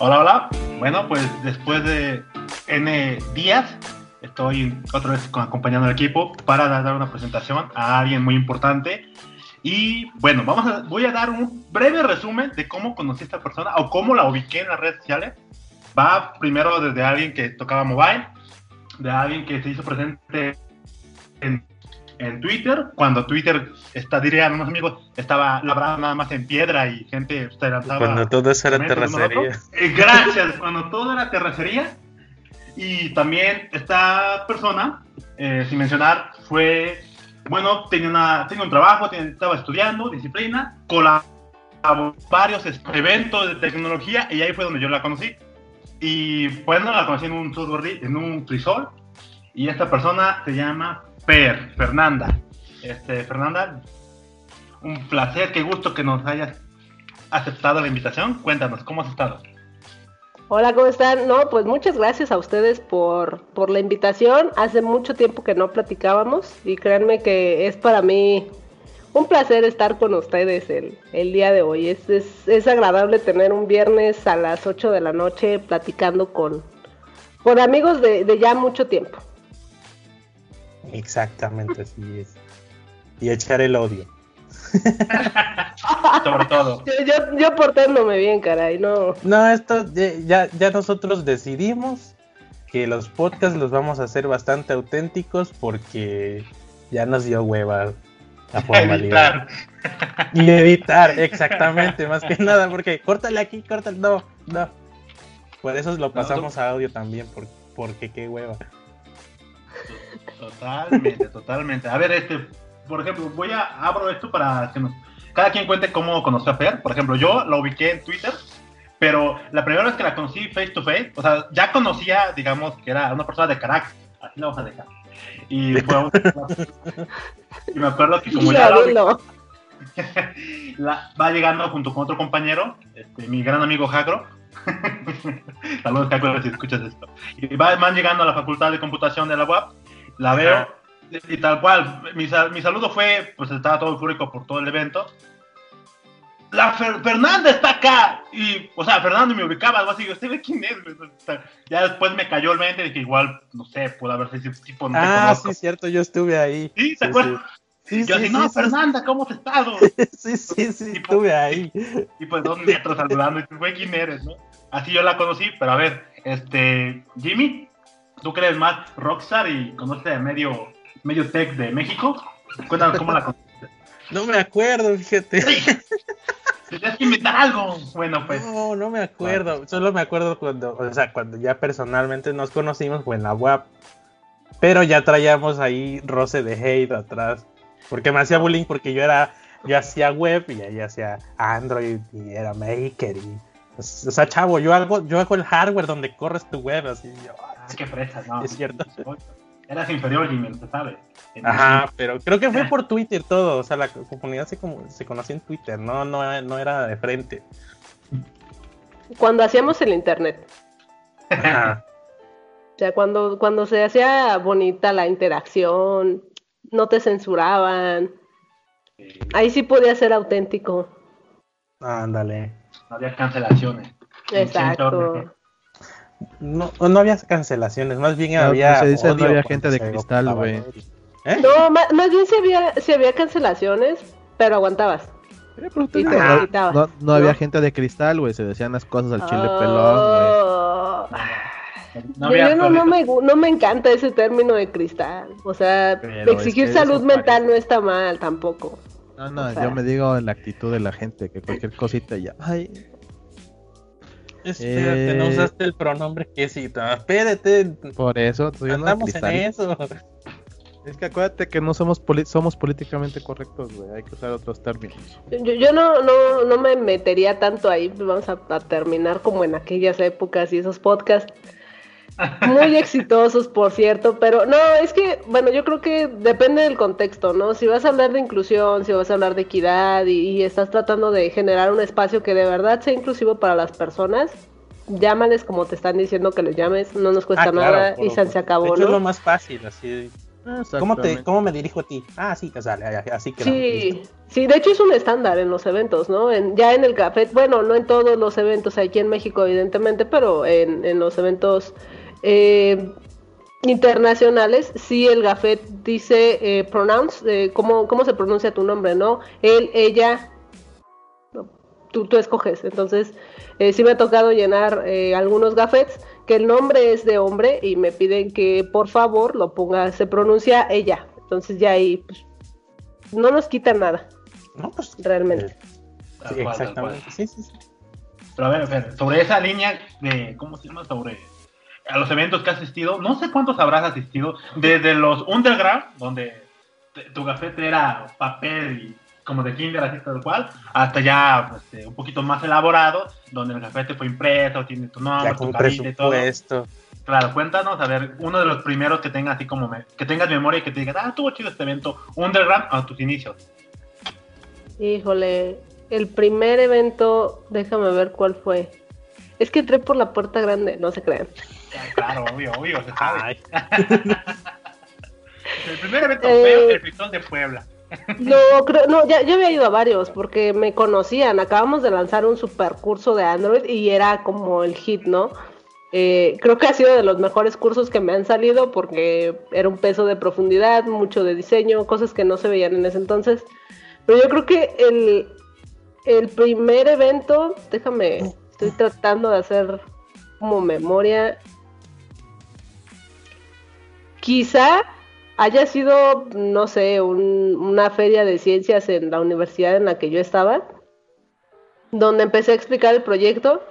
Hola, hola. Bueno, pues después de N días, estoy otra vez acompañando al equipo para dar una presentación a alguien muy importante. Y bueno, vamos a, voy a dar un breve resumen de cómo conocí a esta persona o cómo la ubiqué en las redes sociales. Va primero desde alguien que tocaba mobile, de alguien que se hizo presente en, en Twitter, cuando Twitter, está, dirían unos amigos, estaba labrado nada más en piedra y gente se lanzaba. Cuando todo eso era terracería. Eh, gracias, cuando todo era terracería. Y también esta persona, eh, sin mencionar, fue, bueno, tenía, una, tenía un trabajo, tenía, estaba estudiando, disciplina, colaboró varios eventos de tecnología y ahí fue donde yo la conocí. Y bueno, la conocí en un en un frisol. Y esta persona se llama Per, Fernanda. Este, Fernanda, un placer, qué gusto que nos hayas aceptado la invitación. Cuéntanos, ¿cómo has estado? Hola, ¿cómo están? No, pues muchas gracias a ustedes por, por la invitación. Hace mucho tiempo que no platicábamos y créanme que es para mí un placer estar con ustedes el, el día de hoy. Es, es, es, agradable tener un viernes a las 8 de la noche platicando con, con amigos de, de ya mucho tiempo. Exactamente, así es. Y echar el odio. Sobre todo. Yo, yo, yo, portándome bien, caray, no. No, esto ya, ya nosotros decidimos que los podcasts los vamos a hacer bastante auténticos porque ya nos dio hueva la formalidad. Editar. Y editar, exactamente, más que nada, porque córtale aquí, córtale, no, no. Por eso lo pasamos a audio también, porque, porque qué hueva. Totalmente, totalmente. A ver, este, por ejemplo, voy a abro esto para que nos, cada quien cuente cómo conoció a Fer. Por ejemplo, yo la ubiqué en Twitter, pero la primera vez que la conocí face to face, o sea, ya conocía, digamos, que era una persona de carácter, así la vamos a dejar. Y fue y me acuerdo que como ya la, la, va llegando junto con otro compañero, este, mi gran amigo Jacro. Saludos, Jacro, si escuchas esto. Y va, van llegando a la facultad de computación de la UAP, la veo. Ajá y tal cual, mi, mi, saludo fue, pues estaba todo eufórico por todo el evento. La Fer Fernanda está acá. Y, o sea, Fernando me ubicaba, algo así. Yo, ¿usted ve quién es? Ya después me cayó el mente de que igual, no sé, puede haber ese tipo. No ah, sí, cierto, yo estuve ahí. Sí, ¿se sí, acuerdan? Sí. yo sí, así, no, Fernanda, ¿cómo has estado? sí, sí, sí, y, estuve ahí. Y pues dos metros saludando, y fue quién eres, ¿no? Así yo la conocí, pero a ver, este, Jimmy, ¿tú crees más Rockstar y conoces a medio medio tech de México. Cuéntanos cómo la conociste. No me acuerdo, fíjate. Tenías que inventar algo. Bueno, pues. No, no me acuerdo. Solo me acuerdo cuando, o sea, cuando ya personalmente nos conocimos fue en la web. Pero ya traíamos ahí roce de hate atrás. Porque me hacía bullying porque yo era, yo hacía web y ella hacía Android y era maker y. O sea, chavo, yo hago, yo hago el hardware donde corres tu web, así. Yo, ah, qué fresa, ¿no? Es cierto. Eras inferior, Jimmy, se sabe. Ajá, pero creo que fue por Twitter todo. O sea, la comunidad se, como, se conocía en Twitter, no, no, no era de frente. Cuando hacíamos el internet. Ajá. O sea, cuando, cuando se hacía bonita la interacción, no te censuraban. Ahí sí podía ser auténtico. Ándale. No había cancelaciones. Exacto. No, no había cancelaciones, más bien no, había. Se dice no había gente de cristal, güey. ¿Eh? No, más, más, bien si había, si había cancelaciones, pero aguantabas. Y te no, no, no, había gente de cristal, güey. Se decían las cosas al chile oh. pelón, güey. No, yo no, no, me, no me encanta ese término de cristal. O sea, pero exigir es que salud mental no está mal tampoco. No, no, o sea, yo me digo en la actitud de la gente, que cualquier cosita ya. Ay, Espérate, eh... no usaste el pronombre que cita. Espérate. Por eso, andamos en eso. Es que acuérdate que no somos somos políticamente correctos, güey. Hay que usar otros términos. Yo, yo no, no, no me metería tanto ahí. Vamos a, a, terminar como en aquellas épocas y esos podcasts. Muy exitosos, por cierto, pero no, es que, bueno, yo creo que depende del contexto, ¿no? Si vas a hablar de inclusión, si vas a hablar de equidad y, y estás tratando de generar un espacio que de verdad sea inclusivo para las personas, llámales como te están diciendo que les llames, no nos cuesta ah, claro, nada por, y se, se acabó, de hecho, ¿no? es lo más fácil, así. ¿Cómo, te, ¿Cómo me dirijo a ti? Ah, sí, así que. Sí, sí, de hecho es un estándar en los eventos, ¿no? En, ya en el café, bueno, no en todos los eventos aquí en México, evidentemente, pero en, en los eventos eh, internacionales, sí el gafet dice eh, pronouns, eh, ¿cómo, ¿cómo, se pronuncia tu nombre, no? Él, ella, tú, tú escoges. Entonces, eh, sí me ha tocado llenar eh, algunos gafets que el nombre es de hombre y me piden que por favor lo ponga, se pronuncia ella. Entonces ya ahí pues, no nos quita nada. No, pues realmente. sí, exactamente. Sí, sí, sí. Pero a ver, a ver, sobre esa línea de, ¿cómo se llama? Sobre a los eventos que has asistido, no sé cuántos habrás asistido, desde los underground, donde tu gafete era papel y como de kinder, así tal cual, hasta ya pues, un poquito más elaborado, donde el gafete fue impreso, tiene tu nombre, tu carita y todo. Claro, cuéntanos, a ver, uno de los primeros que tengas así como que tengas memoria y que te digas, ah, tuvo chido este evento, underground a tus inicios. Híjole, el primer evento, déjame ver cuál fue. Es que entré por la puerta grande, no se crean. Claro, obvio, obvio, se sabe. el primer evento fue eh, el Pistón de Puebla. No, creo, no, ya, ya, había ido a varios porque me conocían. Acabamos de lanzar un super curso de Android y era como el hit, ¿no? Eh, creo que ha sido de los mejores cursos que me han salido porque era un peso de profundidad, mucho de diseño, cosas que no se veían en ese entonces. Pero yo creo que el, el primer evento, déjame, estoy tratando de hacer como memoria. Quizá haya sido, no sé, una feria de ciencias en la universidad en la que yo estaba, donde empecé a explicar el proyecto,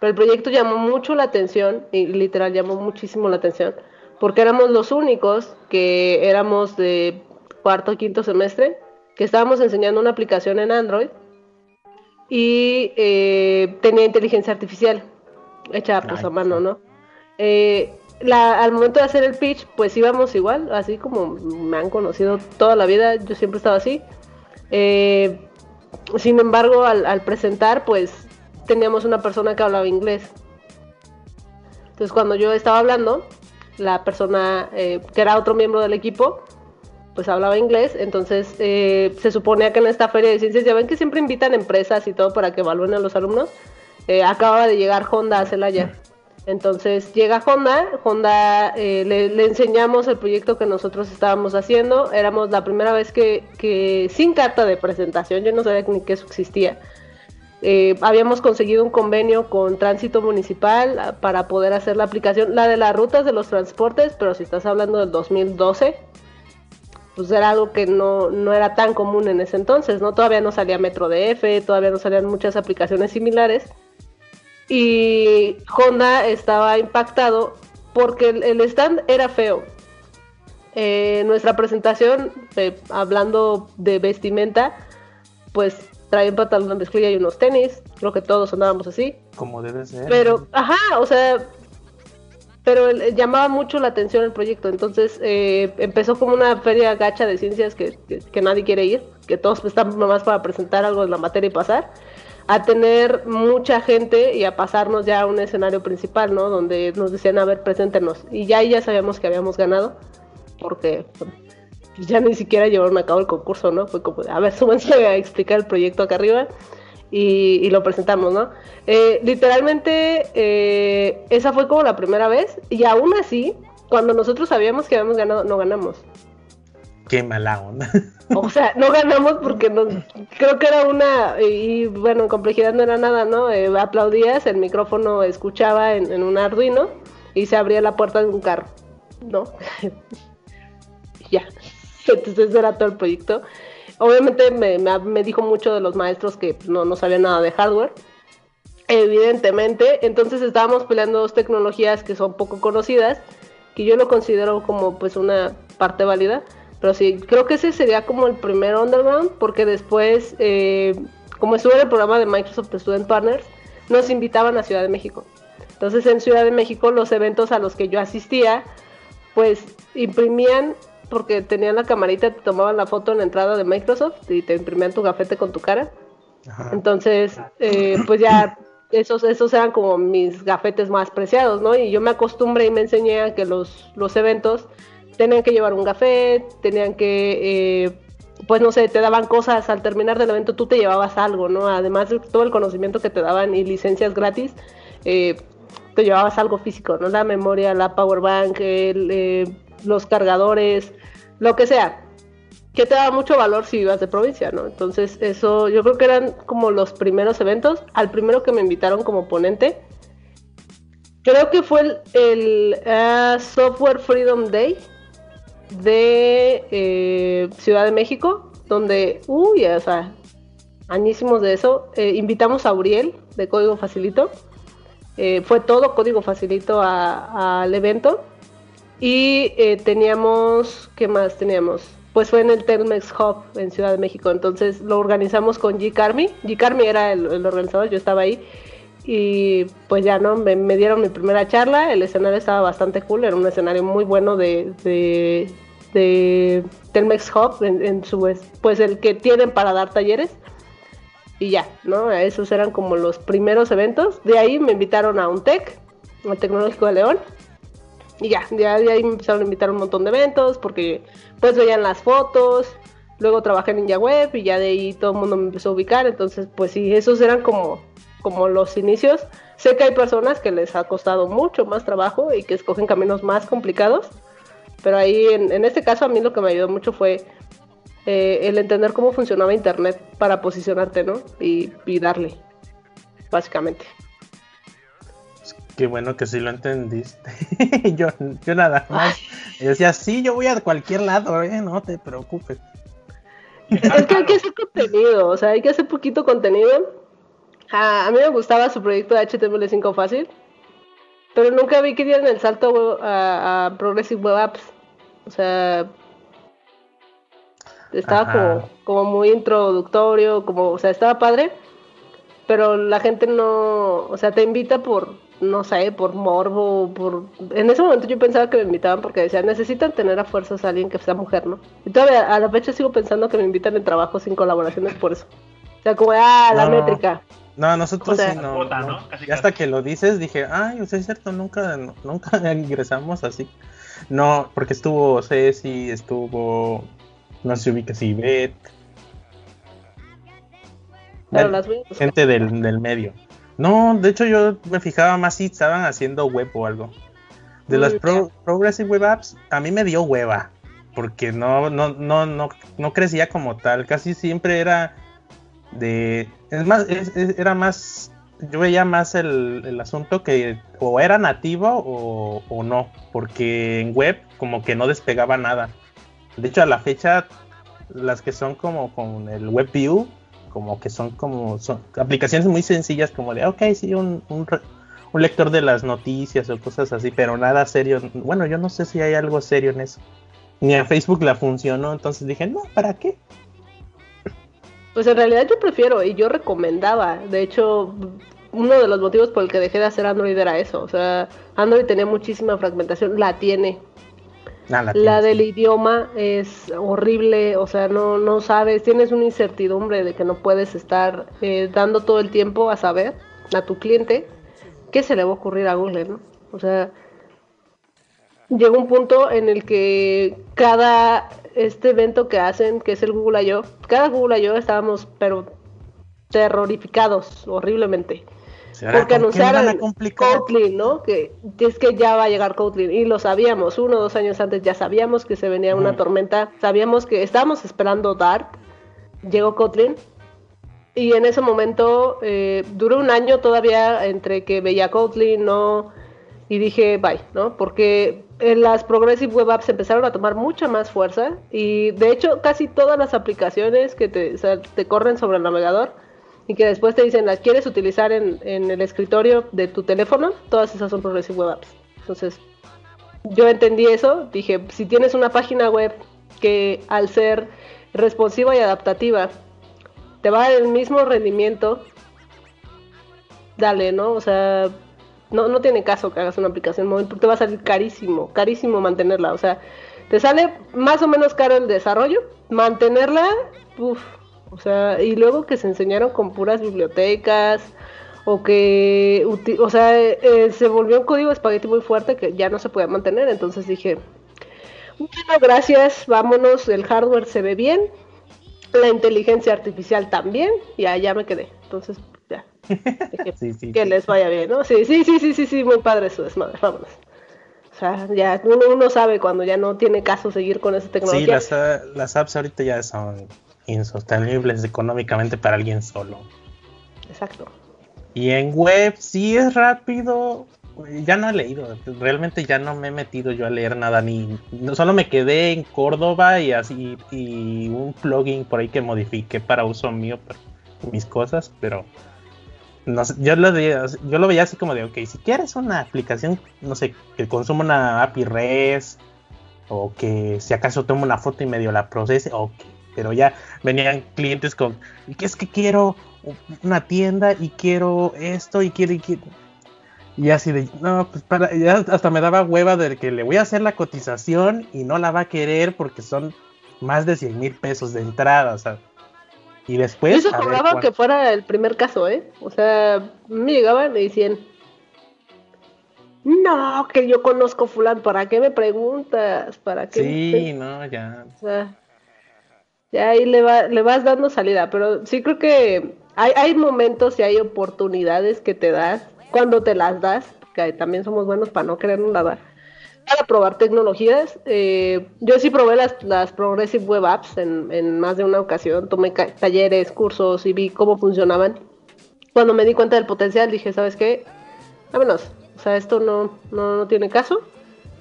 pero el proyecto llamó mucho la atención, y literal llamó muchísimo la atención, porque éramos los únicos que éramos de cuarto o quinto semestre, que estábamos enseñando una aplicación en Android y eh, tenía inteligencia artificial hecha pues a mano, ¿no? Eh, al momento de hacer el pitch, pues íbamos igual, así como me han conocido toda la vida, yo siempre he estado así. Eh, sin embargo, al, presentar, pues teníamos una persona que hablaba inglés. Entonces, cuando yo estaba hablando, la persona eh, que era otro miembro del equipo, pues hablaba inglés. Entonces, eh, se suponía que en esta feria de ciencias, ya ven que siempre invitan empresas y todo para que evalúen a los alumnos. acababa de llegar Honda a Celaya. Entonces llega Honda, Honda eh, le, enseñamos el proyecto que nosotros estábamos haciendo, éramos la primera vez que, sin carta de presentación, yo no sabía ni que eso existía. Eh, habíamos conseguido un convenio con Tránsito Municipal ah, para poder hacer la aplicación, la de las rutas de los transportes, pero si estás hablando del 2012, pues era algo que no, no era tan común en ese entonces, ¿no? Todavía no salía Metro DF, todavía no salían muchas aplicaciones similares y Honda estaba impactado porque el, stand era feo. Eh, nuestra presentación, eh, hablando de vestimenta, pues traía un pantalón de mezclilla y unos tenis. Creo que todos andábamos así. Como debe ser. Pero, ajá, o sea, pero llamaba mucho la atención el proyecto. Entonces eh, empezó como una feria gacha de ciencias que, que, nadie quiere ir, que todos están nomás para presentar algo de la materia y pasar a tener mucha gente y a pasarnos ya a un escenario principal, ¿no? Donde nos decían, a ver, preséntenos. Y ya ahí ya sabíamos que habíamos ganado, porque ya ni siquiera llevaron a cabo el concurso, ¿no? Fue como, a ver, súbanse a explicar el proyecto acá arriba y, lo presentamos, ¿no? Eh, literalmente, eh, esa fue como la primera vez y aún así, cuando nosotros sabíamos que habíamos ganado, no ganamos. Qué mala onda. O sea, no ganamos porque no, creo que era una, y bueno, en complejidad no era nada, ¿no? Eh, aplaudías, el micrófono escuchaba en, un Arduino y se abría la puerta de un carro, ¿no? ya. Entonces era todo el proyecto. Obviamente me, me, dijo mucho de los maestros que pues, no, no sabían nada de hardware. Evidentemente, entonces estábamos peleando dos tecnologías que son poco conocidas, que yo lo considero como pues una parte válida pero sí, creo que ese sería como el primer underground, porque después, eh, como estuve en el programa de Microsoft Student Partners, nos invitaban a Ciudad de México. Entonces en Ciudad de México los eventos a los que yo asistía, pues imprimían, porque tenían la camarita, te tomaban la foto en la entrada de Microsoft y te imprimían tu gafete con tu cara. Entonces, eh, pues ya esos, esos eran como mis gafetes más preciados, ¿no? Y yo me acostumbré y me enseñé a que los, los eventos tenían que llevar un café, tenían que, eh, pues no sé, te daban cosas al terminar del evento, tú te llevabas algo, ¿no? Además de todo el conocimiento que te daban y licencias gratis, eh, te llevabas algo físico, ¿no? La memoria, la power bank, eh, los cargadores, lo que sea que te da mucho valor si ibas de provincia, ¿no? Entonces, eso yo creo que eran como los primeros eventos. Al primero que me invitaron como ponente, creo que fue el, ah, Software Freedom Day de eh, Ciudad de México, donde, uy, o sea, añísimos de eso. Eh, invitamos a Uriel de Código Facilito. Eh, fue todo Código Facilito al evento. Y teníamos, ¿qué más teníamos? pues fue en el Telmex Hub en Ciudad de México. Entonces lo organizamos con G. Carmi. G. Carmi era el, organizador, yo estaba ahí. Y pues ya no, me, dieron mi primera charla. El escenario estaba bastante cool, era un escenario muy bueno de, de, Telmex Hub, en, su pues el que tienen para dar talleres. Y ya, ¿no? Esos eran como los primeros eventos. De ahí me invitaron a un TEC, al Tecnológico de León y ya, ya de ahí me empezaron a invitar a un montón de eventos porque pues veían las fotos, luego trabajé en Ninja Web y ya de ahí todo el mundo me empezó a ubicar, entonces pues sí, esos eran como, como los inicios. Sé que hay personas que les ha costado mucho más trabajo y que escogen caminos más complicados, pero ahí en, este caso a mí lo que me ayudó mucho fue eh, el entender cómo funcionaba Internet para posicionarte, ¿no? Y, y darle, básicamente. Qué bueno que sí lo entendiste. yo, yo nada más. Yo decía, sí, yo voy a cualquier lado, ¿eh? no te preocupes. Es que hay que hacer contenido, o sea, hay que hacer poquito contenido. A mí me gustaba su proyecto de HTML5 fácil, pero nunca vi que dieran el salto a, Progressive Web Apps. O sea, estaba como, como muy introductorio, como, o sea, estaba padre, pero la gente no, o sea, te invita por no sé, por morbo, por... En ese momento yo pensaba que me invitaban porque decían, necesitan tener a fuerzas a alguien que sea mujer, ¿no? Y todavía a la fecha sigo pensando que me invitan en trabajo sin colaboraciones por eso. O sea, como, ah, la métrica. No, nosotros sí, no. Y hasta que lo dices dije, ay, sea, es cierto, nunca, nunca ingresamos así. No, porque estuvo Ceci, estuvo, no sé si ubica si Bet. Gente del, del medio. No, de hecho yo me fijaba más si estaban haciendo web o algo. De las Progressive Web Apps, a mí me dio hueva. Porque no, no, no, no, no crecía como tal. Casi siempre era de. Es más, era más. Yo veía más el, asunto que o era nativo o, o, no. Porque en web como que no despegaba nada. De hecho, a la fecha, las que son como con el WebView como que son como son aplicaciones muy sencillas como de, ok, sí, un, un, lector de las noticias o cosas así, pero nada serio. Bueno, yo no sé si hay algo serio en eso. Ni a Facebook la funcionó, entonces dije, no, ¿para qué? Pues en realidad yo prefiero y yo recomendaba. De hecho, uno de los motivos por el que dejé de hacer Android era eso. O sea, Android tenía muchísima fragmentación, la tiene. Ah, la, del idioma es horrible, o sea, no, no sabes, tienes una incertidumbre de que no puedes estar eh, dando todo el tiempo a saber a tu cliente qué se le va a ocurrir a Google, ¿no? O sea, llega un punto en el que cada este evento que hacen, que es el Google I.O., cada Google I.O. estábamos, pero terrorificados horriblemente. Porque anunciaron Kotlin, ¿no? Que es que ya va a llegar Kotlin. Y lo sabíamos, uno o dos años antes ya sabíamos que se venía una tormenta. Sabíamos que estábamos esperando Dart. Llegó Kotlin. Y en ese momento eh, duró un año todavía entre que veía Kotlin, ¿no? Y dije, bye, ¿no? Porque las Progressive Web Apps empezaron a tomar mucha más fuerza. Y de hecho, casi todas las aplicaciones que te, corren sobre el navegador y que después te dicen las quieres utilizar en, el escritorio de tu teléfono, todas esas son Progressive Web Apps. Entonces, yo entendí eso, dije, si tienes una página web que al ser responsiva y adaptativa te va a dar el mismo rendimiento, dale, ¿no? O sea, no, no tiene caso que hagas una aplicación móvil porque te va a salir carísimo, carísimo mantenerla. O sea, te sale más o menos caro el desarrollo, mantenerla, uff, o sea, y luego que se enseñaron con puras bibliotecas o que, o sea, eh, se volvió un código espagueti muy fuerte que ya no se podía mantener. Entonces dije, bueno, gracias, vámonos, el hardware se ve bien, la inteligencia artificial también, y allá me quedé. Entonces, ya. Que les vaya bien, ¿no? Sí, sí, sí, sí, sí, sí, muy padre su desmadre, vámonos. O sea, ya uno, sabe cuando ya no tiene caso seguir con esa tecnología. Sí, las, las apps ahorita ya son insostenibles económicamente para alguien solo. Exacto. Y en web sí es rápido, ya no he leído, realmente ya no me he metido yo a leer nada, ni solo me quedé en Córdoba y así, y un plugin por ahí que modifiqué para uso mío, mis cosas, pero no yo, lo veía, yo lo veía así como de, ok, si quieres una aplicación, no sé, que consuma una API REST, o que si acaso tome una foto y medio la procese, ok, pero ya venían clientes con, ¿qué es que quiero una tienda y quiero esto y quiero y quiero y así de, no, pues para, ya hasta me daba hueva de que le voy a hacer la cotización y no la va a querer porque son más de 100 mil pesos de entrada, o sea. Y después. Eso jugaba que fuera el primer caso, ¿eh? O sea, me llegaban y decían, no, que yo conozco fulano, ¿para qué me preguntas? ¿Para qué? Sí, no, ya. O sea, ya ahí le, va, le vas dando salida, pero sí creo que hay, hay momentos y hay oportunidades que te das cuando te las das, que también somos buenos para no querer nada, para probar tecnologías. Eh, yo sí probé las, las Progressive Web Apps en, en más de una ocasión, tomé talleres, cursos y vi cómo funcionaban. Cuando me di cuenta del potencial dije, ¿sabes qué? Vámonos, o sea, esto no, no, no tiene caso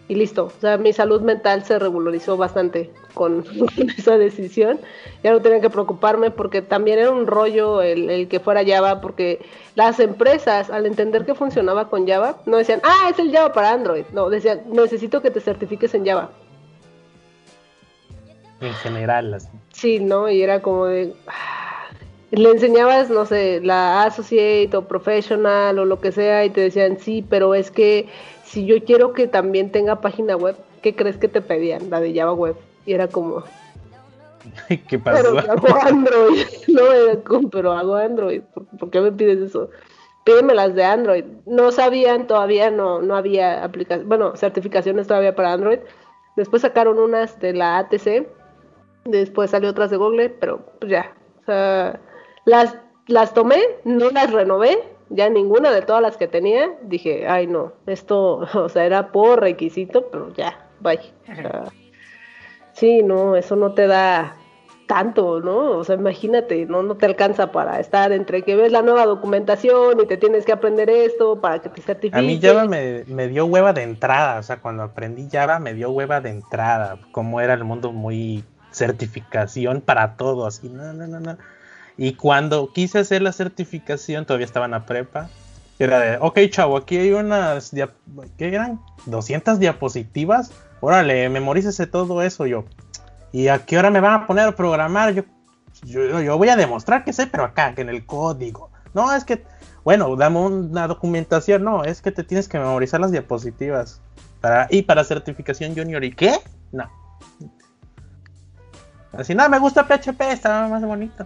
y listo. O sea, mi salud mental se regularizó bastante con, esa decisión. Ya no tenía que preocuparme porque también era un rollo el, que fuera Java, porque las empresas, al entender que funcionaba con Java, no decían, ah, es el Java para Android. No, decían, necesito que te certifiques en Java. En general, así. Sí, ¿no? Y era como de... Ah, le enseñabas, no sé, la Associate o Professional o lo que sea y te decían, sí, pero es que si yo quiero que también tenga página web, ¿qué crees que te pedían? La de Java Web. Y era como... ¿Qué pasó? Pero hago Android. no, era como, pero hago Android. ¿Por, qué me pides eso? Pídeme las de Android. No sabían, todavía no, no había aplicaciones, bueno, certificaciones todavía para Android. Después sacaron unas de la ATC. Después salió otras de Google, pero pues ya. O sea, las, las tomé, no las renové, ya ninguna de todas las que tenía, dije, ay no, esto, o sea, era por requisito, pero ya, bye. sí, no, eso no te da tanto, ¿no? O sea, imagínate, no, no te alcanza para estar entre que ves la nueva documentación y te tienes que aprender esto para que te certifiques. A mí Java me, me dio hueva de entrada, o sea, cuando aprendí Java me dio hueva de entrada, como era el mundo muy certificación para todo, así, no, no, no, no. Y cuando quise hacer la certificación, todavía estaba en la prepa. Era de, ok, chavo, aquí hay unas, ¿qué eran? 200 diapositivas. Órale, memorícese todo eso yo. ¿Y a qué hora me van a poner a programar? Yo, yo, voy a demostrar que sé, pero acá, que en el código. No, es que, bueno, dame una documentación. No, es que te tienes que memorizar las diapositivas. Para, y para certificación junior. ¿Y qué? No. Así, nada, me gusta PHP, está más bonito.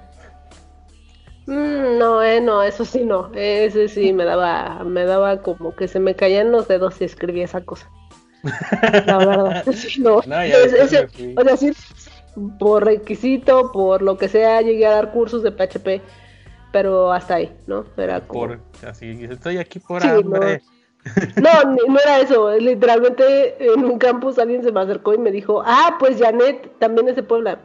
Mm, no, eh, no, eso sí no. Ese sí me daba, me daba como que se me caían los dedos si escribía esa cosa. La verdad, no. no ese, o sea, sí, por requisito, por lo que sea, llegué a dar cursos de PHP, pero hasta ahí, ¿no? Era como... Por, así, estoy aquí por hambre. No. no, era eso. Literalmente en un campus alguien se me acercó y me dijo, ah, pues Janet también es de Puebla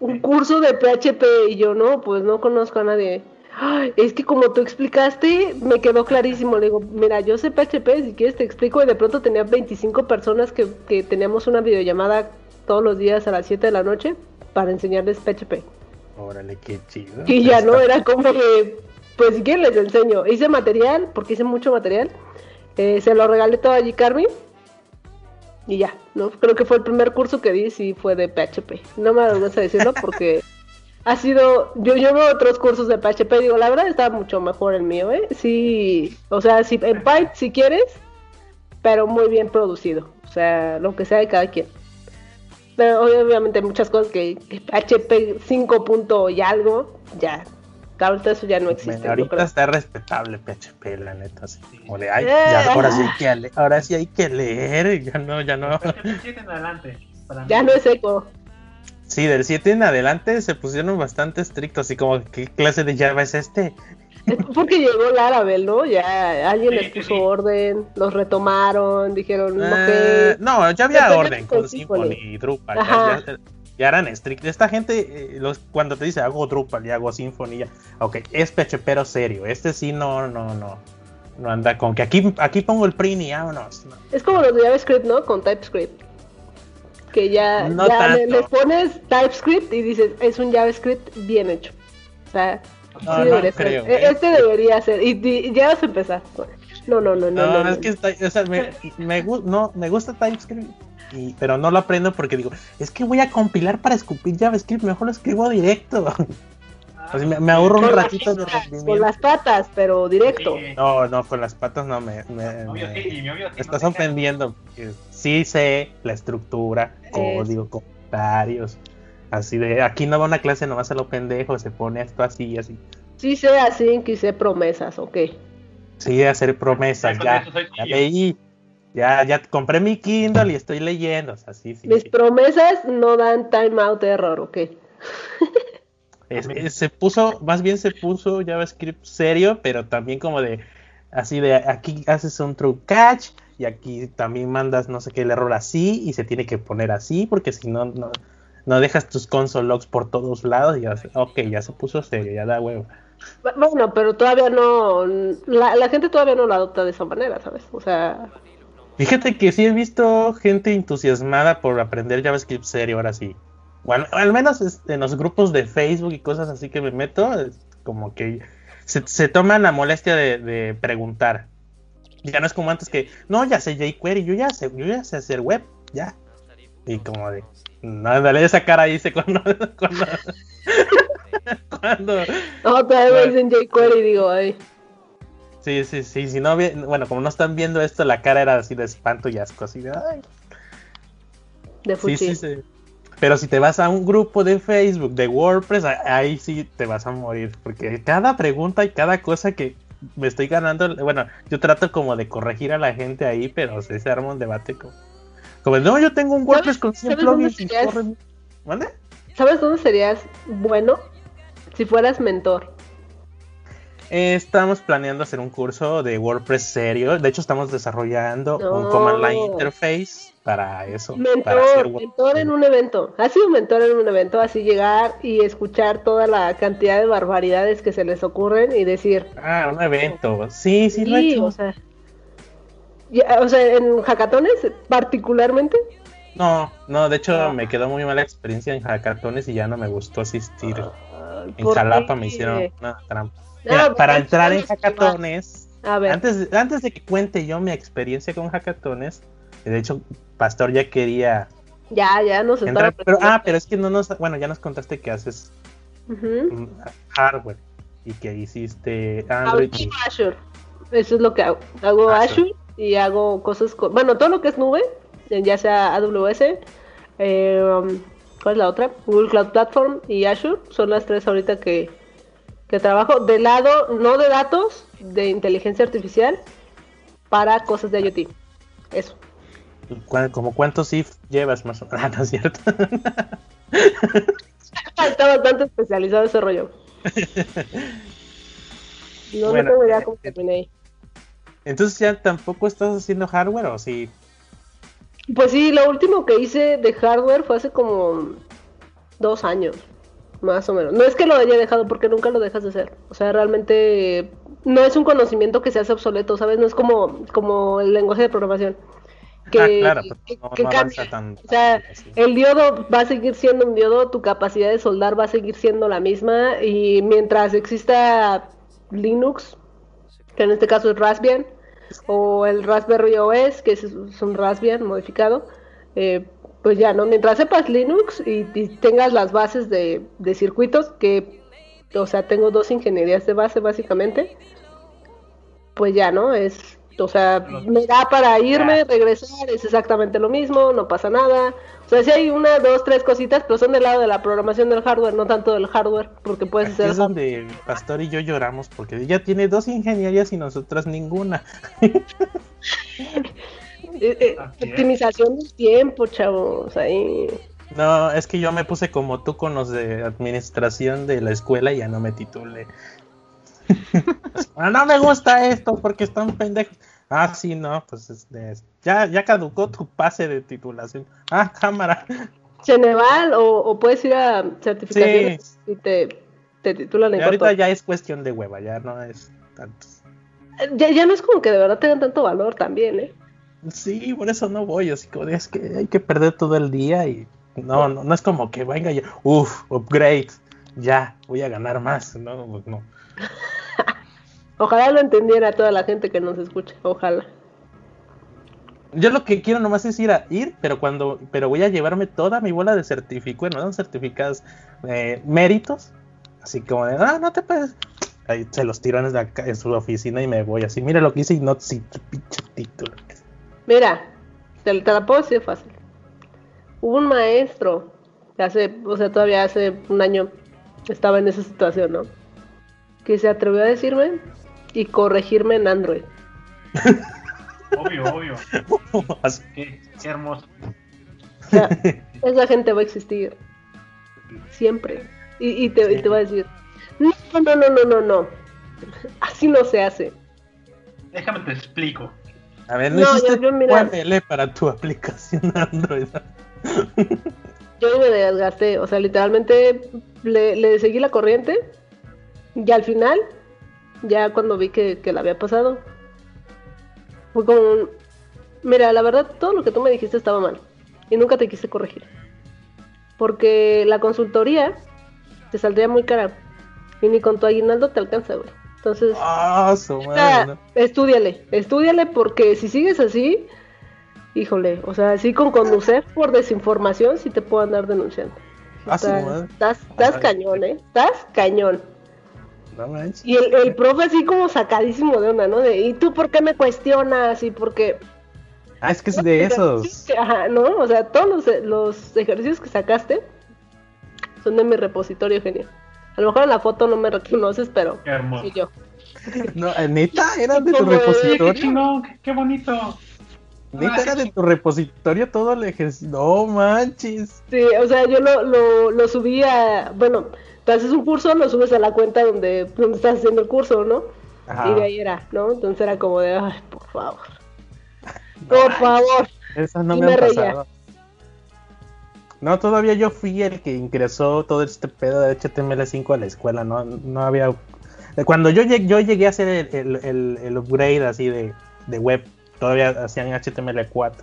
un curso de PHP y yo no, pues no conozco a nadie. es que como tú explicaste, me quedó clarísimo. Le digo, mira, yo sé PHP, si quieres te explico. Y de pronto tenía 25 personas que, que teníamos una videollamada todos los días a las 7 de la noche para enseñarles PHP. Órale, qué chido. Y ya no, era como que, pues si quieren les enseño. Hice material, porque hice mucho material. Eh, se lo regalé todo allí, Carmen y ya, ¿no? Creo que fue el primer curso que di, sí fue de PHP. No me gusta decirlo porque ha sido, yo llevo otros cursos de PHP, digo, la verdad está mucho mejor el mío, ¿eh? Sí, o sea, si, en Python si quieres, pero muy bien producido, o sea, lo que sea de cada quien. Pero obviamente hay muchas cosas que, PHP 5 punto y algo, ya Ahorita eso ya no existe. ahorita está respetable PHP, la neta. Así, como de, ay, ya, ahora, sí hay que leer, ahora sí hay que leer. Ya no, ya no. ya no es eco. Sí, del 7 en adelante se pusieron bastante estrictos, así como, ¿qué clase de Java es este? porque llegó Laravel, ¿no? Ya alguien les puso orden, los retomaron, dijeron, eh, No, ya había orden con Symfony y Drupal, ya, eran estrictos. Esta gente, eh, los, cuando te dice hago Drupal y hago Symfony, ya, ok, es pero serio, este sí no, no, no. No anda con que aquí, aquí pongo el print y vámonos. Es como los de JavaScript, ¿no? Con TypeScript. Que ya, ya les pones TypeScript y dices, es un JavaScript bien hecho. O sea, no, sí, debería ser. E-, este debería ser. Y, ya vas a empezar. No, no, no, no. No, es que está, o sea, me, me, no, me gusta TypeScript, y, pero no lo aprendo porque digo, es que voy a compilar para escupir JavaScript, mejor lo escribo directo. Así me, me, ahorro un ratito de rendimiento. Con las patas, pero directo. No, no, con las patas no me. me, estás ofendiendo. Sí sé la estructura, código, comentarios. Así de, aquí no va una clase nomás a lo pendejo, se pone esto así y así. Sí sé así, que hice promesas, ok. Sí, hacer promesas, ya, ya leí, ya, ya compré mi Kindle y estoy leyendo, o sea, sí, sí. Mis promesas no dan timeout error, ok. se puso, más bien se puso JavaScript serio, pero también como de, así de, aquí haces un true catch y aquí también mandas no sé qué el error así y se tiene que poner así porque si no, no no dejas tus console logs por todos lados y ya, ok, ya se puso serio, ya da huevo. Bueno, pero todavía no, la, gente todavía no lo adopta de esa manera, ¿sabes? O sea... Fíjate que sí he visto gente entusiasmada por aprender JavaScript serio, ahora sí. Bueno, al menos en los grupos de Facebook y cosas así que me meto, es como que se, toman la molestia de, preguntar. Ya no es como antes que, no, ya sé jQuery, yo ya sé, yo ya sé hacer web, ya. Y como de, no, dale esa cara dice cuando. cuando, cuando no, todavía dicen jQuery digo, ay. Sí, sí, sí. Si no, bueno, como no están viendo esto, la cara era así de espanto y asco, así de. Ay. De. Sí, sí, sí. Pero si te vas a un grupo de Facebook, de WordPress, ahí sí te vas a morir. Porque cada pregunta y cada cosa que me estoy ganando, bueno, yo trato como de corregir a la gente ahí, pero se arma un debate como como, no, yo tengo un WordPress con 100 plugins y corre... ¿Vale? ¿Sabes dónde serías bueno? Si fueras mentor. Eh, estamos planeando hacer un curso de WordPress serio. De hecho, estamos desarrollando un Command Line Interface para eso. Mentor, mentor en un evento. Ha sido mentor en un evento, así llegar y escuchar toda la cantidad de barbaridades que se les ocurren y decir. Ah, un evento. Sí, sí, lo he hecho. O sea, o sea, en hackatones particularmente. No, no, de hecho me quedó muy mala experiencia en hackatones y ya no me gustó asistir. Ah, en Jalapa me hicieron una trampa. Para entrar en hackatones, Antes, antes de que cuente yo mi experiencia con hackatones, de hecho, Pastor ya quería. Ya, ya nos entrar, pero, Ah, pero es que no nos. Bueno, ya nos contaste que haces hardware y que hiciste Android. Azure. Eso es lo que hago. Hago Azure y hago cosas con, bueno, todo lo que es nube, ya sea AWS, eh, um, ¿cuál es la otra? Google Cloud Platform y Azure, son las tres ahorita que, que trabajo de lado, no de datos, de inteligencia artificial, para cosas de IoT. Eso. ¿Como cuántos if llevas más o menos? Ah, no es cierto. Está bastante especializado ese rollo. No, bueno, no tengo idea cómo terminé ahí. Entonces ya tampoco estás haciendo hardware o sí. Pues sí, lo último que hice de hardware fue hace como dos años, más o menos. No es que lo haya dejado porque nunca lo dejas de hacer. O sea, realmente no es un conocimiento que se hace obsoleto, ¿sabes? No es como, como el lenguaje de programación. Que, ah, claro, que, cambia. o sea, el diodo va a seguir siendo un diodo, tu capacidad de soldar va a seguir siendo la misma y mientras exista Linux, que en este caso es Raspbian, o el Raspberry OS, que es, un Raspbian modificado, eh, pues ya, ¿no? Mientras sepas Linux y, tengas las bases de, circuitos, que, o sea, tengo dos ingenierías de base básicamente, pues ya, ¿no? Es, O sea, me da para irme, regresar, es exactamente lo mismo, no pasa nada. O sea, si hay una, dos, tres cositas, pero son del lado de la programación del hardware, no tanto del hardware, porque puede ser... Es donde Pastor y yo lloramos, porque ella tiene dos ingenierías y nosotras ninguna. Eh, eh, optimización del tiempo, chavos, ahí... No, es que yo me puse como tú con los de administración de la escuela y ya no me titulé. no me gusta esto porque están pendejos. Ah, sí, no, pues ya, ya caducó tu pase de titulación. Ah, cámara. Ceneval o, o puedes ir a certificaciones y te, te titulan en ahorita ya es cuestión de hueva, ya no es tanto. Ya, ya no es como que de verdad tengan tanto valor también, ¿eh? Sí, por eso no voy, así que es que hay que perder todo el día y no, no, no es como que venga ya, uff, upgrade, ya, voy a ganar más, no, pues no. Ojalá lo entendiera toda la gente que nos escucha, ojalá. Yo lo que quiero nomás es ir a ir, pero cuando, pero voy a llevarme toda mi bola de certificados, no certificados eh, méritos, así como de, ah, no te puedes, ahí se los tiro en, en su oficina y me voy así, mira lo que hice y no, si pinche título. Mira, te, la puedo decir fácil. Hubo un maestro que hace, o sea, todavía hace un año estaba en esa situación, ¿no? Que se atrevió a decirme y corregirme en Android. obvio, obvio. qué, hermoso. esa gente va a existir siempre. Y, te, y, te, va a decir, no, no, no, no, no, no. Así no se hace. Déjame te explico. A ver, no, hiciste yo, yo, para tu aplicación Android. yo me desgasté, o sea, literalmente le, le, seguí la corriente y al final, ya cuando vi que, que la había pasado, fue como, mira, la verdad, todo lo que tú me dijiste estaba mal y nunca te quise corregir. Porque la consultoría te saldría muy cara y ni con tu aguinaldo te alcanza, güey. Entonces, ah, estudiale, estudiale porque si sigues así, híjole, o sea, así con conducir por desinformación, sí te puedo andar denunciando. Ah, estás, estás cañón, ¿eh? Estás cañón. y el, el profe así como sacadísimo de onda, ¿no? De, ¿y tú por qué me cuestionas? Y porque... Ah, es que es de esos. Ajá, ¿no? O sea, todos los, los ejercicios que sacaste son de mi repositorio genial. A lo mejor en la foto no me reconoces, pero qué hermoso. yo. No, eh, neta, era de tu repositorio. Qué, qué, bonito. Neta, era de tu repositorio todo el ejercicio. No manches. Sí, o sea, yo lo, lo, lo subí a. Bueno, tú haces un curso, lo subes a la cuenta donde, donde estás haciendo el curso, ¿no? Y de ahí era, ¿no? Entonces era como de, ay, por favor. Por favor. Esas no me, han pasado. No, todavía yo fui el que ingresó todo este pedo de HTML5 a la escuela, no, no había... Cuando yo llegué, yo llegué a hacer el, upgrade así de, web, todavía hacían HTML4.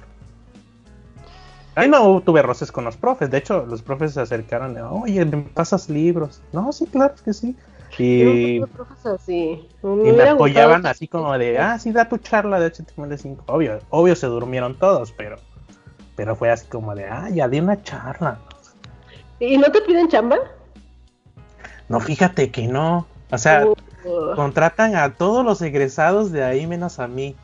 Ahí no tuve roces con los profes, de hecho los profes se acercaron, oye, ¿me pasas libros? No, sí, claro que sí. Y, y me apoyaban así como de, ah, sí, da tu charla de HTML5. Obvio, obvio se durmieron todos, pero pero fue así como de, ah, ya di una charla. ¿Y no te piden chamba? No, fíjate que no. O sea, uh. contratan a todos los egresados de ahí menos a mí.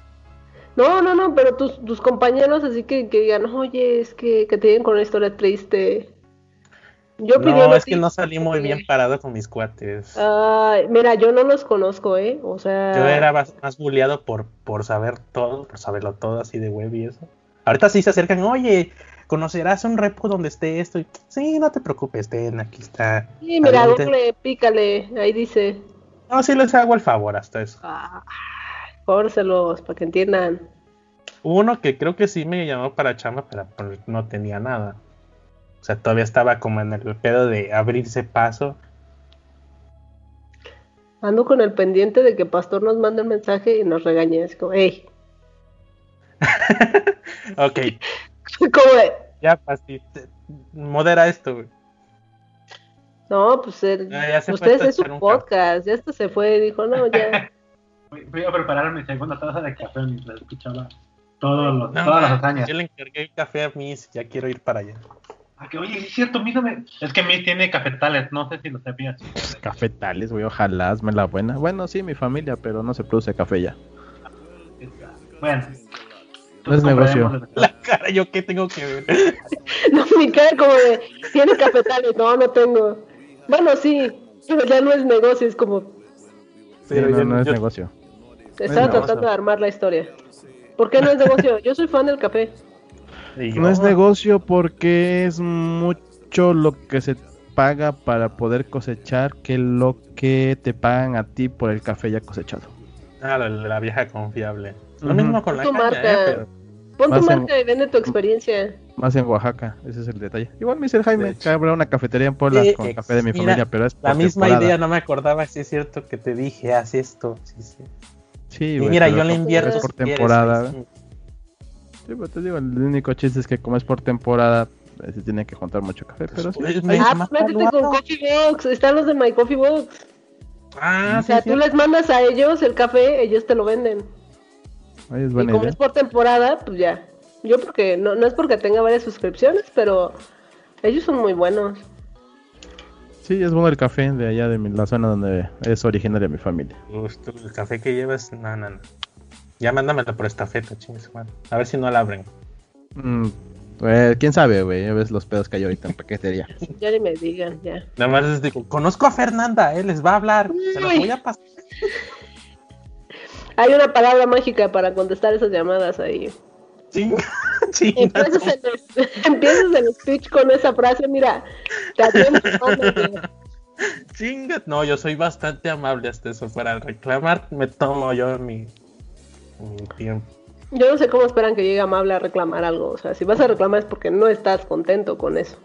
No, no, no, pero tus, tus compañeros así que, que digan, oye, es que, que te digan con una historia triste. Yo no, es que no salí muy bien parado con mis cuates. Ay, mira, yo no los conozco, ¿eh? O sea... Yo era más, más bulleado por, por saber todo, por saberlo todo así de web y eso. Ahorita sí se acercan, oye, conocerás un repo donde esté esto. sí, no te preocupes, ten, aquí está. Sí, mira, doble, pícale, ahí dice. No, sí les hago el favor hasta eso. Ah, fórselos, para que entiendan. Uno que creo que sí me llamó para chamba, pero pues, no tenía nada. O sea, todavía estaba como en el pedo de abrirse paso. Ando con el pendiente de que Pastor nos mande un mensaje y nos regañe. Es como, hey, ok. ¿Cómo es? Ya, Pasti, modera esto, güey. No, pues el, ustedes es un podcast, ya esto se fue, dijo, no, ya. Voy a preparar mi segunda taza de café mientras escuchaba todos los, todas las hazañas. Yo le encargué el café a Miss, ya quiero ir para allá. Ah, que, oye, es cierto, Miss Es que Miss tiene cafetales, no sé si lo sabías. Cafetales, güey, ojalá, hazme la buena. Bueno, sí, mi familia, pero no se produce café ya. Bueno. No es negocio. La cara, ¿yo qué tengo que ver? no, mi cara como de, tiene cafetales, no, no tengo. Bueno, sí, pero ya no es negocio, es como... Pero no, no es negocio. Estaba tratando de armar la historia. ¿Por qué no es negocio? Yo soy fan del café. No es negocio porque es mucho lo que se paga para poder cosechar que lo que te pagan a ti por el café ya cosechado. Ah, la, vieja confiable. Lo mismo con la tu marca. ¿eh? Pon tu marca y vende tu experiencia. Más en Oaxaca, ese es el detalle. Igual me dice el Jaime que habrá una cafetería en Puebla con café de mi familia, pero es por La misma idea, no me acordaba, si es cierto que te dije, haz esto. Sí, sí. Sí, y mira, yo le invierto. Es por temporada. sí. pero te digo, el único chiste es que como es por temporada, eh, se tiene que contar mucho café, pero sí. Pues, ah, pues métete con Coffee Box, están los de My Coffee Box. Ah, o sea, tú les mandas a ellos el café, ellos te lo venden. Ay, es buena y como es por temporada, pues ya. Yo porque no, no es porque tenga varias suscripciones, pero ellos son muy buenos. Sí, es bueno el café de allá de la zona donde es originaria mi familia. el café que llevas, no, no, no. Ya mándamelo por estafeta, chingues, A ver si no la abren. Mm, pues, quién sabe, güey. Ya ves los pedos que hay ahorita en paquetería. ya ni me digan, ya. Nada más les digo, conozco a Fernanda, él les va a hablar. Se los voy a pasar. hay una palabra mágica para contestar esas llamadas ahí. Sí. empiezas, en el, speech con esa frase, mira, te Chinga, no, yo soy bastante amable hasta eso. Para reclamar, me tomo yo mi, tiempo. Yo no sé cómo esperan que llegue amable a reclamar algo. O sea, si vas a reclamar es porque no estás contento con eso.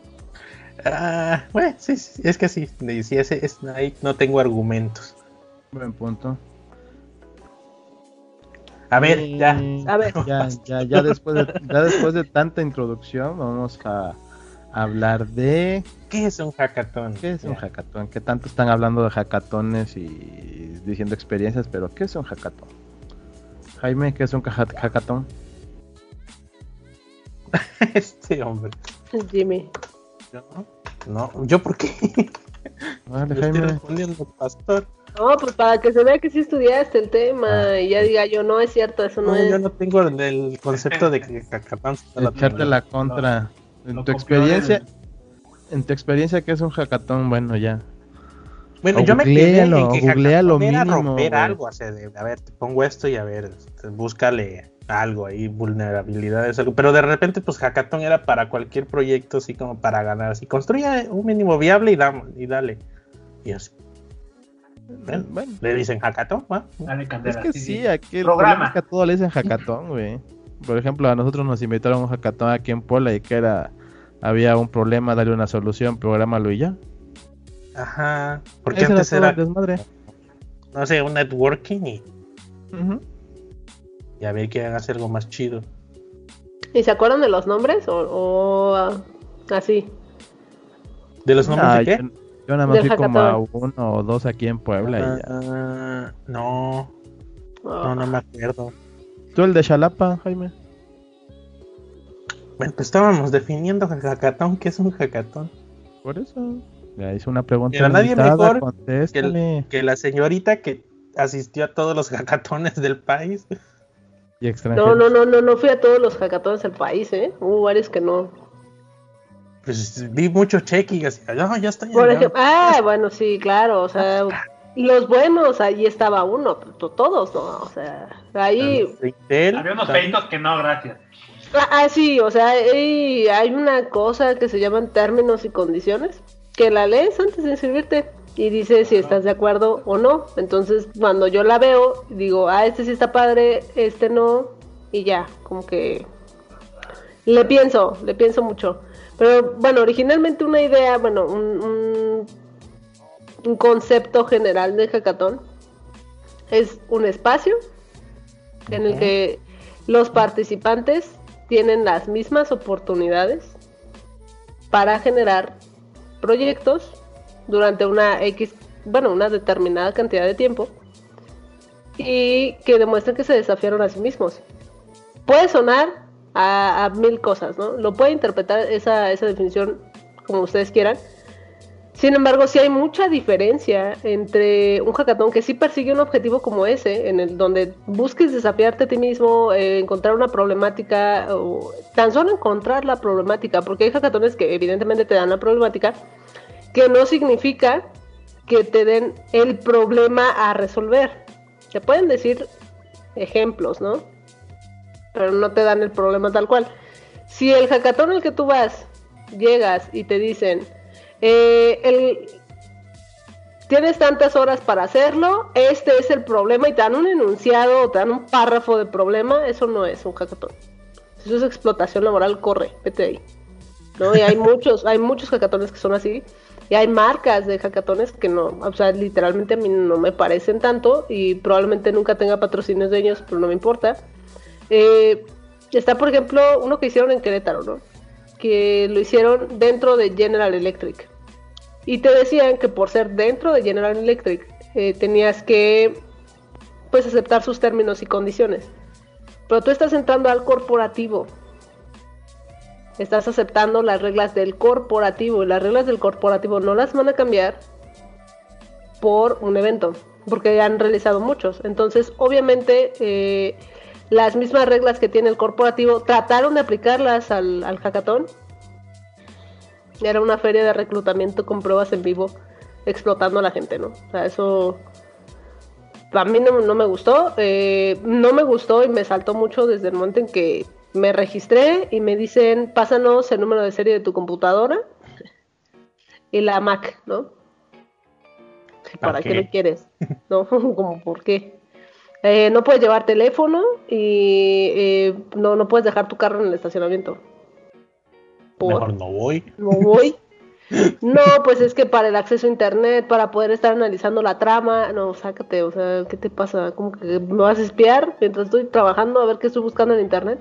Ah, bueno, sí, sí es que sí. Si ese, es, ahí no tengo argumentos. Buen punto. A ver, ya. A ver. Ya, ya, ya, después de, ya después de tanta introducción, vamos a hablar de. ¿Qué es un hackathon? ¿Qué es un hackathon? Que tanto están hablando de hackatones y diciendo experiencias, pero ¿qué es un hackathon? Jaime, ¿qué es un hackathon? este hombre. Jimmy. ¿Yo? No, ¿yo por qué? Vale, Jaime. Estoy respondiendo, pastor. No, pues para que se vea que sí estudiaste el tema ah, y ya diga yo, no es cierto, eso no, es. Yo no tengo el, concepto de que hackathon Echarte la contra. en tu experiencia, en tu experiencia, ¿qué es un hackathon? Bueno, ya. Bueno, yo me quedé en que hackathon era romper algo, o sea, de, a ver, te pongo esto y a ver, este, búscale algo ahí, vulnerabilidades, algo. Pero de repente, pues hackathon era para cualquier proyecto, así como para ganar, así, construye un mínimo viable y, da, y dale. Y así. Bueno, le dicen hackathon, Es que sí, aquí el programa es que a todo le dicen hackathon, güey. Por ejemplo, a nosotros nos invitaron a un hackathon aquí en Puebla y que era, había un problema, darle una solución, prográmalo y ya. Ajá, porque antes era, no sé, un networking y, y a ver que hagan algo más chido. ¿Y se acuerdan de los nombres o, así? ¿De los nombres de qué? Yo nada más vi como a uno o dos aquí en Puebla y ya. Ah, no. No, no me acuerdo. ¿Tú el de Chalapa, Jaime? Bueno, pues estábamos definiendo el hackathon. ¿Qué es un hackathon? Por eso. Le hice una pregunta. Pero nadie mejor que, que, la señorita que asistió a todos los hackatones del país. Y no, no, no, no, no fui a todos los hackatones del país, ¿eh? Hubo varios que no. Pues vi muchos check así, no, ya está. ah, bueno, sí, claro, o sea, los buenos, ahí estaba uno, todos, ¿no? O sea, ahí... Había unos feitos que no, gracias. Ah, ah, sí, o sea, hay, hay una cosa que se llaman términos y condiciones, que la lees antes de inscribirte y dice si estás de acuerdo o no. Entonces, cuando yo la veo, digo, ah, este sí está padre, este no, y ya, como que le pienso, le pienso mucho. Pero bueno, originalmente una idea, bueno, un, un, concepto general de hackathon es un espacio en el que los participantes tienen las mismas oportunidades para generar proyectos durante una X, bueno, una determinada cantidad de tiempo y que demuestren que se desafiaron a sí mismos. Puede sonar a, mil cosas, ¿no? Lo puede interpretar esa, esa definición como ustedes quieran. Sin embargo, sí hay mucha diferencia entre un hackathon que sí persigue un objetivo como ese, en el donde busques desafiarte a ti mismo, eh, encontrar una problemática, o tan solo encontrar la problemática, porque hay hackatones que evidentemente te dan la problemática, que no significa que te den el problema a resolver. Te pueden decir ejemplos, ¿no? Pero no te dan el problema tal cual. Si el hackathon al que tú vas, llegas y te dicen, eh, tienes tantas horas para hacerlo, este es el problema y te dan un enunciado o te dan un párrafo de problema, eso no es un hackathon. Eso es explotación laboral, corre, vete ahí. ¿no? Y hay muchos, hay muchos hackatones que son así. Y hay marcas de hackatones que no, o sea, literalmente a mí no me parecen tanto y probablemente nunca tenga patrocinios de ellos, pero no me importa. Eh, está, por ejemplo, uno que hicieron en Querétaro, ¿no? Que lo hicieron dentro de General Electric. Y te decían que por ser dentro de General Electric eh, tenías que pues aceptar sus términos y condiciones. Pero tú estás entrando al corporativo. Estás aceptando las reglas del corporativo. Y las reglas del corporativo no las van a cambiar por un evento. Porque han realizado muchos. Entonces, obviamente, eh, las mismas reglas que tiene el corporativo trataron de aplicarlas al, al hackathon era una feria de reclutamiento con pruebas en vivo explotando a la gente, ¿no? O sea, eso a mí no, me gustó. Eh, no me gustó y me saltó mucho desde el momento en que me registré y me dicen, pásanos el número de serie de tu computadora y la Mac, ¿no? ¿Para qué? lo quieres? ¿No? Como, ¿por qué? Eh, no puedes llevar teléfono y eh, no, no puedes dejar tu carro en el estacionamiento. Mejor no voy. No voy. No, pues es que para el acceso a internet, para poder estar analizando la trama, no, sácate, o sea, ¿qué te pasa? ¿Cómo que me vas a espiar mientras estoy trabajando a ver qué estoy buscando en internet?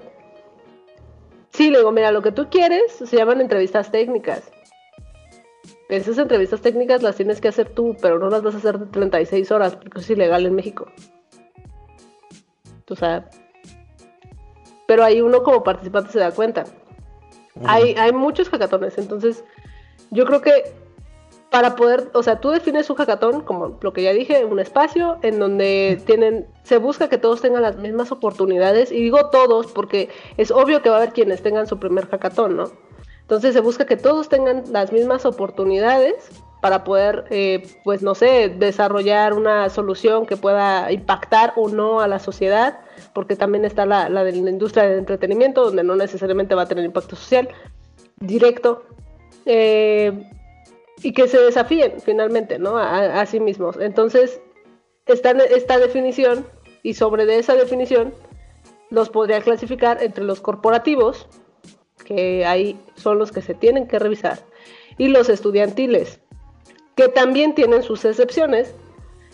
Sí, le digo, mira, lo que tú quieres se llaman entrevistas técnicas. Esas entrevistas técnicas las tienes que hacer tú, pero no las vas a hacer de 36 horas porque es ilegal en México. O sea, pero ahí uno como participante se da cuenta. Hay, hay muchos hackatones, entonces yo creo que para poder, o sea, tú defines un hackatón como lo que ya dije, un espacio en donde tienen, se busca que todos tengan las mismas oportunidades, y digo todos porque es obvio que va a haber quienes tengan su primer hackatón, ¿no? Entonces se busca que todos tengan las mismas oportunidades para poder, eh, pues no sé, desarrollar una solución que pueda impactar o no a la sociedad, porque también está la, de la industria del entretenimiento, donde no necesariamente va a tener impacto social directo, eh, y que se desafíen finalmente, ¿no? A, sí mismos. Entonces, está esta definición, y sobre de esa definición, los podría clasificar entre los corporativos, que ahí son los que se tienen que revisar, y los estudiantiles, que también tienen sus excepciones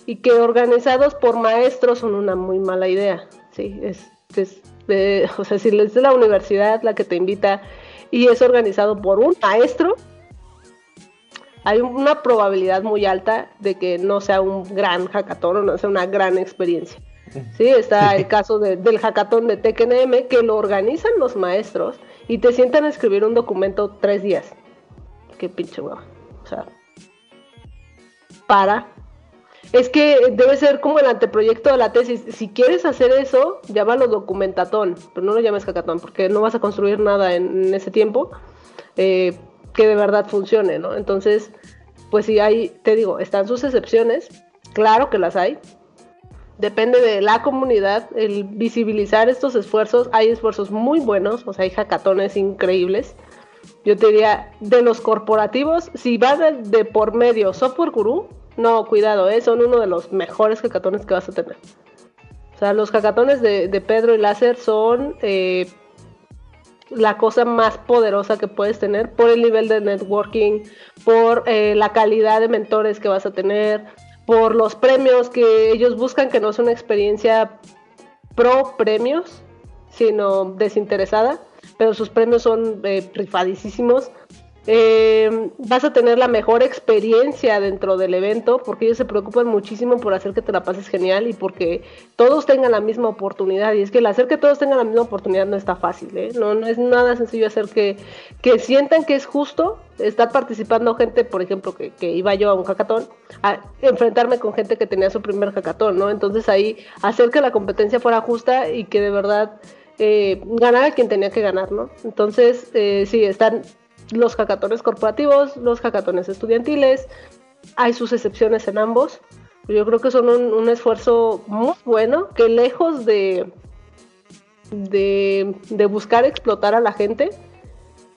y que organizados por maestros son una muy mala idea. Sí, es, o sea, si es de la universidad la que te invita y es organizado por un maestro, hay una probabilidad muy alta de que no sea un gran hackathon o no sea una gran experiencia. Sí, está el caso del hackathon de TKNM que lo organizan los maestros y te sientan a escribir un documento tres días. Qué pinche hueva. O sea, para. Es que debe ser como el anteproyecto de la tesis. Si quieres hacer eso, llámalo documentatón, pero no lo llames hackathon, porque no vas a construir nada en, ese tiempo eh, que de verdad funcione, ¿no? Entonces, pues si hay, te digo, están sus excepciones, claro que las hay. Depende de la comunidad, el visibilizar estos esfuerzos. Hay esfuerzos muy buenos, o sea, hay hackatones increíbles yo te diría, de los corporativos, si va de, por medio Software Guru, no, cuidado, eh, son uno de los mejores hackatones que vas a tener. O sea, los hackatones de, Pedro y Láser son eh, la cosa más poderosa que puedes tener por el nivel de networking, por eh, la calidad de mentores que vas a tener, por los premios que ellos buscan, que no es una experiencia pro premios, sino desinteresada pero sus premios son eh, rifadísimos. eh, vas a tener la mejor experiencia dentro del evento porque ellos se preocupan muchísimo por hacer que te la pases genial y porque todos tengan la misma oportunidad. Y es que el hacer que todos tengan la misma oportunidad no está fácil, ¿eh? no, no es nada sencillo hacer que, que sientan que es justo estar participando gente, por ejemplo, que, que iba yo a un hackathon, a enfrentarme con gente que tenía su primer hackathon, ¿no? Entonces ahí hacer que la competencia fuera justa y que de verdad eh, ganara quien tenía que ganar, ¿no? Entonces, eh, sí, están los hackatones corporativos, los hackatones estudiantiles, hay sus excepciones en ambos. Yo creo que son un, esfuerzo muy bueno, que lejos de, de, buscar explotar a la gente,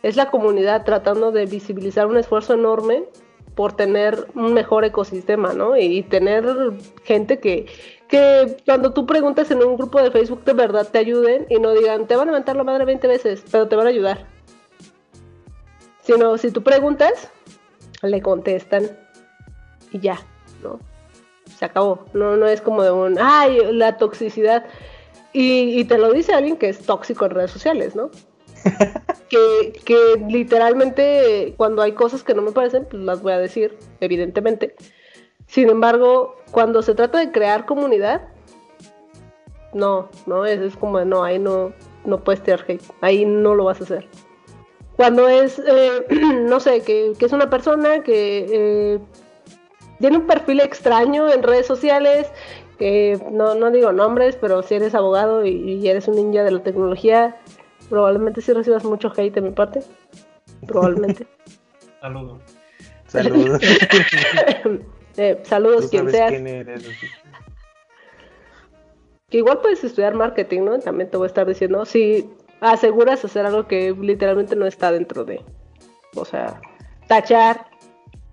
es la comunidad tratando de visibilizar un esfuerzo enorme por tener un mejor ecosistema, ¿no? Y, tener gente que, que cuando tú preguntas en un grupo de Facebook de verdad te ayuden y no digan, te van a levantar la madre 20 veces, pero te van a ayudar Sino si tú preguntas, le contestan y ya, ¿no? Se acabó. No, no es como de un, ay, la toxicidad. Y, te lo dice alguien que es tóxico en redes sociales, ¿no? que, que literalmente cuando hay cosas que no me parecen, pues las voy a decir, evidentemente. Sin embargo, cuando se trata de crear comunidad, no, no, es, es como no, ahí no, no puedes tener hate, ahí no lo vas a hacer cuando es, eh, no sé, que, es una persona que eh, tiene un perfil extraño en redes sociales, que no, no digo nombres, pero si eres abogado y, eres un ninja de la tecnología, probablemente sí recibas mucho hate de mi parte. Probablemente. saludos. Saludos. eh, saludos, quien sea. Que igual puedes estudiar marketing, ¿no? También te voy a estar diciendo, si aseguras hacer algo que literalmente no está dentro de. O sea, tachar,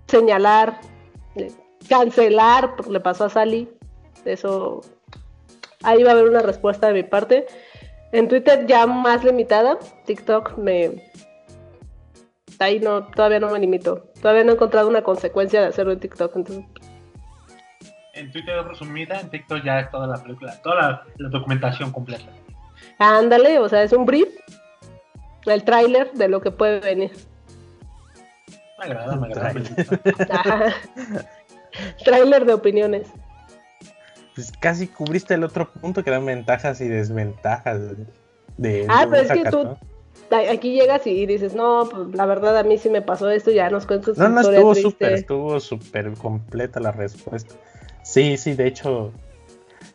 señalar, cancelar, porque le pasó a Sally. Eso. Ahí va a haber una respuesta de mi parte. En Twitter ya más limitada. TikTok me. Ahí no, todavía no me limito. Todavía no he encontrado una consecuencia de hacerlo en TikTok. Entonces. En Twitter resumida, en TikTok ya es toda la película, toda la documentación completa. Ándale, o sea, es un brief, el tráiler de lo que puede venir. Me agrada, me agrada. tráiler de opiniones. Pues casi cubriste el otro punto que eran ventajas y desventajas de... ah, pero es que tú aquí llegas y dices, no, pues la verdad a mí sí me pasó esto, ya nos cuentas. No, no, estuvo súper, estuvo súper completa la respuesta. Sí, sí, de hecho,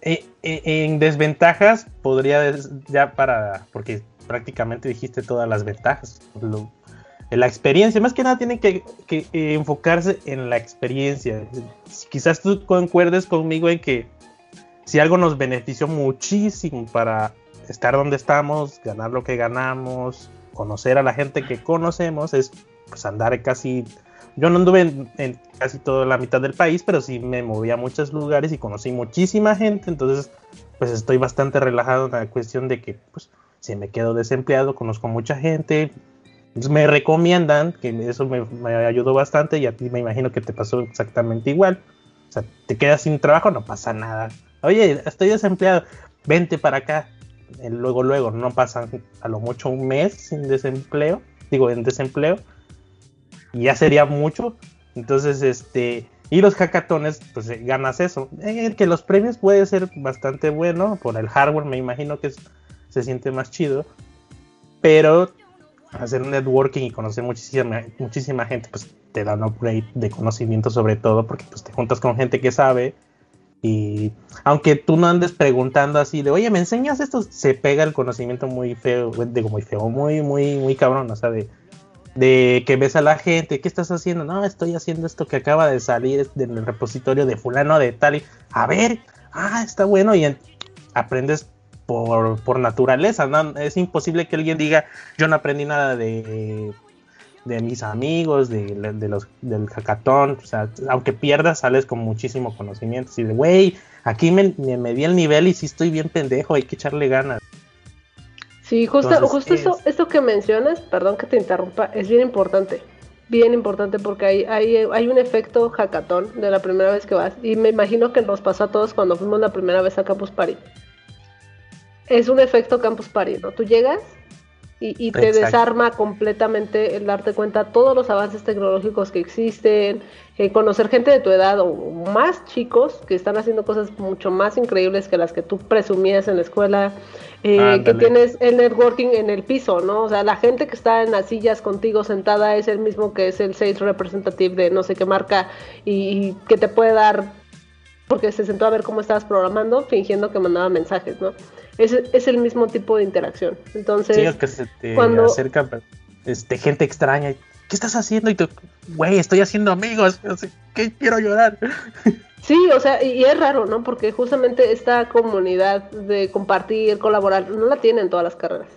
eh, eh, en desventajas podría ya para, porque prácticamente dijiste todas las ventajas. la experiencia, más que nada tiene que, eh, enfocarse en la experiencia. Quizás tú concuerdes conmigo en que si algo nos benefició muchísimo para estar donde estamos, ganar lo que ganamos, conocer a la gente que conocemos, es pues andar casi yo no anduve en, casi toda la mitad del país, pero sí me moví a muchos lugares y conocí muchísima gente, entonces pues estoy bastante relajado en la cuestión de que pues si me quedo desempleado, conozco mucha gente, pues, me recomiendan, que eso me, ayudó bastante y a ti me imagino que te pasó exactamente igual. O sea, te quedas sin trabajo, no pasa nada. Oye, estoy desempleado, vente para acá. Luego, luego, no pasan a lo mucho un mes sin desempleo, digo, en desempleo y ya sería mucho. Entonces, este, y los hackatones, pues eh, ganas eso. Que los premios puede ser bastante bueno, por el hardware me imagino que se siente más chido, pero hacer networking y conocer muchísima, muchísima gente, pues te da un upgrade de conocimiento sobre todo, porque pues te juntas con gente que sabe. Y aunque tú no andes preguntando así de, oye, ¿me enseñas esto? Se pega el conocimiento muy feo, digo, muy feo, muy, muy, muy cabrón, o sea, de, de que ves a la gente, ¿qué estás haciendo? No, estoy haciendo esto que acaba de salir del repositorio de fulano de tal y a ver, ah, está bueno y aprendes por, naturaleza, ¿no? Es imposible que alguien diga, yo no aprendí nada de, de mis amigos, de, los, del hackathon, o sea, aunque pierdas, sales con muchísimo conocimiento, y de, güey, aquí me, me, di el nivel y sí estoy bien pendejo, hay que echarle ganas. Sí, justo, justo eso, esto que mencionas, perdón que te interrumpa, es bien importante. Bien importante porque hay, hay, hay un efecto hackathon de la primera vez que vas. Y me imagino que nos pasó a todos cuando fuimos la primera vez a Campus Party. Es un efecto Campus Party, ¿no? Tú llegas y, te desarma completamente el darte cuenta de todos los avances tecnológicos que existen, eh, conocer gente de tu edad o más chicos que están haciendo cosas mucho más increíbles que las que tú presumías en la escuela, eh, que tienes el networking en el piso, ¿no? O sea, la gente que está en las sillas contigo sentada es el mismo que es el sales representative de no sé qué marca y que te puede dar porque se sentó a ver cómo estabas programando fingiendo que mandaba mensajes, ¿no? Es, es el mismo tipo de interacción. Entonces, sí, es que se te cuando... acerca este, gente extraña. ¿Qué estás haciendo? Y tú, güey, estoy haciendo amigos. ¿Qué quiero llorar? Sí, o sea, y, es raro, ¿no? Porque justamente esta comunidad de compartir, colaborar, no la tienen todas las carreras.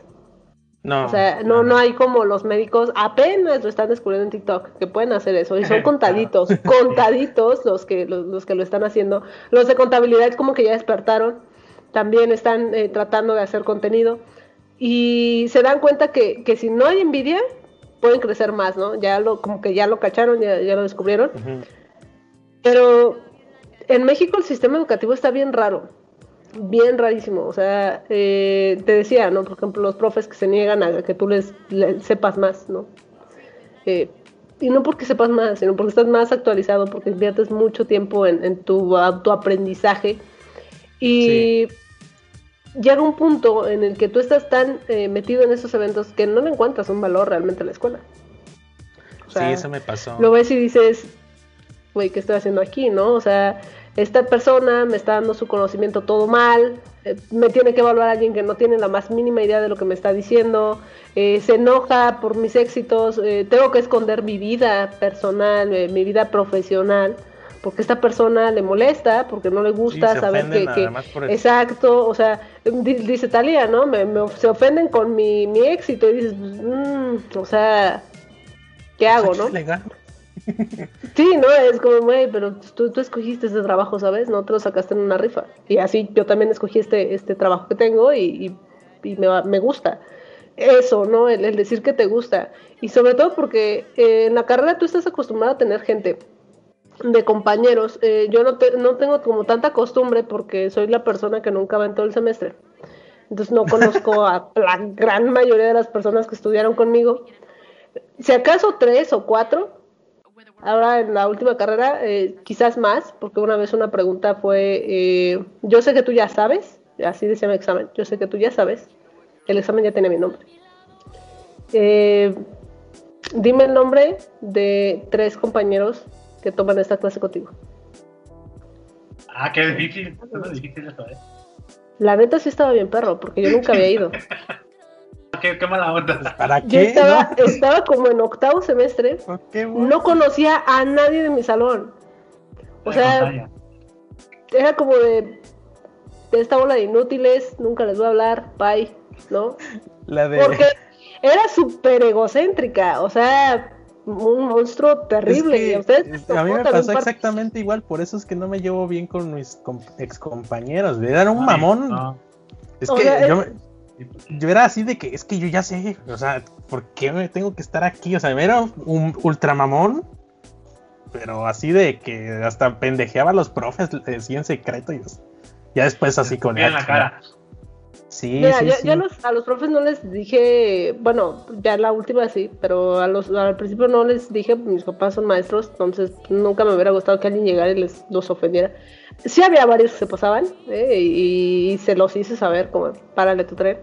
No. O sea, no, no hay como los médicos apenas lo están descubriendo en TikTok que pueden hacer eso. Y son contaditos, contaditos los que, los, que lo están haciendo. Los de contabilidad como que ya despertaron. También están eh, tratando de hacer contenido. Y se dan cuenta que, que, si no hay envidia, pueden crecer más, ¿no? Ya lo, como que ya lo cacharon, ya, ya lo descubrieron. Pero en México el sistema educativo está bien raro bien rarísimo. O sea, eh, te decía, ¿no? Por ejemplo, los profes que se niegan a que tú les, sepas más, ¿no? Eh, y no porque sepas más, sino porque estás más actualizado, porque inviertes mucho tiempo en, tu, aprendizaje. Y llega un punto en el que tú estás tan eh, metido en esos eventos que no le encuentras un valor realmente en la escuela. sí, eso me pasó. Lo ves y dices, güey, ¿qué estoy haciendo aquí, no? O sea, esta persona me está dando su conocimiento todo mal, eh, me tiene que evaluar alguien que no tiene la más mínima idea de lo que me está diciendo, eh, se enoja por mis éxitos, tengo que esconder mi vida personal, mi vida profesional, porque esta persona le molesta, porque no le gusta saber que... exacto, o sea, dice Talía, ¿no? Me, se ofenden con mi, éxito y dices, mm, o sea, ¿qué hago, no? Sí, no, es como, güey, pero tú, tú, escogiste este trabajo, ¿sabes? No te lo sacaste en una rifa. Y así yo también escogí este, este trabajo que tengo y, y, me, me, gusta. Eso, ¿no? El, decir que te gusta. Y sobre todo porque eh, en la carrera tú estás acostumbrado a tener gente de compañeros. Eh, yo no, no tengo como tanta costumbre porque soy la persona que nunca va en todo el semestre. Entonces no conozco a la gran mayoría de las personas que estudiaron conmigo. Si acaso tres o cuatro, Ahora en la última carrera, eh, quizás más, porque una vez una pregunta fue, eh, yo sé que tú ya sabes, así decía mi examen, yo sé que tú ya sabes, el examen ya tiene mi nombre. Eh, dime el nombre de tres compañeros que toman esta clase contigo. Ah, qué difícil, es difícil esto, ¿eh? La neta sí estaba bien perro, porque yo nunca había ido. qué, mala onda. Pues, ¿Para qué? Yo estaba, como en octavo semestre. No conocía a nadie de mi salón. O sea, era como de, de esta bola de inútiles, nunca les voy a hablar, bye, ¿no? La de... Porque era súper egocéntrica, o sea, un monstruo terrible. a, mí me pasó exactamente igual, por eso es que no me llevo bien con mis ex compañeros. Era un mamón. Es que yo, yo era así de que es que yo ya sé, o sea, ¿por qué me tengo que estar aquí? O sea, era un ultramamón, pero así de que hasta pendejeaba a los profes así en secreto y ya después así con en la cara. Sí, sí, ya, a los profes no les dije, bueno, ya la última sí, pero a los, al principio no les dije, mis papás son maestros, entonces nunca me hubiera gustado que alguien llegara y les los ofendiera. Sí había varios que se pasaban ¿eh? y, se los hice saber como, párale tu tren.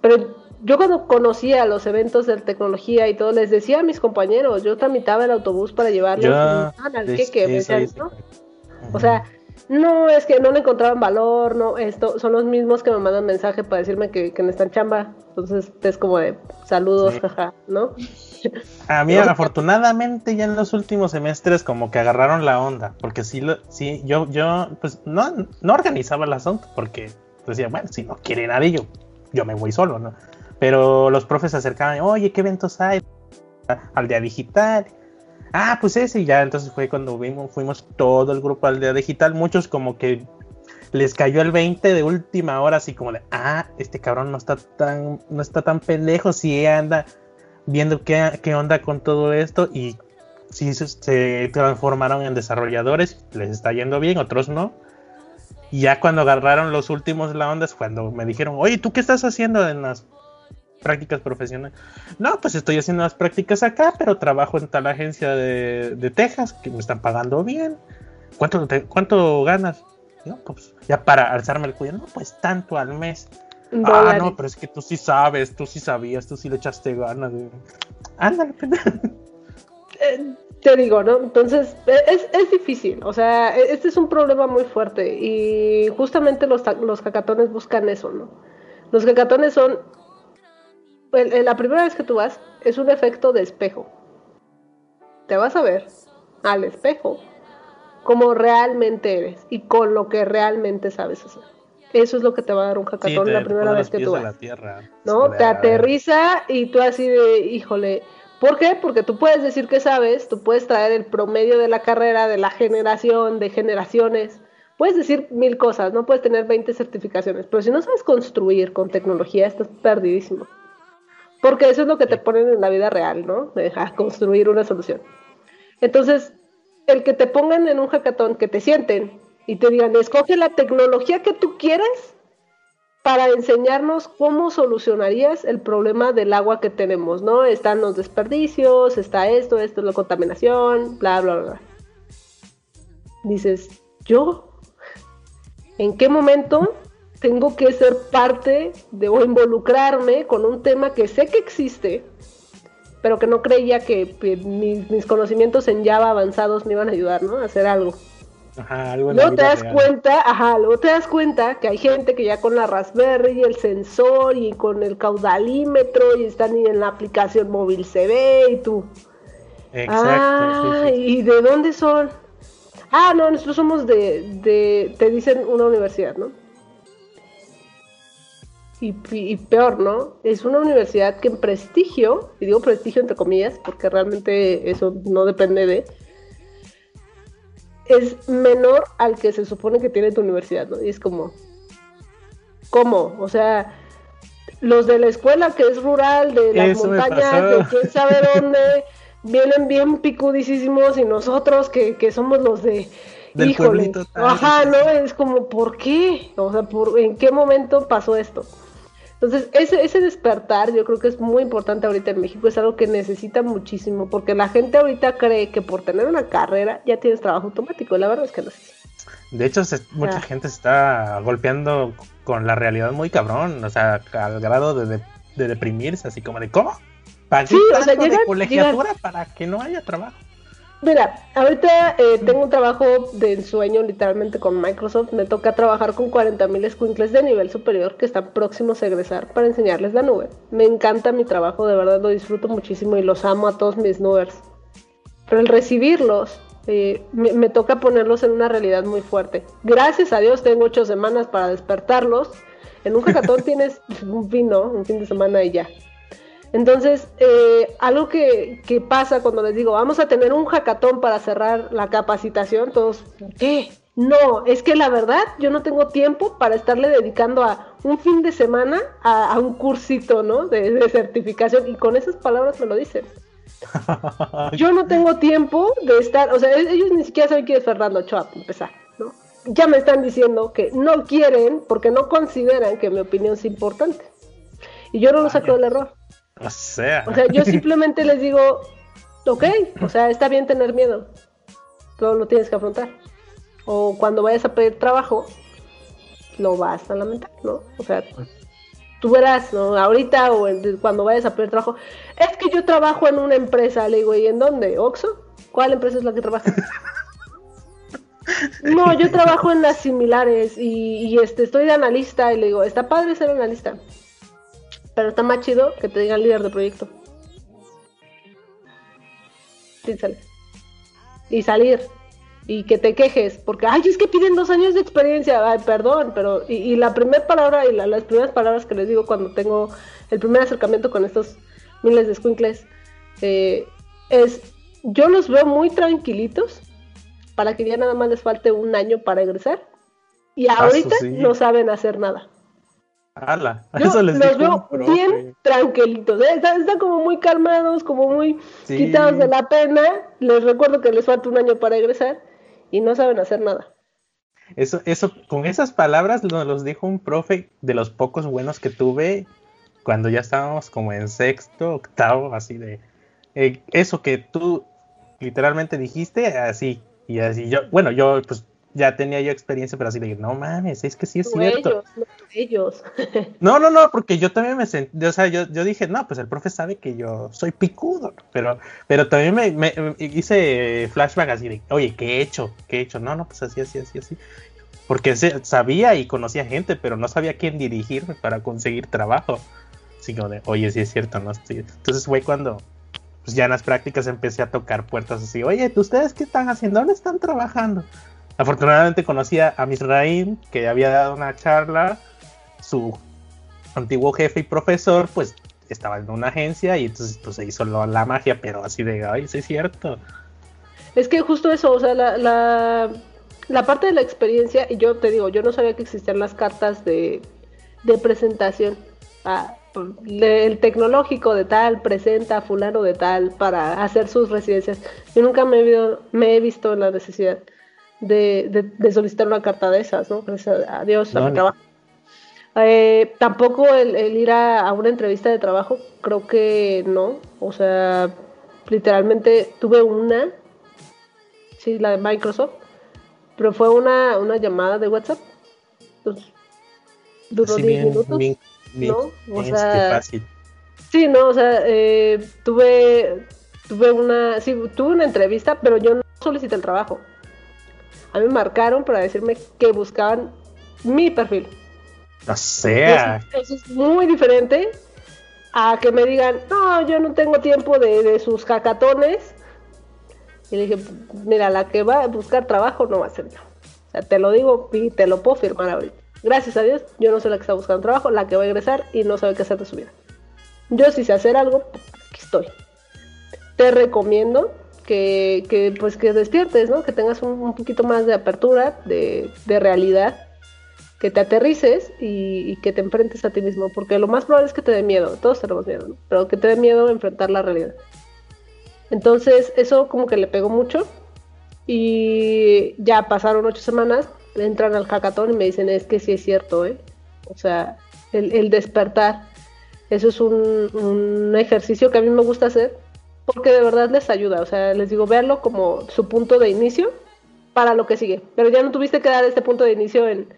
Pero yo cuando conocía los eventos de tecnología y todo, les decía a mis compañeros, yo tramitaba el autobús para llevarlos al queque, O sea, no, es que no le encontraban valor, no, esto, son los mismos que me mandan mensaje para decirme que, que están chamba. Entonces es como de saludos, jaja, ¿no? A mí, afortunadamente, ya en los últimos semestres, como que agarraron la onda. Porque sí, lo, sí yo, yo, pues no, no organizaba el asunto, porque decía, bueno, si no quiere nadie, yo, yo me voy solo, ¿no? Pero los profes se acercaban, oye, ¿qué eventos hay? Aldea digital ah, pues ese, y ya entonces fue cuando vimos, fuimos todo el grupo Aldea Digital, muchos como que les cayó el 20 de última hora, así como de, ah, este cabrón no está tan, no está tan pendejo, si anda viendo qué, qué onda con todo esto, y si se, transformaron en desarrolladores, les está yendo bien, otros no. Y ya cuando agarraron los últimos la onda cuando me dijeron, oye, ¿tú qué estás haciendo en las prácticas profesionales. No, pues estoy haciendo las prácticas acá, pero trabajo en tal agencia de, de Texas que me están pagando bien. ¿Cuánto, ¿Cuánto ganas? No, pues ya para alzarme el cuello, no, pues tanto al mes. Ah, no, pero es que tú sí sabes, tú sí sabías, tú sí le echaste ganas. Ándale, eh, te digo, ¿no? Entonces, es, es, difícil, o sea, e, este es un problema muy fuerte y justamente los, los hackatones buscan eso, ¿no? Los hackatones son, la primera vez que tú vas, es un efecto de espejo. Te vas a ver al espejo como realmente eres y con lo que realmente sabes hacer. Eso es lo que te va a dar un hackatón la primera vez que tú vas. ¿No? Te aterriza y tú así de, híjole, ¿por qué? Porque tú puedes decir que sabes, tú puedes traer el promedio de la carrera, de la generación, de generaciones. Puedes decir mil cosas, no puedes tener 20 certificaciones, pero si no sabes construir con tecnología, estás perdidísimo. Porque eso es lo que te ponen en la vida real, ¿no? Dejar construir una solución. Entonces, el que te pongan en un hackathon, que te sienten y te digan, escoge la tecnología que tú quieres para enseñarnos cómo solucionarías el problema del agua que tenemos, ¿no? Están los desperdicios, está esto, esto es la contaminación, bla, bla, bla. Dices, ¿yo? ¿En qué momento tengo que ser parte de o involucrarme con un tema que sé que existe, pero que no creía que, mis, conocimientos en Java avanzados me iban a ayudar, ¿no? A hacer algo. Ajá, algo luego te das cuenta, ajá, luego te das cuenta que hay gente que ya con la Raspberry y el sensor y con el caudalímetro y están en la aplicación móvil se ve y tú. Exacto. Ah, ¿y de dónde son? Ah, no, nosotros somos de, de, te dicen una universidad, ¿no? Y, peor, ¿no? Es una universidad que en prestigio, y digo prestigio entre comillas, porque realmente eso no depende de, es menor al que se supone que tiene tu universidad, ¿no? Y es como, ¿cómo? O sea, los de la escuela que es rural, de las montañas, de quién sabe dónde, vienen bien picudísimos y nosotros que, que somos los de... Híjole, ajá, ¿no? Es como, ¿por qué? O sea, ¿por, ¿en qué momento pasó esto? Entonces, ese, ese despertar yo creo que es muy importante ahorita en México, es algo que necesita muchísimo, porque la gente ahorita cree que por tener una carrera ya tienes trabajo automático, la verdad es que no es así. De hecho, mucha gente se está golpeando con la realidad muy cabrón, o sea, al grado de, deprimirse, así como de, ¿cómo? ¿Para sí, o sea, de colegiatura para que no haya trabajo? Mira, ahorita eh, tengo un trabajo de sueño literalmente con Microsoft. Me toca trabajar con 40.000 squinkles de nivel superior que están próximos a egresar para enseñarles la nube. Me encanta mi trabajo, de verdad lo disfruto muchísimo y los amo a todos mis nubers. Pero el recibirlos, eh, me, toca ponerlos en una realidad muy fuerte. Gracias a Dios tengo ocho semanas para despertarlos. En un hackathon tienes un fin, ¿no? Un fin de semana y ya. Entonces, eh, algo que, pasa cuando les digo, vamos a tener un hackathon para cerrar la capacitación, todos, ¿qué? No, es que la verdad yo no tengo tiempo para estarle dedicando a un fin de semana a, un cursito, ¿no? De, certificación. Y con esas palabras me lo dicen. yo no tengo tiempo de estar, o sea, e-, ellos ni siquiera saben quién es Fernando Ochoa, para empezar, ¿no? Ya me están diciendo que no quieren porque no consideran que mi opinión es importante. Y yo no lo saco del error. O sea. O sea, yo simplemente les digo, ok, o sea, está bien tener miedo, pero lo tienes que afrontar. O cuando vayas a pedir trabajo, lo vas a lamentar, ¿no? O sea, tú verás, ¿no? Ahorita o cuando vayas a pedir trabajo, es que yo trabajo en una empresa, le digo, ¿y en dónde? ¿Oxo? ¿Cuál empresa es la que trabaja? no, yo trabajo en las similares y, y, este, estoy de analista y le digo, está padre ser analista. Pero está más chido que te digan líder de proyecto. Y salir. Y que te quejes. Porque, ay, es que piden dos años de experiencia. Ay, perdón, pero. Y, la primera palabra y las primeras palabras que les digo cuando tengo el primer acercamiento con estos miles de squinkles eh, es: yo los veo muy tranquilitos para que ya nada más les falte un año para egresar. Y ah, ahorita no saben hacer nada. Yo los veo bien tranquilitos, ¿eh? están, como muy calmados, como muy quitados de la pena. Les recuerdo que les falta un año para egresar y no saben hacer nada. Eso, eso, con esas palabras nos los dijo un profe de los pocos buenos que tuve cuando ya estábamos como en sexto, octavo, así de eh, eso que tú literalmente dijiste, así, y así yo, bueno, yo pues ya tenía yo experiencia, pero así de, no mames, es que sí es cierto. Ellos, no, no, no, porque yo también me sentí, o sea, yo, yo dije, no, pues el profe sabe que yo soy picudo, pero, pero también me, me, hice flashback así de, oye, ¿qué he hecho? ¿Qué he hecho? No, no, pues así, así, así, así. Porque sabía y conocía gente, pero no sabía quién dirigirme para conseguir trabajo. Así como de, oye, sí es cierto, no estoy. Entonces fue cuando, pues ya en las prácticas empecé a tocar puertas así, oye, ¿ustedes qué están haciendo? ¿Dónde están trabajando? Afortunadamente conocí a Misraim, que había dado una charla, su antiguo jefe y profesor, pues estaba en una agencia y entonces pues se hizo la magia, pero así de, ay, sí es cierto. Es que justo eso, o sea, la, la, parte de la experiencia, y yo te digo, yo no sabía que existían las cartas de, de presentación. Ah, el tecnológico de tal presenta a fulano de tal para hacer sus residencias. Yo nunca me he, me he visto en la necesidad de, solicitar una carta de esas, ¿no? Gracias a Dios, eh, tampoco el, ir a, una entrevista de trabajo, creo que no. O sea, literalmente tuve una, sí, la de Microsoft, pero fue una, una llamada de WhatsApp. duró 10 minutos. ¿no? O sea, Sí, no, o sea, eh, tuve, tuve una, sí, tuve una entrevista, pero yo no solicité el trabajo. A mí me marcaron para decirme que buscaban mi perfil. O sea. Eso, es muy diferente a que me digan, no, yo no tengo tiempo de, de sus hackatones. Y le dije, mira, la que va a buscar trabajo no va a ser yo. O sea, te lo digo y te lo puedo firmar ahorita. Gracias a Dios, yo no soy la que está buscando trabajo, la que va a egresar y no sabe qué hacer de su vida. Yo si sé hacer algo, aquí estoy. Te recomiendo que, pues que despiertes, ¿no? Que tengas un, poquito más de apertura, de, de realidad, que te aterrices y, que te enfrentes a ti mismo, porque lo más probable es que te dé miedo, todos tenemos miedo, ¿no? pero que te dé miedo enfrentar la realidad. Entonces eso como que le pegó mucho y ya pasaron ocho semanas, entran al hackathon y me dicen, es que sí es cierto, ¿eh? O sea, el, despertar, eso es un, ejercicio que a mí me gusta hacer porque de verdad les ayuda, o sea, les digo, verlo como su punto de inicio para lo que sigue, pero ya no tuviste que dar este punto de inicio en,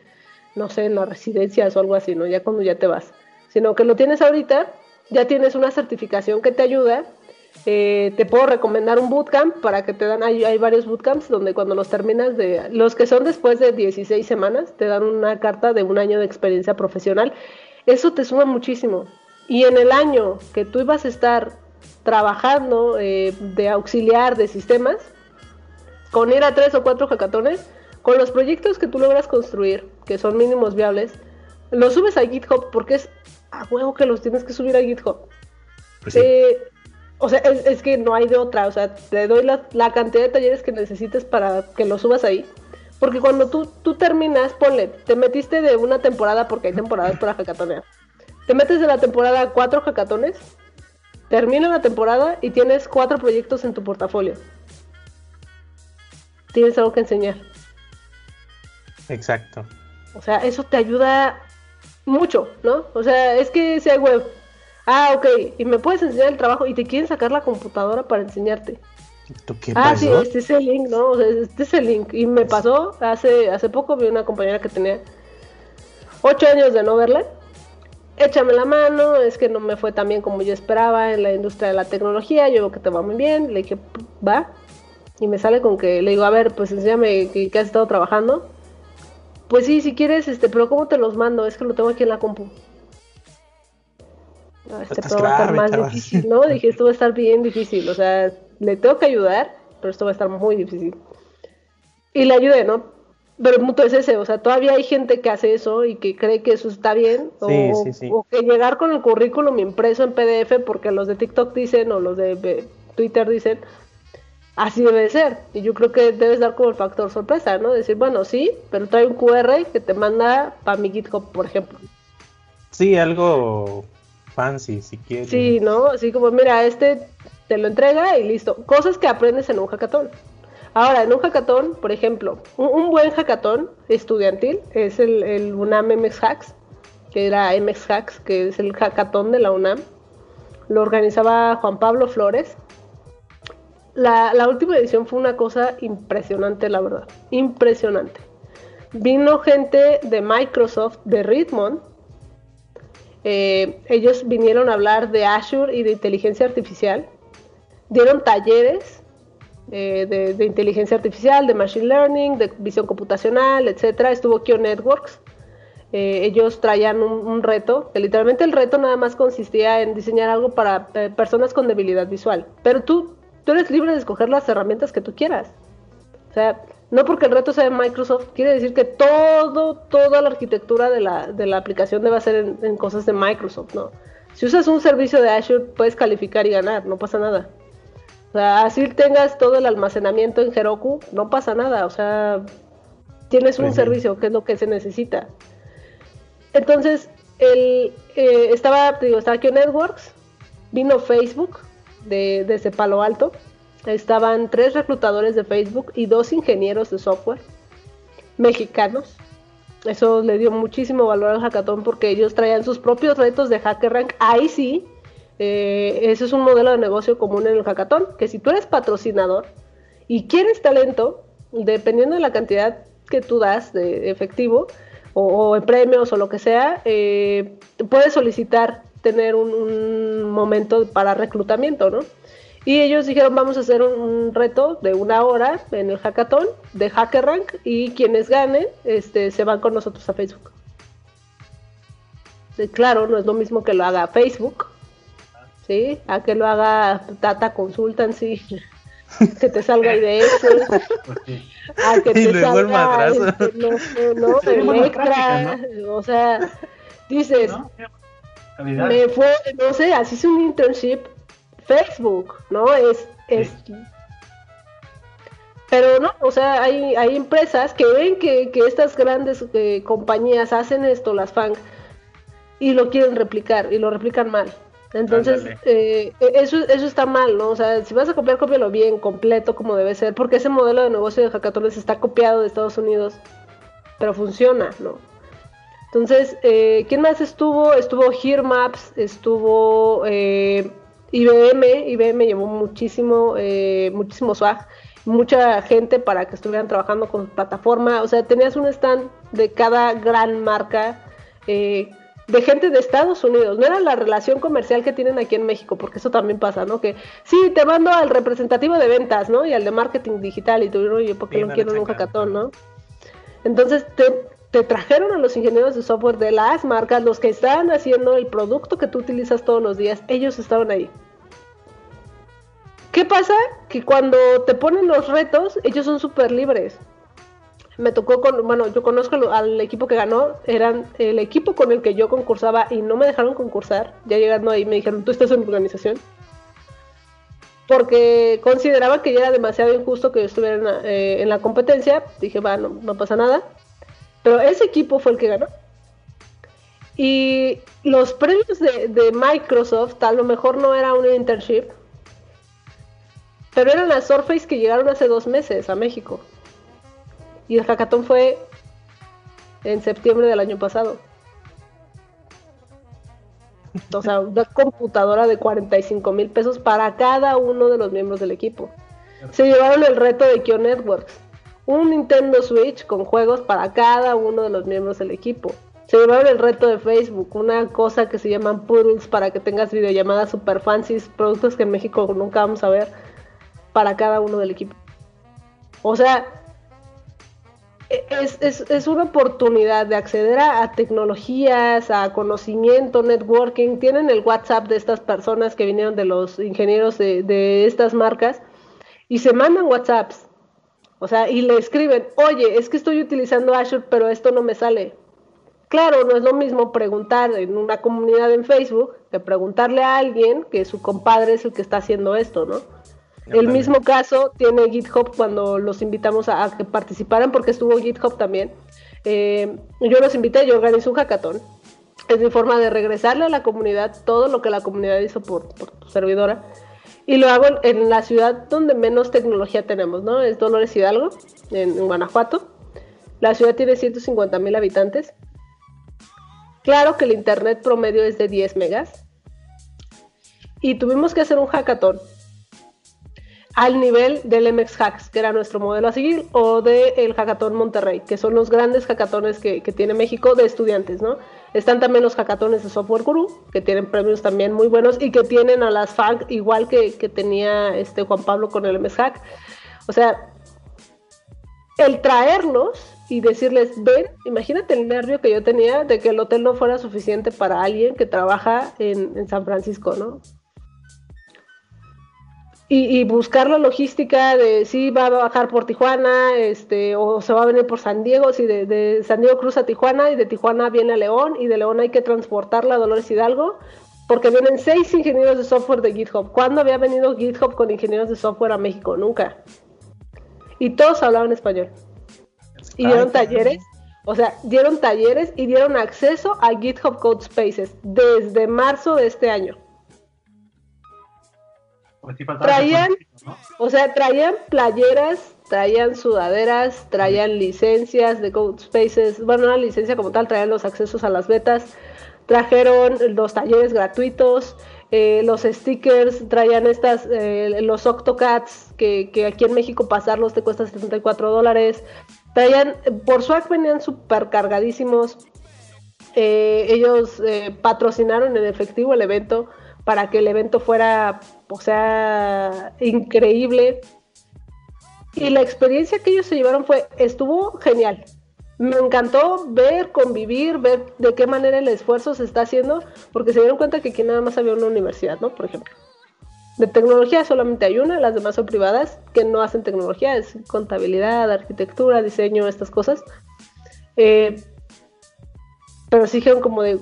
no sé, en las residencias o algo así, ¿no? Ya cuando ya te vas, sino que lo tienes ahorita, ya tienes una certificación que te ayuda eh, te puedo recomendar un bootcamp para que te dan, hay, hay, varios bootcamps donde cuando los terminas de, los que son después de 16 semanas, te dan una carta de un año de experiencia profesional. Eso te suma muchísimo. Y en el año que tú ibas a estar trabajando eh, de auxiliar de sistemas, con ir a tres o cuatro hackatones, con los proyectos que tú logras construir, que son mínimos viables, los subes a GitHub porque es a huevo que los tienes que subir a GitHub. Pues eh, o sea, es, que no hay de otra. O sea, te doy la, cantidad de talleres que necesites para que lo subas ahí. Porque cuando tú, tú terminas, ponle, te metiste de una temporada, porque hay temporadas para hackatonear. Te metes de la temporada cuatro hackatones, termina la temporada y tienes cuatro proyectos en tu portafolio. Tienes algo que enseñar. Exacto. O sea, eso te ayuda mucho, ¿no? O sea, es que sea web Ah, ok. Y me puedes enseñar el trabajo y te quieren sacar la computadora para enseñarte. qué ah, sí, este es el link, ¿no? O sea, este es el link. Y me pasó hace, hace poco, vi una compañera que tenía ocho años de no verla. Échame la mano, es que no me fue tan bien como yo esperaba en la industria de la tecnología. Yo veo que te va muy bien. Le dije, va. Y me sale con que le digo, a ver, pues enséñame que, que has estado trabajando. Pues sí, si quieres, este, pero ¿cómo te los mando? Es que lo tengo aquí en la compu este va a estar más difícil, ¿no? Dije, esto va a estar bien difícil, o sea, le tengo que ayudar, pero esto va a estar muy difícil. Y le ayudé, ¿no? Punto es ese, o sea, todavía hay gente que hace eso y que cree que eso está bien, o, que llegar con el currículum impreso en PDF porque los de TikTok dicen o los de Twitter dicen, así debe ser. Y yo creo que debes dar como el factor sorpresa, ¿no? Decir, bueno, sí, pero trae un QR que te manda para mi GitHub, por ejemplo. Sí, algo fancy, si quieres. Sí, ¿no? Así como, mira, este te lo entrega y listo. Cosas que aprendes en un hackathon. Ahora, en un hackathon, por ejemplo, un, buen hackathon estudiantil es el, UNAM MX Hacks, que era MX Hacks, que es el hackathon de la UNAM. Lo organizaba Juan Pablo Flores. La, última edición fue una cosa impresionante, la verdad. Impresionante. Vino gente de Microsoft, de Redmond. Eh, ellos vinieron a hablar de Azure y de inteligencia artificial. Dieron talleres eh, de, inteligencia artificial, de machine learning, de visión computacional, etcétera. Estuvo Kio Networks. Eh, ellos traían un, reto, literalmente el reto nada más consistía en diseñar algo para eh, personas con debilidad visual. Pero tú, tú eres libre de escoger las herramientas que tú quieras. O sea, no porque el reto sea de Microsoft, quiere decir que todo, toda la arquitectura de la, de la aplicación debe ser en, en cosas de Microsoft, ¿no? Si usas un servicio de Azure, puedes calificar y ganar, no pasa nada. O sea, así tengas todo el almacenamiento en Heroku, no pasa nada. O sea, tienes un servicio, que es lo que se necesita. Entonces, el, eh, estaba, digo, estaba aquí Networks, vino Facebook de, desde Palo Alto. Estaban tres reclutadores de Facebook y dos ingenieros de software mexicanos. Eso le dio muchísimo valor al hackathon porque ellos traían sus propios retos de HackerRank. Ahí sí, eh, ese es un modelo de negocio común en el hackathon, que si tú eres patrocinador y quieres talento, dependiendo de la cantidad que tú das de efectivo o, en premios o lo que sea, eh, puedes solicitar tener un, momento para reclutamiento, ¿no? Y ellos dijeron, vamos a hacer un, reto de una hora en el hackathon de HackerRank y quienes ganen este, se van con nosotros a Facebook. claro, no es lo mismo que lo haga Facebook, ¿sí? A que lo haga Data Consultancy, que te salga IDS, a que te salga este, no, no, el extra, o sea, dices, me fue, no sé, así es un internship Facebook, ¿no? Es, es pero no, o sea, hay, hay empresas que ven que, que estas grandes eh, compañías hacen esto, las FANG, y lo quieren replicar, y lo replican mal. Entonces, eh, e, eso, eso está mal, ¿no? O sea, si vas a copiar, cópialo bien, completo, como debe ser, porque ese modelo de negocio de hackatones está copiado de Estados Unidos, pero funciona, ¿no? Entonces, eh, ¿quién más estuvo? Estuvo Maps, estuvo eh, IBM, IBM llevó muchísimo, eh, muchísimo swag, mucha gente para que estuvieran trabajando con su plataforma, o sea, tenías un stand de cada gran marca eh, de gente de Estados Unidos, no era la relación comercial que tienen aquí en México, porque eso también pasa, ¿no? Que sí, te mando al representativo de ventas, ¿no? Y al de marketing digital, y tú, oye, ¿por qué no quiero un hackathon, no? Entonces te, te trajeron a los ingenieros de software de las marcas, los que estaban haciendo el producto que tú utilizas todos los días, ellos estaban ahí. ¿Qué pasa? Que cuando te ponen los retos, ellos son súper libres me tocó con, bueno, yo conozco al equipo que ganó, eran el equipo con el que yo concursaba y no me dejaron concursar, ya llegando ahí me dijeron, tú estás en organización, porque consideraban que ya era demasiado injusto que yo estuviera en la, eh, competencia, dije, va, no, pasa nada, pero ese equipo fue el que ganó. Y los premios de, de Microsoft a lo mejor no era un internship, pero eran las Surface que llegaron hace dos meses a México. Y el hackathon fue en septiembre del año pasado. O sea, una computadora de 45 mil pesos para cada uno de los miembros del equipo. Se llevaron el reto de Kyo Networks. Un Nintendo Switch con juegos para cada uno de los miembros del equipo. Se llevaron el reto de Facebook, una cosa que se llaman Poodles para que tengas videollamadas super fancy, productos que en México nunca vamos a ver, para cada uno del equipo. O sea, es, es, es, una oportunidad de acceder a, tecnologías, a conocimiento, networking. Tienen el WhatsApp de estas personas que vinieron de los ingenieros de, de estas marcas y se mandan WhatsApps. O sea, y le escriben, oye, es que estoy utilizando Azure, pero esto no me sale. Claro, no es lo mismo preguntar en una comunidad en Facebook que preguntarle a alguien que su compadre es el que está haciendo esto, ¿no? El mismo caso tiene GitHub cuando los invitamos a, que participaran, porque estuvo GitHub también. Eh, yo los invité, yo organizo un hackathon. Es mi forma de regresarle a la comunidad todo lo que la comunidad hizo por, tu servidora. Y lo hago en, la ciudad donde menos tecnología tenemos, ¿no? Es Dolores Hidalgo, en, Guanajuato. La ciudad tiene 150 mil habitantes. Claro que el internet promedio es de 10 megas. Y tuvimos que hacer un hackathon al nivel del MX Hacks, que era nuestro modelo a seguir, o del el Hackathon Monterrey, que son los grandes hackatones que, tiene México de estudiantes, ¿no? Están también los hackatones de Software Guru, que tienen premios también muy buenos y que tienen a las FANG igual que, tenía este Juan Pablo con el MX Hack. O sea, el traerlos y decirles, ven, imagínate el nervio que yo tenía de que el hotel no fuera suficiente para alguien que trabaja en, en San Francisco, ¿no? Y, buscar la logística de si va a bajar por Tijuana, este, o se va a venir por San Diego, si de, San Diego cruza Tijuana y de Tijuana viene a León y de León hay que transportarla a Dolores Hidalgo, porque vienen seis ingenieros de software de GitHub. ¿Cuándo había venido GitHub con ingenieros de software a México? Nunca. Y todos hablaban español. Y dieron talleres, o sea, dieron talleres y dieron acceso a GitHub Code Spaces desde marzo de este año. Pues traían, o sea, traían playeras, traían sudaderas, traían licencias de Spaces, bueno, una licencia como tal, traían los accesos a las betas, trajeron los talleres gratuitos, eh, los stickers, traían estas, eh, los Octocats, que, que, aquí en México pasarlos te cuesta 74 dólares, traían, por Swag venían súper cargadísimos, eh, ellos patrocinaron en efectivo el evento, para que el evento fuera, o sea, increíble. Y la experiencia que ellos se llevaron fue, estuvo genial. Me encantó ver, convivir, ver de qué manera el esfuerzo se está haciendo, porque se dieron cuenta que aquí nada más había una universidad, ¿no? Por ejemplo. De tecnología solamente hay una, las demás son privadas que no hacen tecnología, es contabilidad, arquitectura, diseño, estas cosas. Eh, pero sí dijeron como de,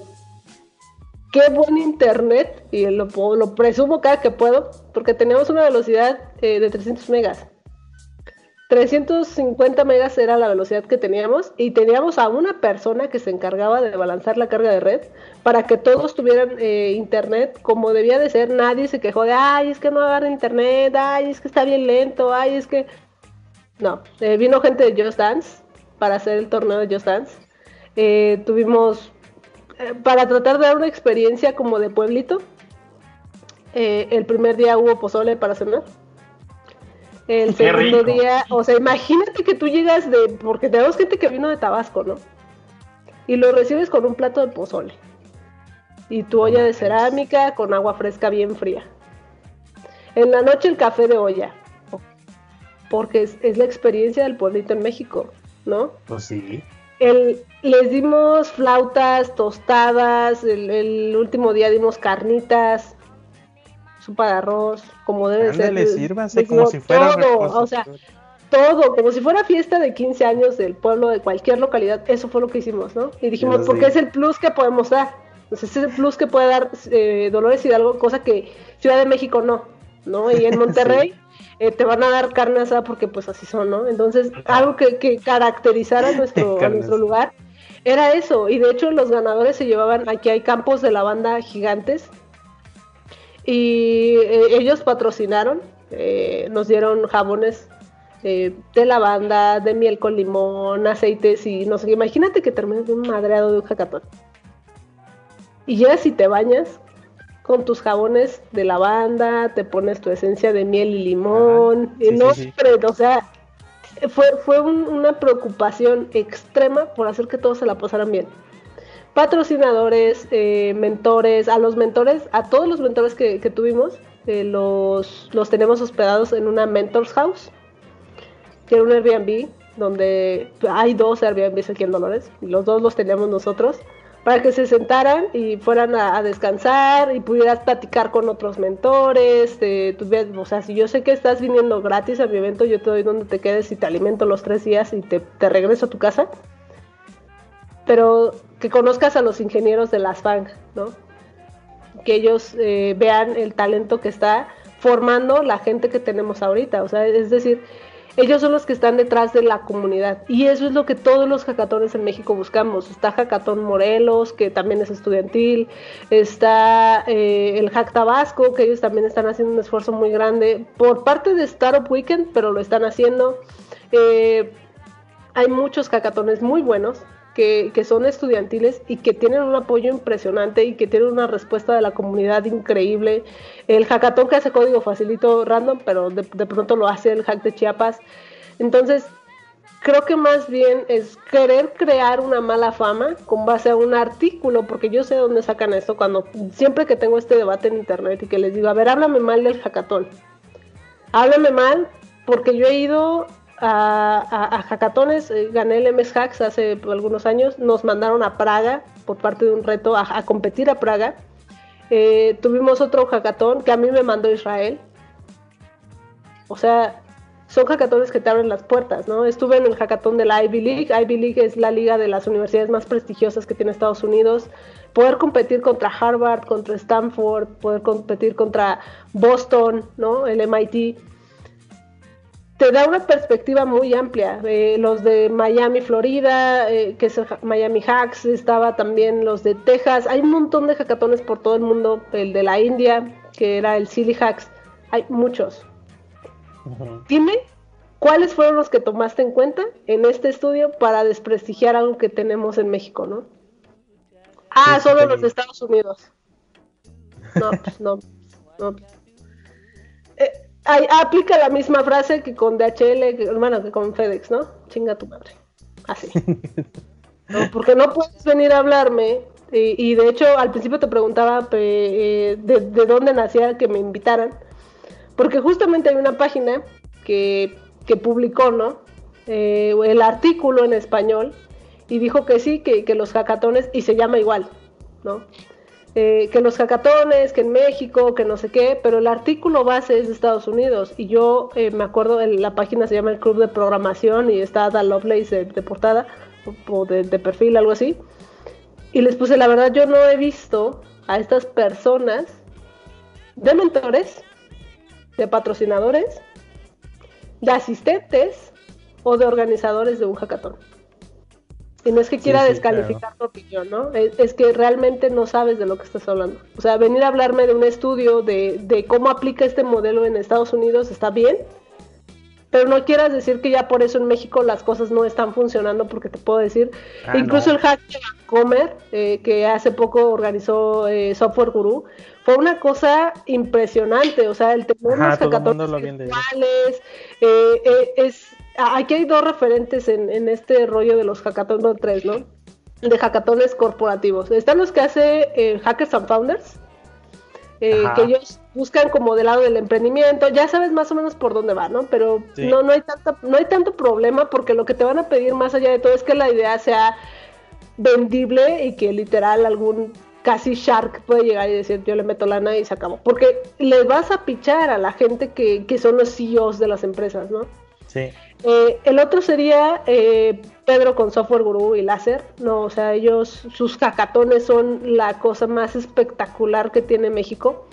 qué buen internet, y lo, lo, presumo cada que puedo, porque teníamos una velocidad eh, de 300 megas. 350 megas era la velocidad que teníamos y teníamos a una persona que se encargaba de balanzar la carga de red para que todos tuvieran eh, internet como debía de ser. Nadie se quejó de, ay, es que no agarra internet, ay, es que está bien lento, ay, es que... No, eh, vino gente de Just Dance para hacer el torneo de Just Dance. tuvimos para tratar de dar una experiencia como de pueblito. Eh, el primer día hubo pozole para cenar. El segundo día, o sea, imagínate que tú llegas de, porque tenemos gente que vino de Tabasco, ¿no? Y lo recibes con un plato de pozole. Y tu olla de cerámica con agua fresca bien fría. En la noche el café de olla. Porque es, es la experiencia del pueblito en México, ¿no? Pues sí les dimos flautas, tostadas, el, último día dimos carnitas, sopa de arroz, como debe ser. sírvase como si fuera todo, o sea, todo, como si fuera fiesta de 15 años del pueblo de cualquier localidad, eso fue lo que hicimos, ¿no? Y dijimos, porque es el plus que podemos dar. Entonces es el plus que puede dar eh, Dolores Hidalgo, cosa que Ciudad de México no, ¿no? Y en Monterrey eh, te van a dar carne asada porque pues así son, ¿no? Entonces, algo que, que caracterizara nuestro, nuestro lugar era eso. Y de hecho los ganadores se llevaban, aquí hay campos de lavanda gigantes y eh, ellos patrocinaron, eh, nos dieron jabones de lavanda, de miel con limón, aceites y no sé, imagínate que terminas de un madreado de un jacatón. Y ya si te bañas con tus jabones de lavanda, te pones tu esencia de miel y limón, y no, o sea, fue, fue una preocupación extrema por hacer que todos se la pasaran bien. Patrocinadores, eh, mentores, a los mentores, a todos los mentores que, tuvimos, eh, los, los tenemos hospedados en una Mentors House, que era un Airbnb, donde hay dos Airbnbs aquí en Dolores, y los dos los teníamos nosotros para que se sentaran y fueran a, descansar y pudieras platicar con otros mentores. o sea, si yo sé que estás viniendo gratis a mi evento, yo te doy donde te quedes y te alimento los tres días y te, regreso a tu casa. Pero que conozcas a los ingenieros de las FANG, ¿no? Que ellos eh, vean el talento que está formando la gente que tenemos ahorita. O sea, es decir, ellos son los que están detrás de la comunidad. Y eso es lo que todos los hackatones en México buscamos. Está Hackatón Morelos, que también es estudiantil. Está eh, el Hack Tabasco, que ellos también están haciendo un esfuerzo muy grande por parte de Startup Weekend, pero lo están haciendo. Eh, hay muchos hackatones muy buenos que, que, son estudiantiles y que tienen un apoyo impresionante y que tienen una respuesta de la comunidad increíble. El hackathon que hace código facilito random, pero de, de pronto lo hace el hack de Chiapas. Entonces, creo que más bien es querer crear una mala fama con base a un artículo, porque yo sé dónde sacan esto cuando siempre que tengo este debate en internet y que les digo, a ver, háblame mal del hackathon. Háblame mal porque yo he ido a, a, hackatones, eh, gané el MS Hacks hace algunos años, nos mandaron a Praga por parte de un reto a, competir a Praga. Eh, tuvimos otro hackathon que a mí me mandó Israel. O sea, son hackatones que te abren las puertas, ¿no? Estuve en el hackathon de la Ivy League. Ivy League es la liga de las universidades más prestigiosas que tiene Estados Unidos. Poder competir contra Harvard, contra Stanford, poder competir contra Boston, ¿no? El MIT. Te da una perspectiva muy amplia. Eh, los de Miami, Florida, eh, que es Miami Hacks, estaba también los de Texas. Hay un montón de hackatones por todo el mundo. El de la India, que era el Silly Hacks. Hay muchos. Dime cuáles fueron los que tomaste en cuenta en este estudio para desprestigiar algo que tenemos en México, ¿no? Ah, solo los de Estados Unidos. No, pues no. no. Eh, aplica la misma frase que con DHL, que, hermano, que con FedEx, ¿no? Chinga tu madre. Así. porque no puedes venir a hablarme. Y, de hecho, al principio te preguntaba eh, de, de dónde nacía que me invitaran porque justamente hay una página que, publicó, ¿no? Eh, el artículo en español y dijo que sí, que, los hackatones, y se llama igual, ¿no? Eh, que los hackatones, que en México, que no sé qué, pero el artículo base es de Estados Unidos. Y yo eh, me acuerdo, la página se llama el Club de Programación y está Da Lovelace de, portada o de, de, perfil, algo así. Y les puse, la verdad, yo no he visto a estas personas de mentores de patrocinadores, de asistentes o de organizadores de un hackathon. Y no es que quiera descalificar tu opinión, ¿no? Es, que realmente no sabes de lo que estás hablando. O sea, venir a hablarme de un estudio de, de cómo aplica este modelo en Estados Unidos está bien, pero no quieras decir que ya por eso en México las cosas no están funcionando, porque te puedo decir, ah, incluso el hack de Comer, eh, que hace poco organizó eh, Software Guru, fue una cosa impresionante, o sea, el tener unos hackatones eh, es, aquí hay dos referentes en, este rollo de los hackatones, tres, ¿no? De hackatones corporativos. Están los que hace Hackers and Founders, eh, que ellos buscan como del lado del emprendimiento, ya sabes más o menos por dónde va, ¿no? Pero no, no, hay tanta, no hay tanto problema porque lo que te van a pedir más allá de todo es que la idea sea vendible y que literal algún casi shark puede llegar y decir yo le meto lana y se acabó. Porque le vas a pichar a la gente que, que son los CEOs de las empresas, ¿no? Sí. Eh, el otro sería eh, Pedro con Software Guru y Láser, ¿no? O sea, ellos, sus hackatones son la cosa más espectacular que tiene México,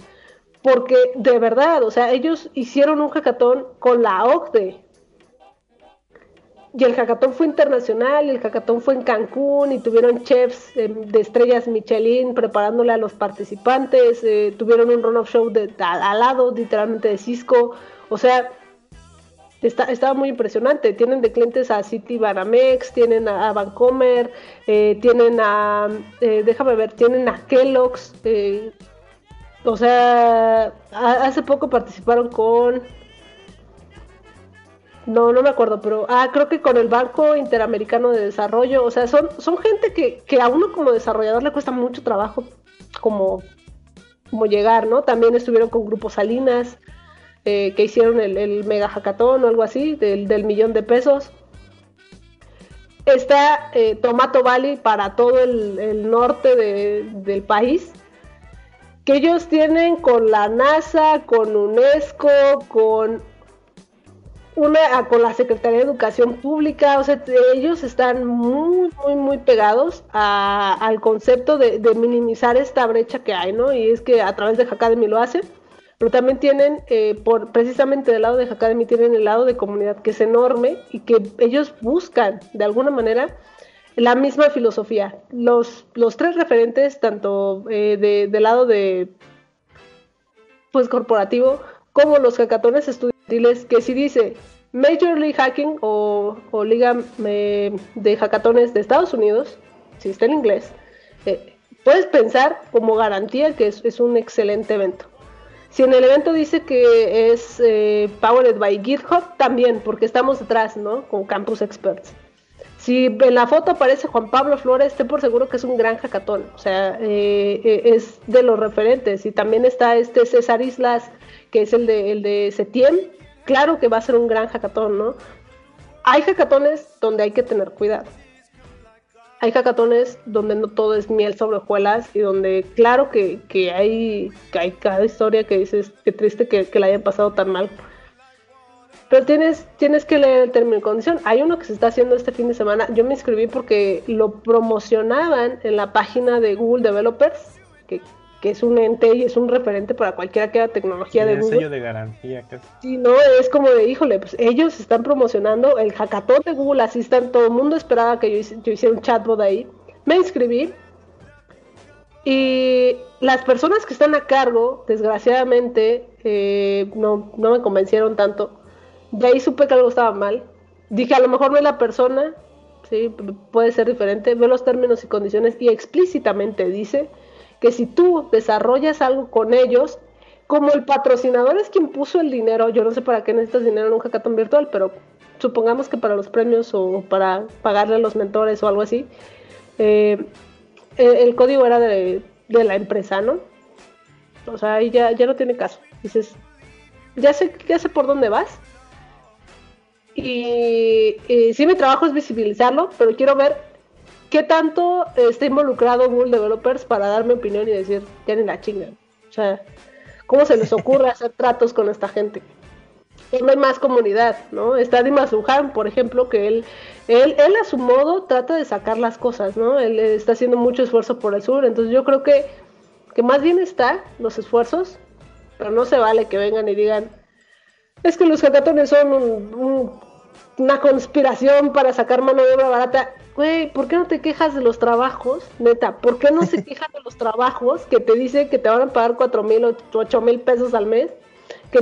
porque de verdad, o sea, ellos hicieron un hackatón con la OCDE. Y el hackatón fue internacional, el hackatón fue en Cancún, y tuvieron chefs de estrellas Michelin preparándole a los participantes, eh, tuvieron un run-off show de, al lado, literalmente de Cisco. O sea, Está, estaba muy impresionante. Tienen de clientes a City Banamex, tienen a, Vancomer, eh, tienen a, eh, déjame ver, tienen a Kellogg's. Eh, o sea, hace poco participaron con, no, no me acuerdo, pero, ah, creo que con el Banco Interamericano de Desarrollo. O sea, son, son gente que, que a uno como desarrollador le cuesta mucho trabajo como, como llegar, ¿no? También estuvieron con Grupo Salinas. Eh, que hicieron el, mega hackathon o algo así, del, millón de pesos. Está eh, Tomato Valley para todo el, norte del país, que ellos tienen con la NASA, con UNESCO, con una ah, con la Secretaría de Educación Pública, o sea, ellos están muy, muy, muy pegados al concepto de, de, minimizar esta brecha que hay, ¿no? Y es que a través de Hackademy lo hacen pero también tienen, eh, por, precisamente del lado de Academy, tienen el lado de comunidad que es enorme y que ellos buscan de alguna manera la misma filosofía. Los, los tres referentes, tanto eh, de, del lado de pues corporativo, como los hackatones estudiantiles, que si dice Major League Hacking o, Liga eh, de Hackatones de Estados Unidos, si está en inglés, eh, puedes pensar como garantía que es, un excelente evento. Si en el evento dice que es eh, powered by GitHub, también, porque estamos detrás, ¿no? Con Campus Experts. Si en la foto aparece Juan Pablo Flores, esté por seguro que es un gran hackatón. O sea, es de los referentes. Y también está este César Islas, que es el de, el de Setiem, claro que va a ser un gran hackatón, ¿no? Hay hackatones donde hay que tener cuidado. Hay hackatones donde no todo es miel sobre hojuelas y donde claro que, hay, hay cada historia que dices, qué triste que, que la hayan pasado tan mal. Pero tienes, tienes que leer el término y condición. Hay uno que se está haciendo este fin de semana. Yo me inscribí porque lo promocionaban en la página de Google Developers, que que es un ente y es un referente para cualquiera que haga tecnología de Google. sello de garantía. Sí, no, es como de, híjole, pues ellos están promocionando el hackathon de Google Assistant, todo el mundo esperaba que yo, yo hiciera un chatbot ahí. Me inscribí y las personas que están a cargo, desgraciadamente, eh, no, no me convencieron tanto. De ahí supe que algo estaba mal. Dije, a lo mejor no es la persona, sí, puede ser diferente. Veo los términos y condiciones y explícitamente dice que si tú desarrollas algo con ellos, como el patrocinador es quien puso el dinero, yo no sé para qué necesitas dinero en un hackathon virtual, pero supongamos que para los premios o para pagarle a los mentores o algo así, eh, el, código era de, la empresa, ¿no? O sea, ahí ya, ya no tiene caso. Dices, ya sé, ya sé por dónde vas. Y, y sí, mi trabajo es visibilizarlo, pero quiero ver ¿qué tanto está involucrado Google Developers para darme opinión y decir, ya ni la chinga? O sea, ¿cómo se les ocurre hacer tratos con esta gente? No hay más comunidad, ¿no? Está Dimas Luján, por ejemplo, que él, él, él a su modo trata de sacar las cosas, ¿no? Él está haciendo mucho esfuerzo por el sur, entonces yo creo que, que más bien está los esfuerzos, pero no se vale que vengan y digan, es que los hackatones son una conspiración para sacar mano de obra barata güey, ¿por qué no te quejas de los trabajos? Neta, ¿por qué no se quejan de los trabajos que te dicen que te van a pagar cuatro mil o ocho mil pesos al mes? Que,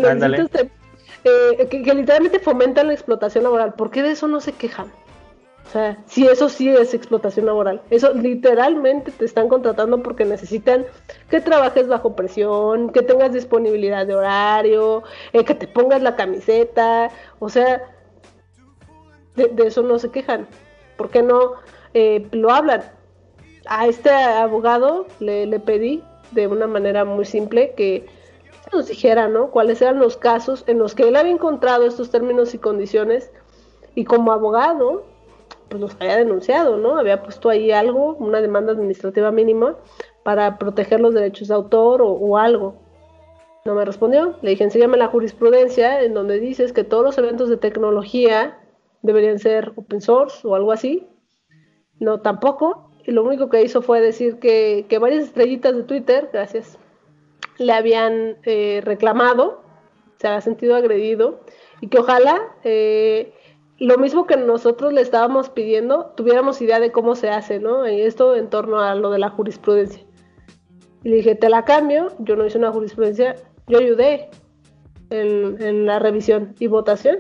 eh, que, literalmente fomentan la explotación laboral. ¿Por qué de eso no se quejan? O sea, si eso sí es explotación laboral, eso literalmente te están contratando porque necesitan que trabajes bajo presión, que tengas disponibilidad de horario, eh, que te pongas la camiseta, o sea, de eso no se quejan. ¿Por qué no eh, lo hablan? A este abogado le, pedí de una manera muy simple que nos dijera, ¿no? Cuáles eran los casos en los que él había encontrado estos términos y condiciones y como abogado, pues los había denunciado, ¿no? Había puesto ahí algo, una demanda administrativa mínima para proteger los derechos de autor o, o algo. No me respondió. Le dije, enséñame la jurisprudencia en donde dices que todos los eventos de tecnología deberían ser open source o algo así. No, tampoco. Y lo único que hizo fue decir que, varias estrellitas de Twitter, gracias, le habían eh, reclamado, se había sentido agredido y que ojalá eh, lo mismo que nosotros le estábamos pidiendo, tuviéramos idea de cómo se hace, ¿no? Esto en torno a lo de la jurisprudencia. Y le dije, te la cambio, yo no hice una jurisprudencia, yo ayudé en la revisión y votación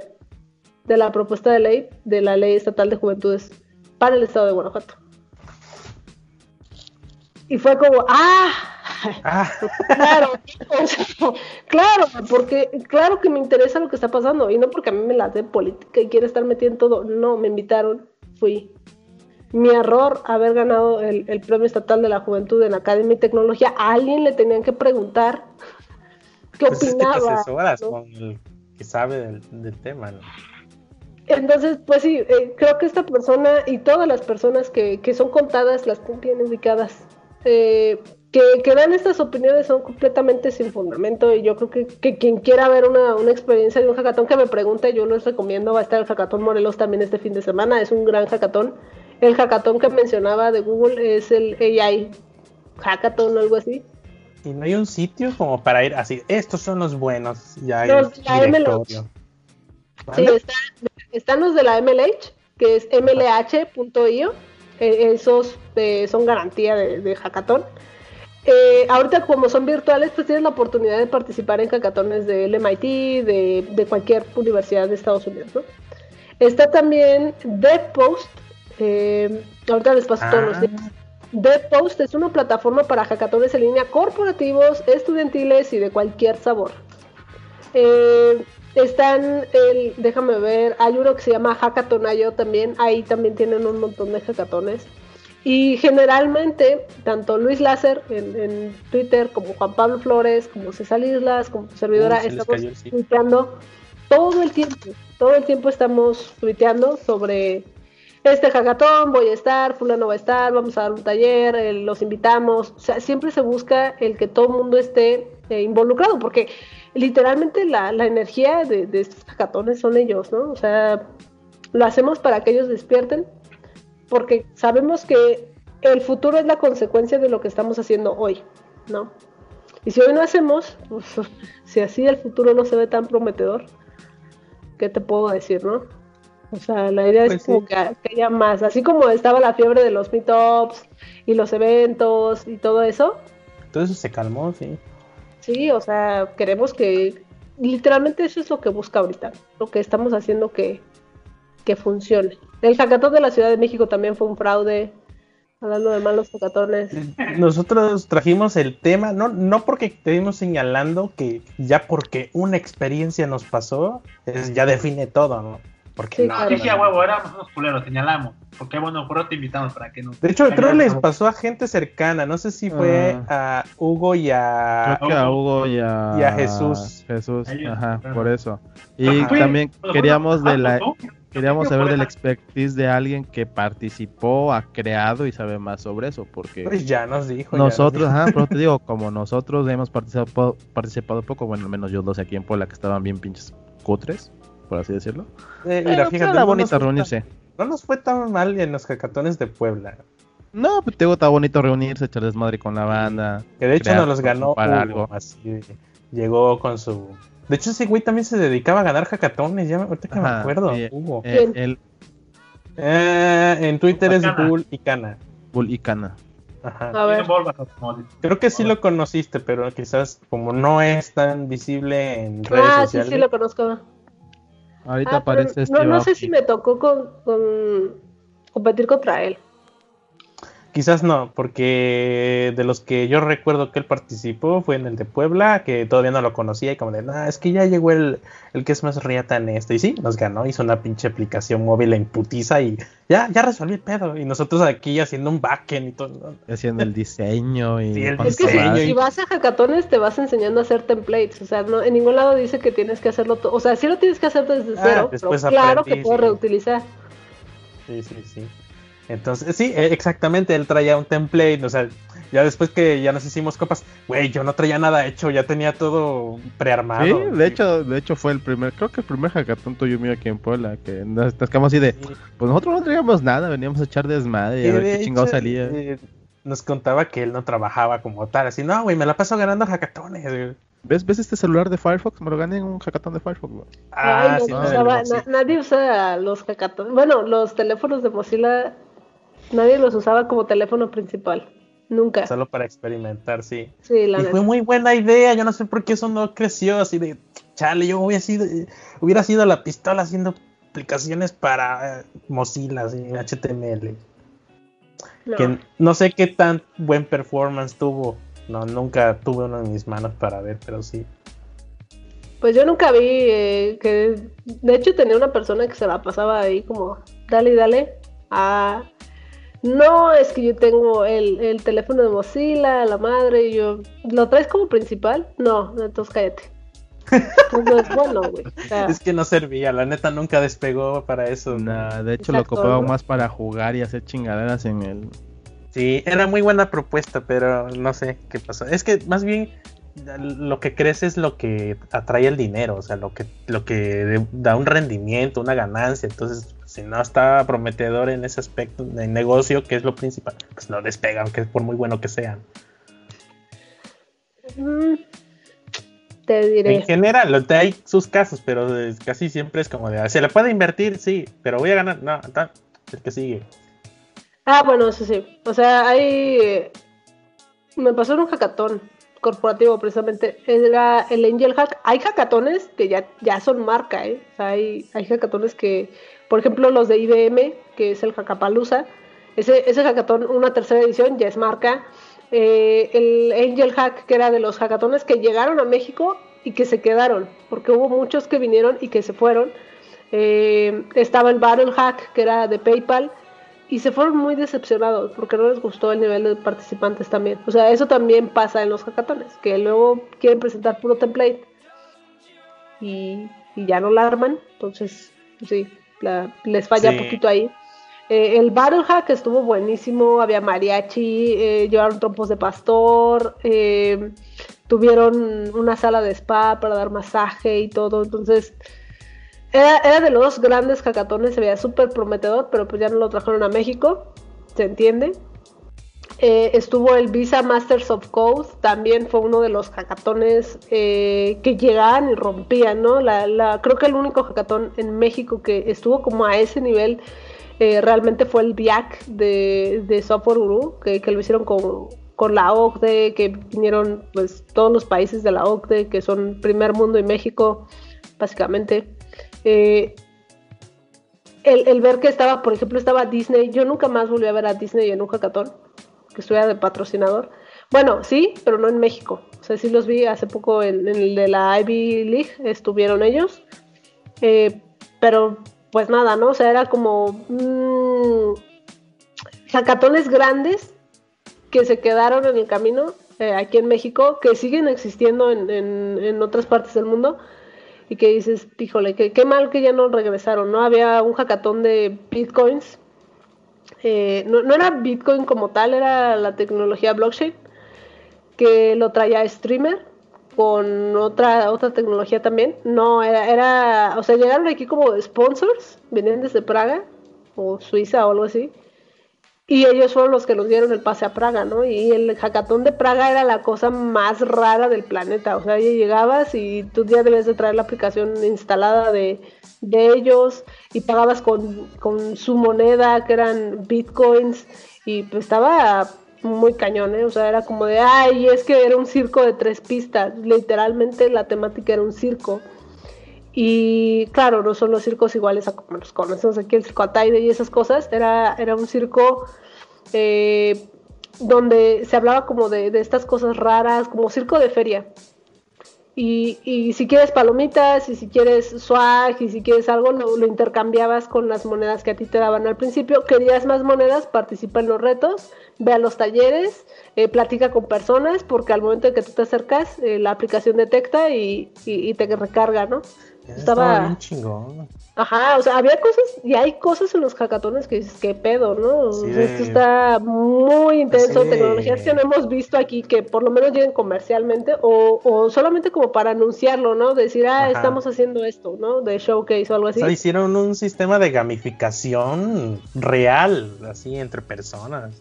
de la propuesta de ley de la Ley Estatal de Juventudes para el Estado de Guanajuato. Y fue como, ¡ah! ah. claro, claro, porque claro que me interesa lo que está pasando y no porque a mí me la dé política y quiere estar metida en todo, no, me invitaron, fui. Mi error haber ganado el, Premio Estatal de la Juventud en Academia y Tecnología, a alguien le tenían que preguntar qué pues opinaba. con el que sabe del, del tema, ¿no? Entonces, pues sí, eh, creo que esta persona y todas las personas que, que son contadas las tienen ubicadas. Eh, que, que, dan estas opiniones son completamente sin fundamento y yo creo que, que quien quiera ver una, una, experiencia de un hackathon que me pregunte, yo les recomiendo, va a estar el hackathon Morelos también este fin de semana, es un gran hackathon. El hackathon que mencionaba de Google es el AI hackathon o algo así. Y no hay un sitio como para ir así, estos son los buenos, ya hay los, directorio. Sí, está, están los de la MLH, que es mlh.io. E, esos eh, son garantía de, de hackathon. eh, ahorita como son virtuales, pues tienes la oportunidad de participar en hackatones del MIT, de, de cualquier universidad de Estados Unidos, ¿no? Está también DevPost, eh, ahorita les paso todos los días. Ah. DevPost es una plataforma para hackatones en línea corporativos, estudiantiles y de cualquier sabor. Eh, están, el, déjame ver, hay uno que se llama Hackatonayo también, ahí también tienen un montón de hackatones. Y generalmente, tanto Luis Láser en, Twitter, como Juan Pablo Flores, como César Islas, como tu servidora, estamos tuiteando todo el tiempo. Todo el tiempo estamos tuiteando sobre este hackatón, voy a estar, fulano va a estar, vamos a dar un taller, eh, los invitamos. O sea, siempre se busca el que todo el mundo esté eh, involucrado, porque literalmente la, energía de, de, estos hackatones son ellos, ¿no? O sea, lo hacemos para que ellos despierten, porque sabemos que el futuro es la consecuencia de lo que estamos haciendo hoy, ¿no? Y si hoy no hacemos, pues, si así el futuro no se ve tan prometedor, ¿qué te puedo decir, no? O sea, la idea es pues como que, haya más, así como estaba la fiebre de los meetups y los eventos y todo eso. Todo eso se calmó, sí. Sí, o sea, queremos que literalmente eso es lo que busca ahorita, lo que estamos haciendo que, que funcione. El hackathon de la Ciudad de México también fue un fraude, hablando de malos hackatones. Nosotros trajimos el tema, no, no porque estemos señalando que ya porque una experiencia nos pasó, ya define todo, ¿no? Porque sí, no, sí, a huevo, éramos unos culeros, señalamos. Porque bueno, por te invitamos para que nos. De hecho, creo que les pasó a gente cercana. No sé si fue ah. a Hugo y a. Creo que a Hugo y a. Y a Jesús. Jesús, ajá, por eso. Y también queríamos de la. Queríamos saber de la expertise de alguien que participó, ha creado y sabe más sobre eso, porque... Pues ya nos dijo. Nosotros, ajá, pero te digo, como nosotros hemos participado, participado poco, bueno, al menos yo dos aquí en Puebla que estaban bien pinches cutres, por así decirlo. Eh, mira, pues, fíjate, era bonito reunirse. no nos fue tan mal en los hackatones de Puebla. No, pues te digo, está bonito reunirse, echar desmadre con la banda. Que de hecho nos los ganó para algo. Así, llegó con su... De hecho, ese güey también se dedicaba a ganar hackatones, ya ahorita que me acuerdo. Hugo. Eh, eh, en Twitter es Bull y Cana. Bull y Cana. Ajá. A ver. Creo que sí lo conociste, pero quizás como no es tan visible en redes ah, sociales. Ah, sí, sí lo conozco. Ahorita ah, aparece este. No, no sé si me tocó con, competir contra él. Quizás no, porque de los que yo recuerdo que él participó fue en el de Puebla, que todavía no lo conocía y como de, no, es que ya llegó el, el que es más riata en esto. Y sí, nos ganó, hizo una pinche aplicación móvil en putiza y ya, ya resolví el pedo. Y nosotros aquí haciendo un backend y todo. Haciendo el diseño y... es que si, vas a hackatones te vas enseñando a hacer templates, o sea, no, en ningún lado dice que tienes que hacerlo todo, o sea, sí lo tienes que hacer desde ah, cero, pero claro que puedes reutilizar. Sí, sí, sí. Entonces, sí, e, exactamente, él traía un template, o sea, ya después que ya nos hicimos copas, güey, yo no traía nada hecho, ya tenía todo prearmado. Sí, de hecho, de hecho fue el primer, creo que el primer hackathon tuyo mío aquí en Puebla, que nos quedamos así de, pues nosotros no traíamos nada, veníamos a echar desmadre y a ver qué chingado salía. Eh, nos contaba que él no trabajaba como tal, así, no, güey, me la paso ganando hackatones, ¿Ves, ¿Ves este celular de Firefox? Me lo gané en un hackathon de Firefox, güey. Ah, sí, nadie usa los hackatones. Bueno, los teléfonos de Mozilla Nadie los usaba como teléfono principal. Nunca. Solo para experimentar, sí. Sí, la y fue muy buena idea. Yo no sé por qué eso no creció así de. Chale, yo hubiera sido, hubiera sido la pistola haciendo aplicaciones para eh, Mozilla y HTML. No. Que no sé qué tan buen performance tuvo. No, nunca tuve uno en mis manos para ver, pero sí. Pues yo nunca vi eh, que. De hecho, tenía una persona que se la pasaba ahí como. Dale, dale. A no, es que yo tengo el, teléfono de Mozilla, la madre, y yo, ¿lo traes como principal? No, entonces cállate. es bueno, güey. es que no servía, la neta nunca despegó para eso. de hecho lo ocupaba más para jugar y hacer chingaderas en el... Sí, era muy buena propuesta, pero no sé qué pasó. Es que más bien lo que crece es lo que atrae el dinero, o sea, lo que, lo que da un rendimiento, una ganancia. Entonces, si no está prometedor en ese aspecto de negocio, que es lo principal, pues no despegan, que es por muy bueno que sean. Mm, te diré. En general, hay sus casos, pero casi siempre es como de, se le puede invertir, sí, pero voy a ganar, no, está, el que sigue. Ah, bueno, eso sí. O sea, hay me pasó en un hackathon corporativo precisamente, era el Angel Hack. Hay hackatones que ya, ya son marca, ¿eh? hay, hay hackatones que, por ejemplo, los de IBM, que es el Hackapalooza, ese, ese hackathon, una tercera edición, ya es marca. Eh, el Angel Hack, que era de los hackatones que llegaron a México y que se quedaron, porque hubo muchos que vinieron y que se fueron. Eh, estaba el Battle Hack, que era de PayPal, y se fueron muy decepcionados porque no les gustó el nivel de participantes también. O sea, eso también pasa en los hackatones, que luego quieren presentar puro template y, ya no la arman. Entonces, sí, les falla un poquito ahí. Eh, el Battle Hack estuvo buenísimo, había mariachi, eh, llevaron trompos de pastor, eh, tuvieron una sala de spa para dar masaje y todo. Entonces, era, de los grandes hackatones, se veía súper prometedor, pero pues ya no lo trajeron a México, se entiende. Eh, estuvo el Visa Masters of Code, también fue uno de los hackatones eh, que llegaban y rompían, ¿no? La, creo que el único hackatón en México que estuvo como a ese nivel eh, realmente fue el BIAC de, de Software Guru, que, que lo hicieron con, con la OCDE, que vinieron pues todos los países de la OCDE, que son primer mundo y México, básicamente. Eh, el, ver que estaba, por ejemplo, estaba Disney, yo nunca más volví a ver a Disney en un hackathon, que estuviera de patrocinador. Bueno, sí, pero no en México. O sea, sí los vi hace poco en, el de la Ivy League, estuvieron ellos. Eh, pero pues nada, ¿no? O sea, era como mmm, hackatones grandes que se quedaron en el camino eh, aquí en México, que siguen existiendo en, en otras partes del mundo, y que dices, híjole, que, qué mal que ya no regresaron, ¿no? Había un hackatón de bitcoins. Eh, no, era bitcoin como tal, era la tecnología blockchain, que lo traía streamer con otra otra tecnología también. No, era, era, o sea, llegaron aquí como sponsors, venían desde Praga o Suiza o algo así. Y ellos fueron los que nos dieron el pase a Praga, ¿no? Y el hackathon de Praga era la cosa más rara del planeta. O sea, llegabas y tú ya debes de traer la aplicación instalada de, ellos y pagabas con, su moneda, que eran bitcoins. Y pues estaba muy cañón, ¿eh? O sea, era como de, ay, es que era un circo de tres pistas. Literalmente la temática era un circo. Y claro, no son los circos iguales a como los conocemos aquí, el circo Ataide y esas cosas. Era, era un circo eh, donde se hablaba como de, estas cosas raras, como circo de feria. Y, y, si quieres palomitas, y si quieres swag, y si quieres algo, lo, intercambiabas con las monedas que a ti te daban al principio. Querías más monedas, participa en los retos, ve a los talleres, eh, platica con personas, porque al momento en que tú te acercas, eh, la aplicación detecta y, y, te recarga, ¿no? Estaba, bien chingón. Ajá, o sea, había cosas y hay cosas en los hackatones que dices, qué pedo, ¿no? Esto está muy intenso, tecnologías que no hemos visto aquí que por lo menos lleguen comercialmente o, o solamente como para anunciarlo, ¿no? Decir, ah, estamos haciendo esto, ¿no? De showcase o algo así. O sea, hicieron un sistema de gamificación real, así, entre personas.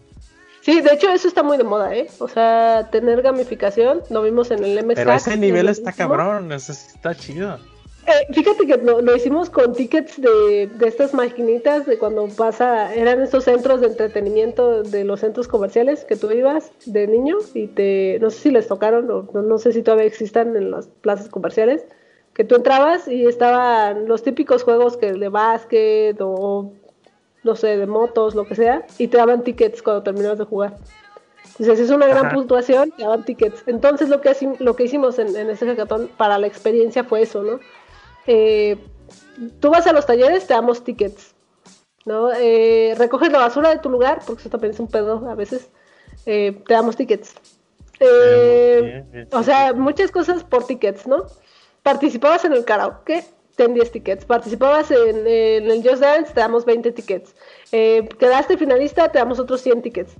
Sí, de hecho eso está muy de moda, ¿eh? O sea, tener gamificación, lo vimos en el MX. Pero ese nivel está cabrón, eso está chido. Eh, fíjate que lo, hicimos con tickets de, estas maquinitas de cuando pasa, eran estos centros de entretenimiento de los centros comerciales que tú ibas de niño y te, no sé si les tocaron o no, sé si todavía existan en las plazas comerciales, que tú entrabas y estaban los típicos juegos que de básquet o no sé, de motos, lo que sea, y te daban tickets cuando terminabas de jugar. Entonces, si es una gran puntuación, te daban tickets. Entonces, lo que, lo que hicimos en, en ese hackathon para la experiencia fue eso, ¿no? Eh, tú vas a los talleres, te damos tickets, ¿no? Eh, recoges la basura de tu lugar, porque eso también es un pedo a veces, eh, te damos tickets. o sea, muchas cosas por tickets, ¿no? Participabas en el karaoke, ten 10 tickets. Participabas en, el Just Dance, te damos 20 tickets. quedaste finalista, te damos otros 100 tickets.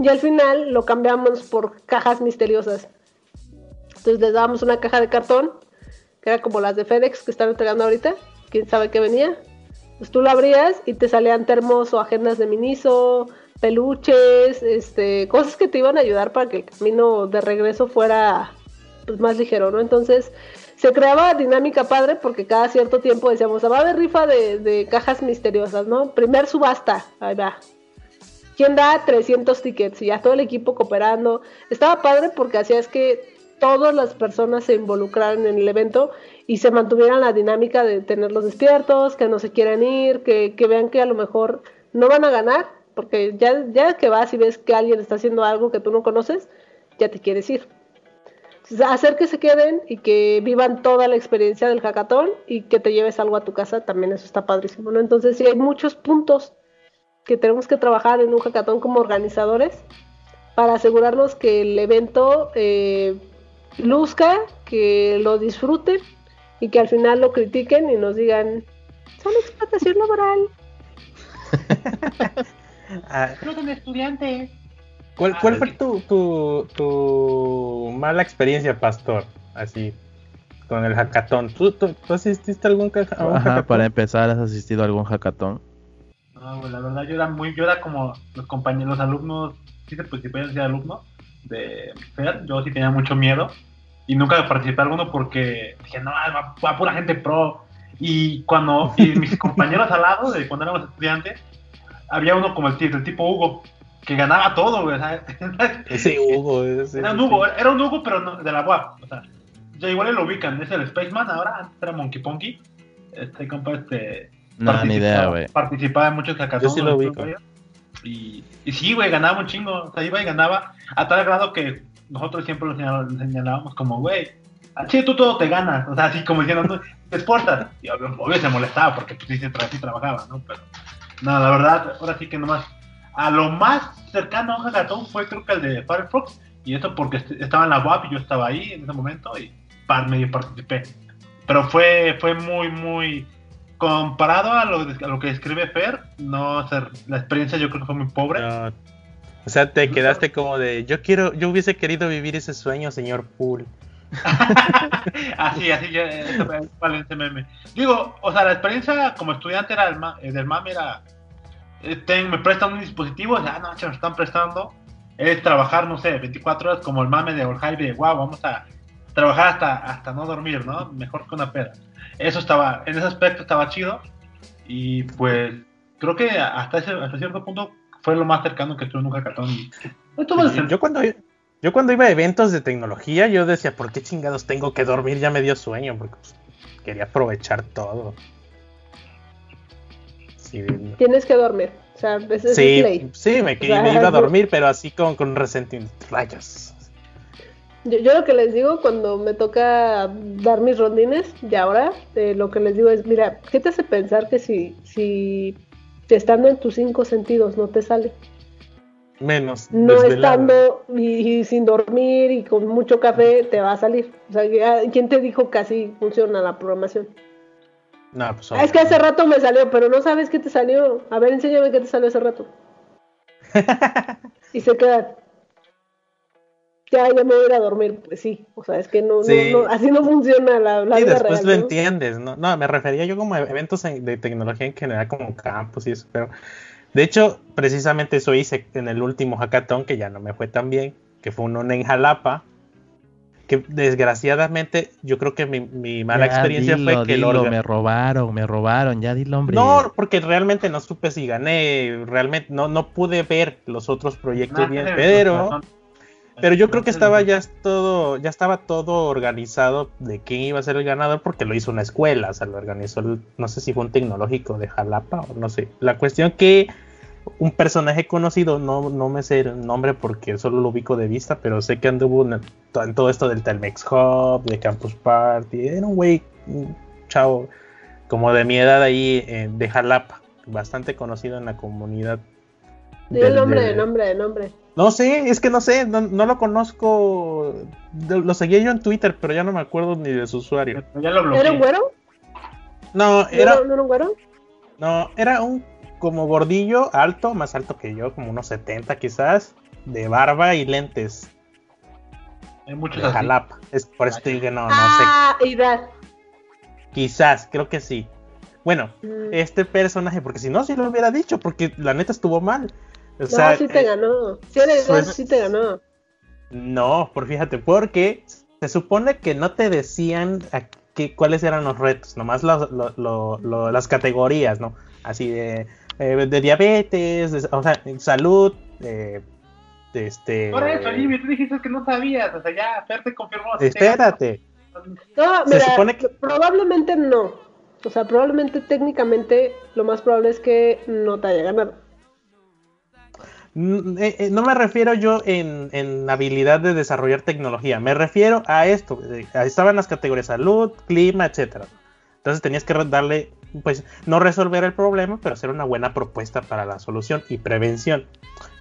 Y al final lo cambiamos por cajas misteriosas. Entonces les dábamos una caja de cartón que era como las de FedEx que están entregando ahorita, quién sabe qué venía. Pues tú lo abrías y te salían termos o agendas de Miniso, peluches, este, cosas que te iban a ayudar para que el camino de regreso fuera pues, más ligero, ¿no? Entonces se creaba dinámica padre porque cada cierto tiempo decíamos, va a haber rifa de, de cajas misteriosas, ¿no? Primer subasta, ahí va. ¿quién da 300 tickets? Y ya todo el equipo cooperando. Estaba padre porque hacías que todas las personas se involucraran en el evento y se mantuvieran la dinámica de tenerlos despiertos, que no se quieran ir, que, que vean que a lo mejor no van a ganar, porque ya, ya que vas y ves que alguien está haciendo algo que tú no conoces, ya te quieres ir. hacer que se queden y que vivan toda la experiencia del hackathon y que te lleves algo a tu casa, también eso está padrísimo, ¿no? Entonces sí hay muchos puntos que tenemos que trabajar en un hackathon como organizadores para asegurarnos que el evento eh, luzca, que lo disfruten y que al final lo critiquen y nos digan, son explotación laboral. ah, no estudiantes. ¿Cuál, cuál fue tu, tu, tu, mala experiencia, Pastor? Así, con el hackathon. ¿Tú, tú, asististe a algún, hackathon? para empezar, ¿has asistido a algún hackathon? No, la verdad yo era muy, yo era como los compañeros, los alumnos, sí se participé de alumno de FER, yo sí tenía mucho miedo y nunca participé en alguno porque dije, no, va, va pura gente pro. Y cuando y mis compañeros al lado, de cuando éramos estudiantes, había uno como el, el tipo Hugo, que ganaba todo, güey. Ese Hugo, ese, era un Hugo, era un Hugo, pero de la UAP. O sea, ya igual lo ubican, es el Spaceman ahora, antes era Monkey Ponky. Este compa, este. No, ni idea, güey. Participaba en muchos hackathons. Yo sí lo ubico. Y, sí, güey, ganaba un chingo. O sea, iba y ganaba a tal grado que nosotros siempre lo señalábamos como, güey, así tú todo te ganas. O sea, así como diciendo, te exportas. Y obvio se molestaba porque pues, sí, sí trabajaba, ¿no? Pero, no, la verdad, ahora sí que nomás a lo más cercano a un hackathon fue creo que el de Firefox, y eso porque estaba en la WAP y yo estaba ahí en ese momento y medio participé. Pero fue, fue muy, muy comparado a lo, a lo que escribe Fer, no la experiencia yo creo que fue muy pobre. o sea, te quedaste como de, yo quiero, yo hubiese querido vivir ese sueño, señor Pool. así, así, yo, ese meme. Digo, o sea, la experiencia como estudiante era del, eh, del MAM era eh, me prestan un dispositivo, ya no, se nos están prestando, es trabajar, no sé, 24 horas como el mame de Orjaime de wow, vamos a trabajar hasta, hasta no dormir, ¿no? Mejor que una peda. Eso estaba, en ese aspecto estaba chido y pues creo que hasta, ese, hasta cierto punto fue lo más cercano que estuve en un hackathon. yo cuando yo cuando iba a eventos de tecnología, yo decía, ¿por qué chingados tengo que dormir? Ya me dio sueño, porque pues, quería aprovechar todo. Tienes que dormir. O sea, sí, sí, me, me, iba a dormir, pero así con, con resentimiento. Rayos. Yo, yo, lo que les digo cuando me toca dar mis rondines, y ahora, eh, lo que les digo es, mira, ¿qué te hace pensar que si, si estando en tus cinco sentidos no te sale? Menos. No estando y, sin dormir y con mucho café te va a salir. O sea, ¿quién te dijo que así funciona la programación? No, pues, es que hace rato me salió, pero no sabes qué te salió. A ver, enséñame qué te salió hace rato. y se quedan. Ya, ya me voy a ir a dormir, pues sí. O sea, es que no, no, así no funciona la, la sí, después lo entiendes, ¿no? No, me refería yo como a eventos de tecnología en general, como campus y eso, pero de hecho, precisamente eso hice en el último hackathon, que ya no me fue tan bien, que fue uno en Jalapa, que desgraciadamente yo creo que mi, mala experiencia fue que lo me robaron, me robaron, ya dilo hombre. No, porque realmente no supe si gané, realmente no, no pude ver los otros proyectos bien, pero pero yo creo que estaba ya todo ya estaba todo organizado de quién iba a ser el ganador porque lo hizo una escuela, o sea, lo organizó no sé si fue un tecnológico de Jalapa o no sé. La cuestión que un personaje conocido, no, no me sé el nombre porque solo lo ubico de vista, pero sé que anduvo en, todo esto del Telmex Hub, de Campus Party, era un güey, chao, como de mi edad ahí eh, de Jalapa, bastante conocido en la comunidad. De el nombre, el nombre, el nombre. No sé, es que no sé, no, lo conozco, lo seguía yo en Twitter, pero ya no me acuerdo ni de su usuario. ¿Era un güero? No, era... ¿No, era un güero? No, era un como gordillo, alto, más alto que yo, como unos 70 quizás, de barba y lentes. Hay muchos de Jalapa. Es por esto que no, no ah, sé. Quizás, creo que sí. Bueno, mm. este personaje, porque si no, si lo hubiera dicho, porque la neta estuvo mal. O no, sí te eh, ganó. Si eres sí te ganó. No, por fíjate, porque se supone que no te decían cuáles eran los retos, nomás las categorías, ¿no? Así de eh, de diabetes, o sea, salud, eh, este... Por eso, Jimmy, tú dijiste que no sabías, o sea, ya, Fer te confirmó. Espérate. No, mira, Se supone que... probablemente no. O sea, probablemente técnicamente lo más probable es que no te haya ganado. Eh, eh, no me refiero yo en, en, habilidad de desarrollar tecnología, me refiero a esto. Estaban las categorías salud, clima, etcétera. Entonces tenías que darle, pues, no resolver el problema, pero hacer una buena propuesta para la solución y prevención.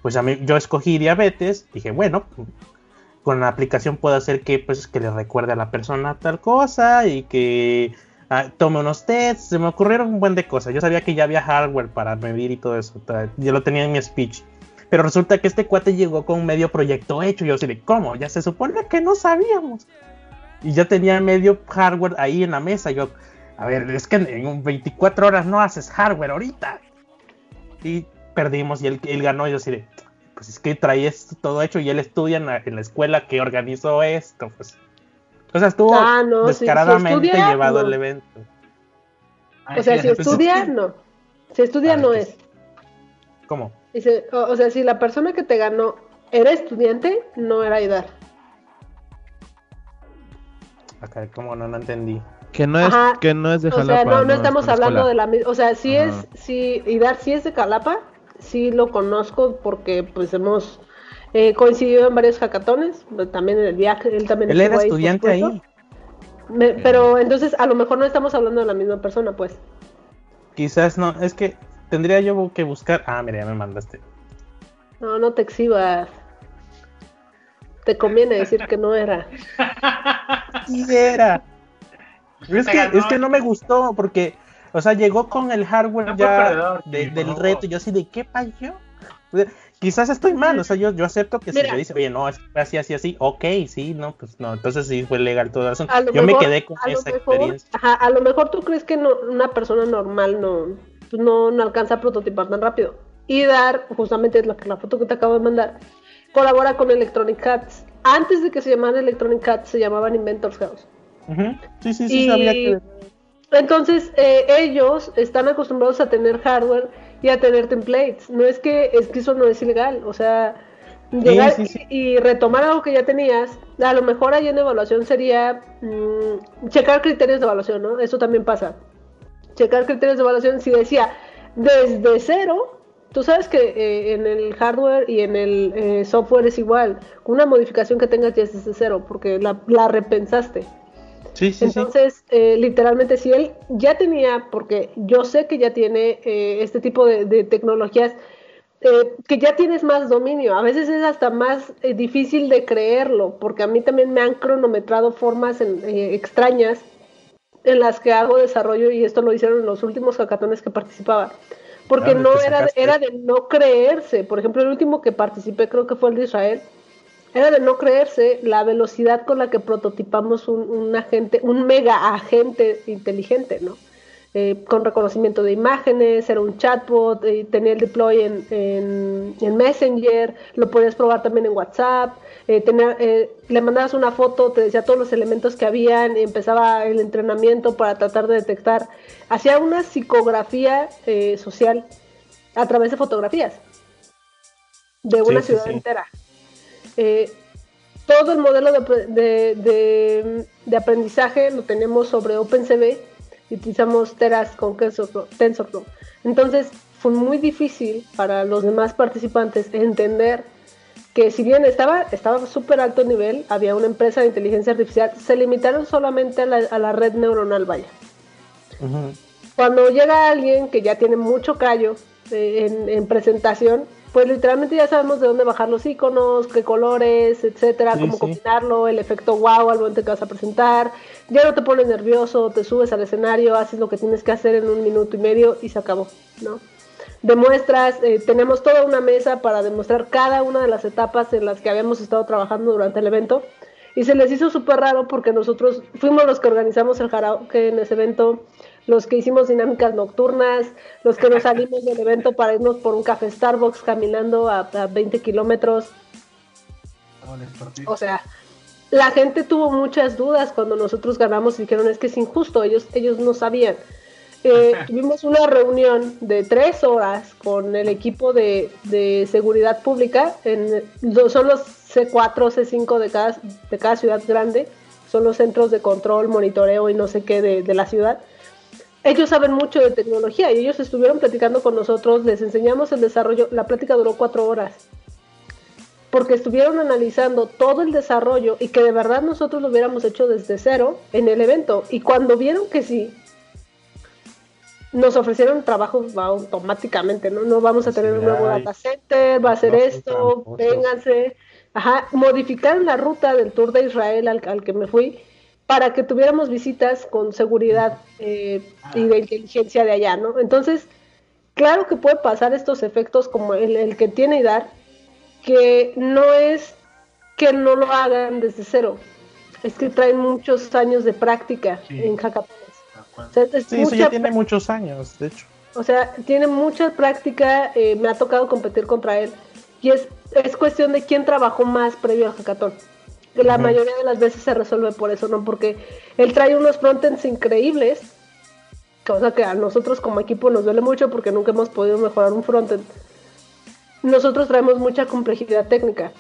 Pues a mí, yo escogí diabetes, dije, bueno, con la aplicación puedo hacer que, pues, que le recuerde a la persona tal cosa y que ah, tome unos tests. Se me ocurrieron un buen de cosas. Yo sabía que ya había hardware para medir y todo eso. Yo lo tenía en mi speech. Pero resulta que este cuate llegó con un medio proyecto hecho. Y yo así de, ¿cómo? Ya se supone que no sabíamos. Y ya tenía medio hardware ahí en la mesa. Yo, a ver, es que en 24 horas no haces hardware ahorita. Y perdimos y él, él ganó. Y yo así de, pues es que trae esto todo hecho y él estudia en la, escuela que organizó esto. Pues. O sea, estuvo ah, descaradamente llevado el evento. O sea, si estudia, no. Si estudia, ah, no es. ¿Cómo? Dice, o, sea, si la persona que te ganó era estudiante, no era ayudar. Acá, ¿cómo no, no entendí? Que no es, que no es de Jalapa. O sea, no, no, estamos hablando de la misma. O sea, si es, si Idar sí es de Jalapa, sí lo conozco porque pues hemos eh, coincidido en varios hackatones, también en el viaje, él también Él era estudiante ahí. pero entonces a lo mejor no estamos hablando de la misma persona, pues. Quizás no, es que tendría yo que buscar. Ah, mira, ya me mandaste. No, no te exhibas. Te conviene decir que no era. Sí era. Es que, es que no me gustó porque, o sea, llegó con el hardware ya del reto. Y yo así, ¿de qué pasó? Quizás estoy mal, o sea, yo, yo acepto que si me dice, oye, no, es así, así, así, ok, sí, no, pues no, entonces sí fue legal todo eso. Yo me quedé con esa experiencia. Ajá, a lo mejor tú crees que no, una persona normal no, pues no, no alcanza a prototipar tan rápido. Y dar, justamente es la, la foto que te acabo de mandar, colabora con Electronic Cats. Antes de que se llamaran Electronic Cats, se llamaban Inventors House. Sí, sí, sí, sabía que... Entonces, eh, ellos están acostumbrados a tener hardware y a tener templates. No es que, es que eso no es ilegal, o sea, llegar Y, retomar algo que ya tenías, a lo mejor ahí en evaluación sería mm, checar criterios de evaluación, ¿no? Eso también pasa. Checar criterios de evaluación, si decía desde cero, tú sabes que eh, en el hardware y en el eh, software es igual, una modificación que tengas ya es desde cero, porque la, la repensaste. Entonces, eh, literalmente, si él ya tenía, porque yo sé que ya tiene eh, este tipo de, tecnologías, eh, que ya tienes más dominio. A veces es hasta más difícil de creerlo, porque a mí también me han cronometrado formas extrañas en las que hago desarrollo, y esto lo hicieron en los últimos hackatones que participaba. Porque no era, era de no creerse. Por ejemplo, el último que participé creo que fue el de Israel era de no creerse la velocidad con la que prototipamos un, agente, un mega agente inteligente, ¿no? Eh, con reconocimiento de imágenes, era un chatbot, eh, tenía el deploy en, Messenger, lo podías probar también en WhatsApp, eh, le mandabas una foto, te decía todos los elementos que habían, y empezaba el entrenamiento para tratar de detectar, hacía una psicografía social a través de fotografías de una ciudad entera. Eh, todo el modelo de, aprendizaje lo tenemos sobre OpenCV y utilizamos Teras con TensorFlow. Entonces fue muy difícil para los demás participantes entender que si bien estaba estaba súper alto nivel, había una empresa de inteligencia artificial, se limitaron solamente a la, red neuronal, vaya. Cuando llega alguien que ya tiene mucho callo eh, en presentación, pues literalmente ya sabemos de dónde bajar los iconos, qué colores, etcétera, cómo combinarlo, el efecto wow al momento que vas a presentar. Ya no te pones nervioso, te subes al escenario, haces lo que tienes que hacer en un minuto y medio y se acabó, ¿no? Demuestras, eh, tenemos toda una mesa para demostrar cada una de las etapas en las que habíamos estado trabajando durante el evento. Y se les hizo súper raro porque nosotros fuimos los que organizamos el karaoke en ese evento los que hicimos dinámicas nocturnas, los que nos salimos del evento para irnos por un café Starbucks caminando a, 20 kilómetros. O sea, la gente tuvo muchas dudas cuando nosotros ganamos y dijeron es que es injusto, ellos, ellos no sabían. eh, tuvimos una reunión de tres horas con el equipo de, seguridad pública, en, son los C4, C5 de cada, de cada ciudad grande, son los centros de control, monitoreo y no sé qué de, de la ciudad. Ellos saben mucho de tecnología y ellos estuvieron platicando con nosotros, les enseñamos el desarrollo, la plática duró cuatro horas porque estuvieron analizando todo el desarrollo y que de verdad nosotros lo hubiéramos hecho desde cero en el evento. Y cuando vieron que sí, nos ofrecieron trabajo automáticamente, ¿no? No vamos a tener un nuevo data center, va a ser esto, vénganse. Ajá, modificaron la ruta del Tour de Israel al, que me fui para que tuviéramos visitas con seguridad eh, y de inteligencia de allá, ¿no? Entonces, claro que puede pasar estos efectos como el, el que tiene dar que no es que no lo hagan desde cero, es que traen muchos años de práctica en hackathons sí, eso ya tiene muchos años, de hecho. O sea, tiene mucha práctica, eh, me ha tocado competir contra él. Y es, es cuestión de quién trabajó más previo al hackathon. La mayoría de las veces se resuelve por eso, ¿no? Porque él trae unos frontends increíbles, cosa que a nosotros como equipo nos duele mucho porque nunca hemos podido mejorar un frontend. Nosotros traemos mucha complejidad técnica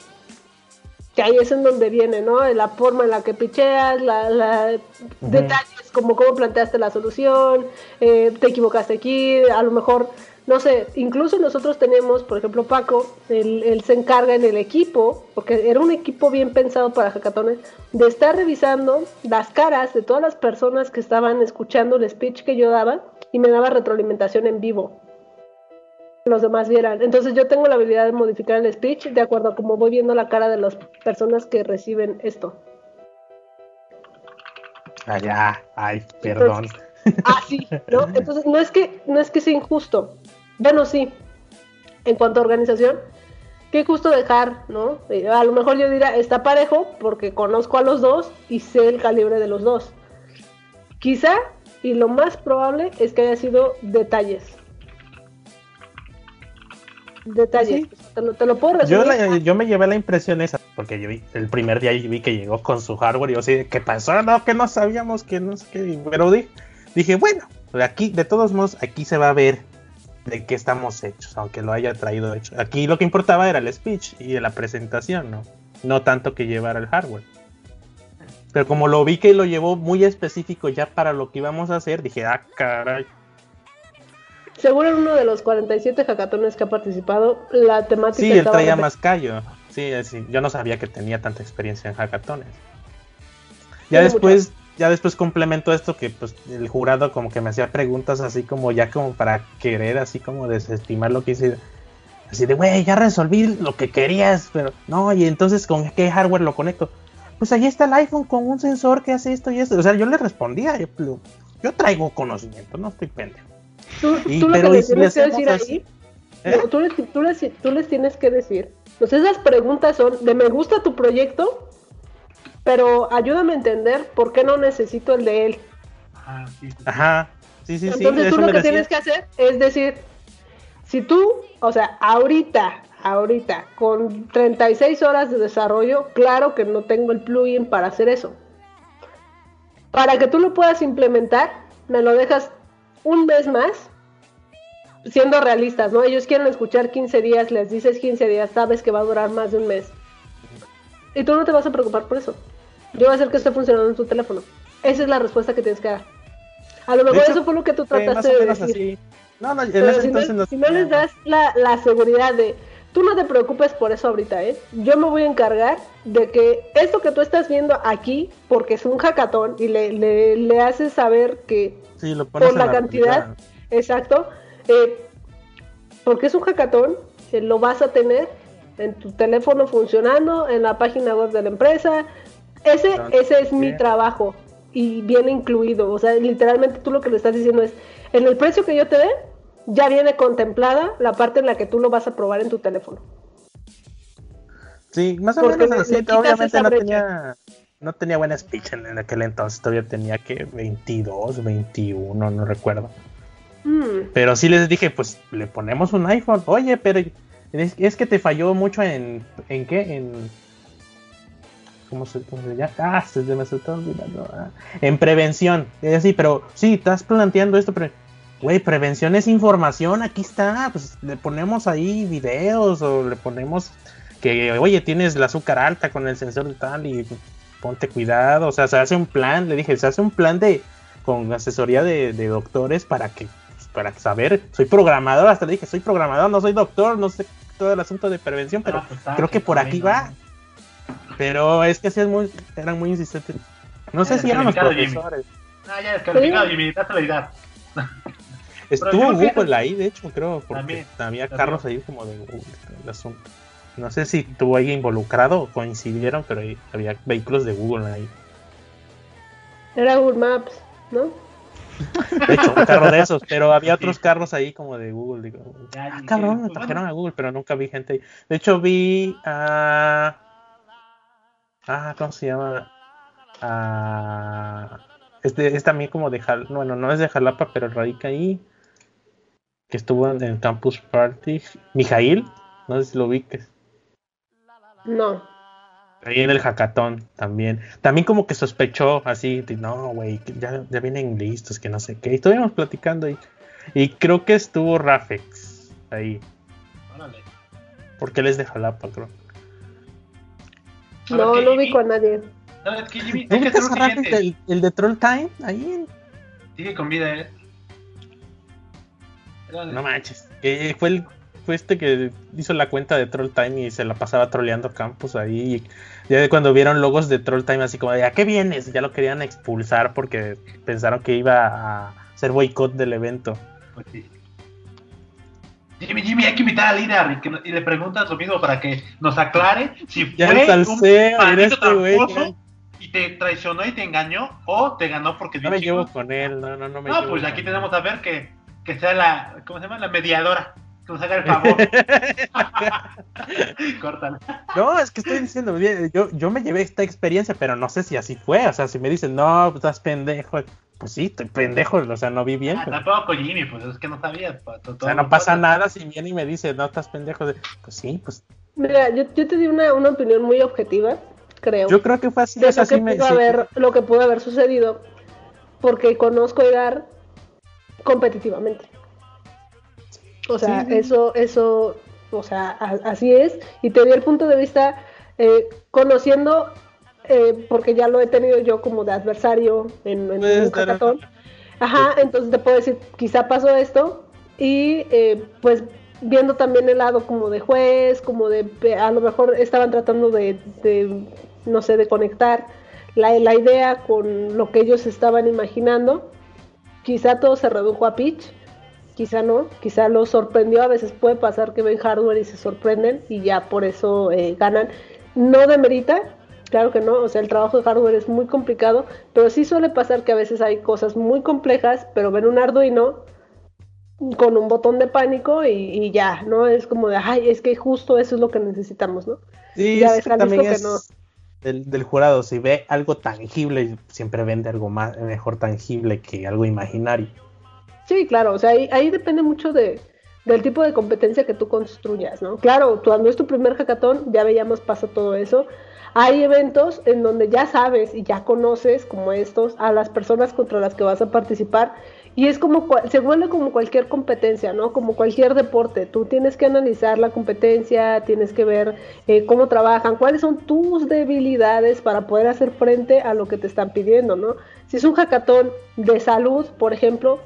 que ahí es en donde viene, ¿no? La forma en la que picheas, la, detalles como cómo planteaste la solución, eh, te equivocaste aquí, a lo mejor, no sé, incluso nosotros tenemos, por ejemplo, Paco, él, se encarga en el equipo, porque era un equipo bien pensado para hackatones, de estar revisando las caras de todas las personas que estaban escuchando el speech que yo daba y me daba retroalimentación en vivo los demás vieran. Entonces yo tengo la habilidad de modificar el speech de acuerdo a cómo voy viendo la cara de las personas que reciben esto. Allá, ay, perdón. ah, sí, ¿no? Entonces no es que no es que sea injusto. Bueno, sí. En cuanto a organización, qué justo dejar, ¿no? Eh, a lo mejor yo diría, está parejo porque conozco a los dos y sé el calibre de los dos. Quizá, y lo más probable es que haya sido detalles detalles. Te, lo, te, lo, puedo Yo, yo, me llevé la impresión esa, porque yo vi, el primer día vi que llegó con su hardware y yo así, ¿qué pasó? No, que no sabíamos que no sé qué. Pero dije, bueno, aquí, de todos modos, aquí se va a ver de qué estamos hechos, aunque lo haya traído hecho. Aquí lo que importaba era el speech y la presentación, ¿no? No tanto que llevara el hardware. Pero como lo vi que lo llevó muy específico ya para lo que íbamos a hacer, dije, ah, caray. Seguro en uno de los 47 hackatones que ha participado, la temática. Sí, él traía más callo. Sí, sí, yo no sabía que tenía tanta experiencia en hackatones. Ya después, ya después complementó esto que pues el jurado como que me hacía preguntas así como ya como para querer así como desestimar lo que hice. Así de, güey, ya resolví lo que querías, pero no, y entonces con qué hardware lo conecto. Pues ahí está el iPhone con un sensor que hace esto y esto. O sea, yo le respondía, yo, yo traigo conocimiento, no estoy pendejo. Tú, tú lo que les tienes que decir ahí, ¿Eh? tú, les, tú, les, tienes que decir, pues esas preguntas son de me gusta tu proyecto, pero ayúdame a entender por qué no necesito el de él. Ajá, sí, sí, sí. Entonces tú lo que tienes que hacer es decir, si tú, o sea, ahorita, ahorita, con 36 horas de desarrollo, claro que no tengo el plugin para hacer eso. Para que tú lo puedas implementar, me lo dejas un mes más, siendo realistas, ¿no? Ellos quieren escuchar 15 días, les dices 15 días, sabes que va a durar más de un mes. Y tú no te vas a preocupar por eso. Yo voy a hacer que esté funcionando en tu teléfono. Esa es la respuesta que tienes que dar. A lo mejor eso fue lo que tú trataste de decir. No, no, si, no, si no les das la, la seguridad de, tú no te preocupes por eso ahorita, ¿eh? Yo me voy a encargar de que esto que tú estás viendo aquí, porque es un hackatón y le, le, le haces saber que por la, cantidad, exacto, eh, porque es un hackatón, eh, lo vas a tener en tu teléfono funcionando, en la página web de la empresa. Ese, ese es mi trabajo y viene incluido. O sea, literalmente tú lo que le estás diciendo es, en el precio que yo te dé, ya viene contemplada la parte en la que tú lo vas a probar en tu teléfono. Sí, más o menos así, obviamente no tenía, no tenía buena speech en, aquel entonces, todavía tenía que 22, 21, no recuerdo. Mm. Pero sí les dije, pues le ponemos un iPhone. Oye, pero es, que te falló mucho en. ¿En qué? En. ¿Cómo se, llama? Ah, se me está olvidando. Ah, en prevención. Es así, pero sí, estás planteando esto, pero güey, prevención es información, aquí está, pues le ponemos ahí videos o le ponemos que, oye, tienes la azúcar alta con el sensor de tal y ponte cuidado, o sea, se hace un plan, le dije, se hace un plan de con asesoría de, doctores para que pues, para saber, soy programador, hasta le dije, soy programador, no soy doctor, no sé todo el asunto de prevención, pero pues, creo que por aquí va. Pero es que así es muy, eran muy insistentes. No sé si eran los profesores. Ah, ya descalificado, Jimmy, date la idea. Estuvo Google ahí, de hecho, creo, porque había carros ahí como de Google, el asunto. No sé si tuvo ahí involucrado o coincidieron, pero había vehículos de Google ahí. Era Google Maps, ¿no? De hecho, un carro de esos, pero había otros carros ahí como de Google. Digo, ah, cabrón, me pues trajeron a Google, pero nunca vi gente ahí. De hecho, vi a. Ah, ¿cómo se llama? A. Este, es también como de Jalapa. Bueno, no es de Jalapa, pero radica ahí. Que estuvo en el Campus Party. Mijail, no sé si lo ubiques. No. Ahí en el hackathon también. También como que sospechó así, no, güey, ya, ya vienen listos, que no sé qué. Y estuvimos platicando ahí. Y creo que estuvo Rafex ahí. Porque él es de Jalapa, creo. No, no vi con nadie. No, es que Jimmy, ¿No el, el, de Troll Time? Ahí Sigue con vida, eh. No manches. Eh, fue el fue este que hizo la cuenta de Troll Time y se la pasaba troleando campus ahí. Y ya de cuando vieron logos de Troll Time, así como, ¿a qué vienes? Ya lo querían expulsar porque pensaron que iba a hacer boicot del evento. Pues Jimmy, Jimmy, hay que invitar a líder y, le preguntas lo mismo para que nos aclare si ya fue un este y te traicionó y te engañó o te ganó porque no me llevo con él, no, no, no me No, pues aquí tenemos a ver que, que sea la, ¿cómo se llama? La mediadora el favor. Córtala. No, es que estoy diciendo, yo, yo me llevé esta experiencia, pero no sé si así fue. O sea, si me dicen, no, pues estás pendejo. Pues sí, estoy pendejo, o sea, no vi bien. Ah, Tampoco Jimmy, pues es que no sabías. Pues, o sea, no pasa nada si viene y me dice, no, estás pendejo. Pues sí, pues. Mira, yo, yo te di una, una opinión muy objetiva, creo. Yo creo que fue así. De lo, que pudo haber, lo que pudo haber sucedido, porque conozco a Edgar competitivamente. O sea, eso, eso, o sea, así es. Y te di el punto de vista eh, conociendo, eh, porque ya lo he tenido yo como de adversario en, en un hackathon. Ajá, entonces te puedo decir, quizá pasó esto. Y eh, pues viendo también el lado como de juez, como de, a lo mejor estaban tratando de, de no sé, de conectar la, la idea con lo que ellos estaban imaginando. Quizá todo se redujo a pitch quizá no, quizá los sorprendió, a veces puede pasar que ven hardware y se sorprenden y ya por eso eh, ganan. No demerita, claro que no, o sea, el trabajo de hardware es muy complicado, pero sí suele pasar que a veces hay cosas muy complejas, pero ven un Arduino con un botón de pánico y, ya, ¿no? Es como de, ay, es que justo eso es lo que necesitamos, ¿no? Sí, ya también es del, del, jurado, si ve algo tangible, siempre vende algo más, mejor tangible que algo imaginario. Sí, claro, o sea, ahí, depende mucho de, del tipo de competencia que tú construyas, ¿no? Claro, cuando es tu primer hackathon, ya veíamos pasa todo eso. Hay eventos en donde ya sabes y ya conoces, como estos, a las personas contra las que vas a participar. Y es como, se vuelve como cualquier competencia, ¿no? Como cualquier deporte. Tú tienes que analizar la competencia, tienes que ver eh, cómo trabajan, cuáles son tus debilidades para poder hacer frente a lo que te están pidiendo, ¿no? Si es un hackathon de salud, por ejemplo,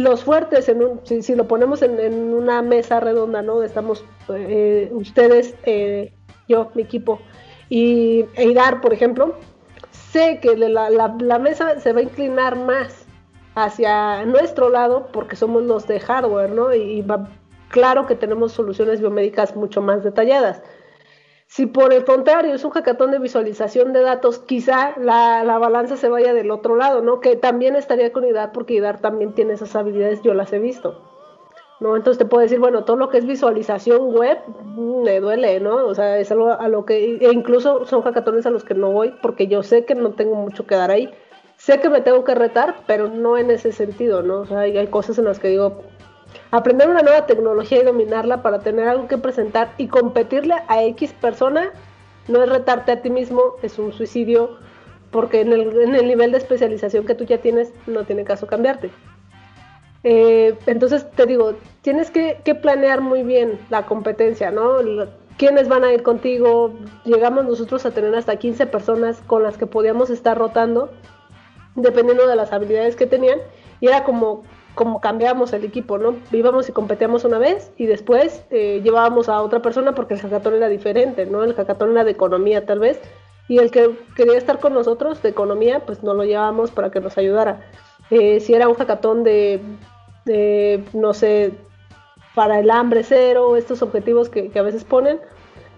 los fuertes, en un, si, lo ponemos en, una mesa redonda, ¿no? Estamos eh, ustedes, eh, yo, mi equipo, y Eidar, por ejemplo, sé que la, mesa se va a inclinar más hacia nuestro lado porque somos los de hardware, ¿no? Y, va, claro que tenemos soluciones biomédicas mucho más detalladas. Si por el contrario es un hackathon de visualización de datos, quizá la, balanza se vaya del otro lado, ¿no? Que también estaría con IDAR porque IDAR también tiene esas habilidades, yo las he visto. ¿no? Entonces te puedo decir, bueno, todo lo que es visualización web mm, me duele, ¿no? O sea, es algo a lo que, e incluso son hackatones a los que no voy porque yo sé que no tengo mucho que dar ahí. Sé que me tengo que retar, pero no en ese sentido, ¿no? O sea, hay cosas en las que digo, aprender una nueva tecnología y dominarla para tener algo que presentar y competirle a X persona no es retarte a ti mismo, es un suicidio, porque en el, nivel de especialización que tú ya tienes no tiene caso cambiarte. Eh, entonces te digo, tienes que, que, planear muy bien la competencia, ¿no? quiénes van a ir contigo. Llegamos nosotros a tener hasta 15 personas con las que podíamos estar rotando, dependiendo de las habilidades que tenían. Y era como, como cambiábamos el equipo, ¿no? Íbamos y competíamos una vez y después eh, llevábamos a otra persona porque el hackathon era diferente, ¿no? El hackathon era de economía tal vez. Y el que quería estar con nosotros de economía, pues no lo llevábamos para que nos ayudara. Eh, si era un hackathon de, no sé, para el hambre cero, estos objetivos que, a veces ponen,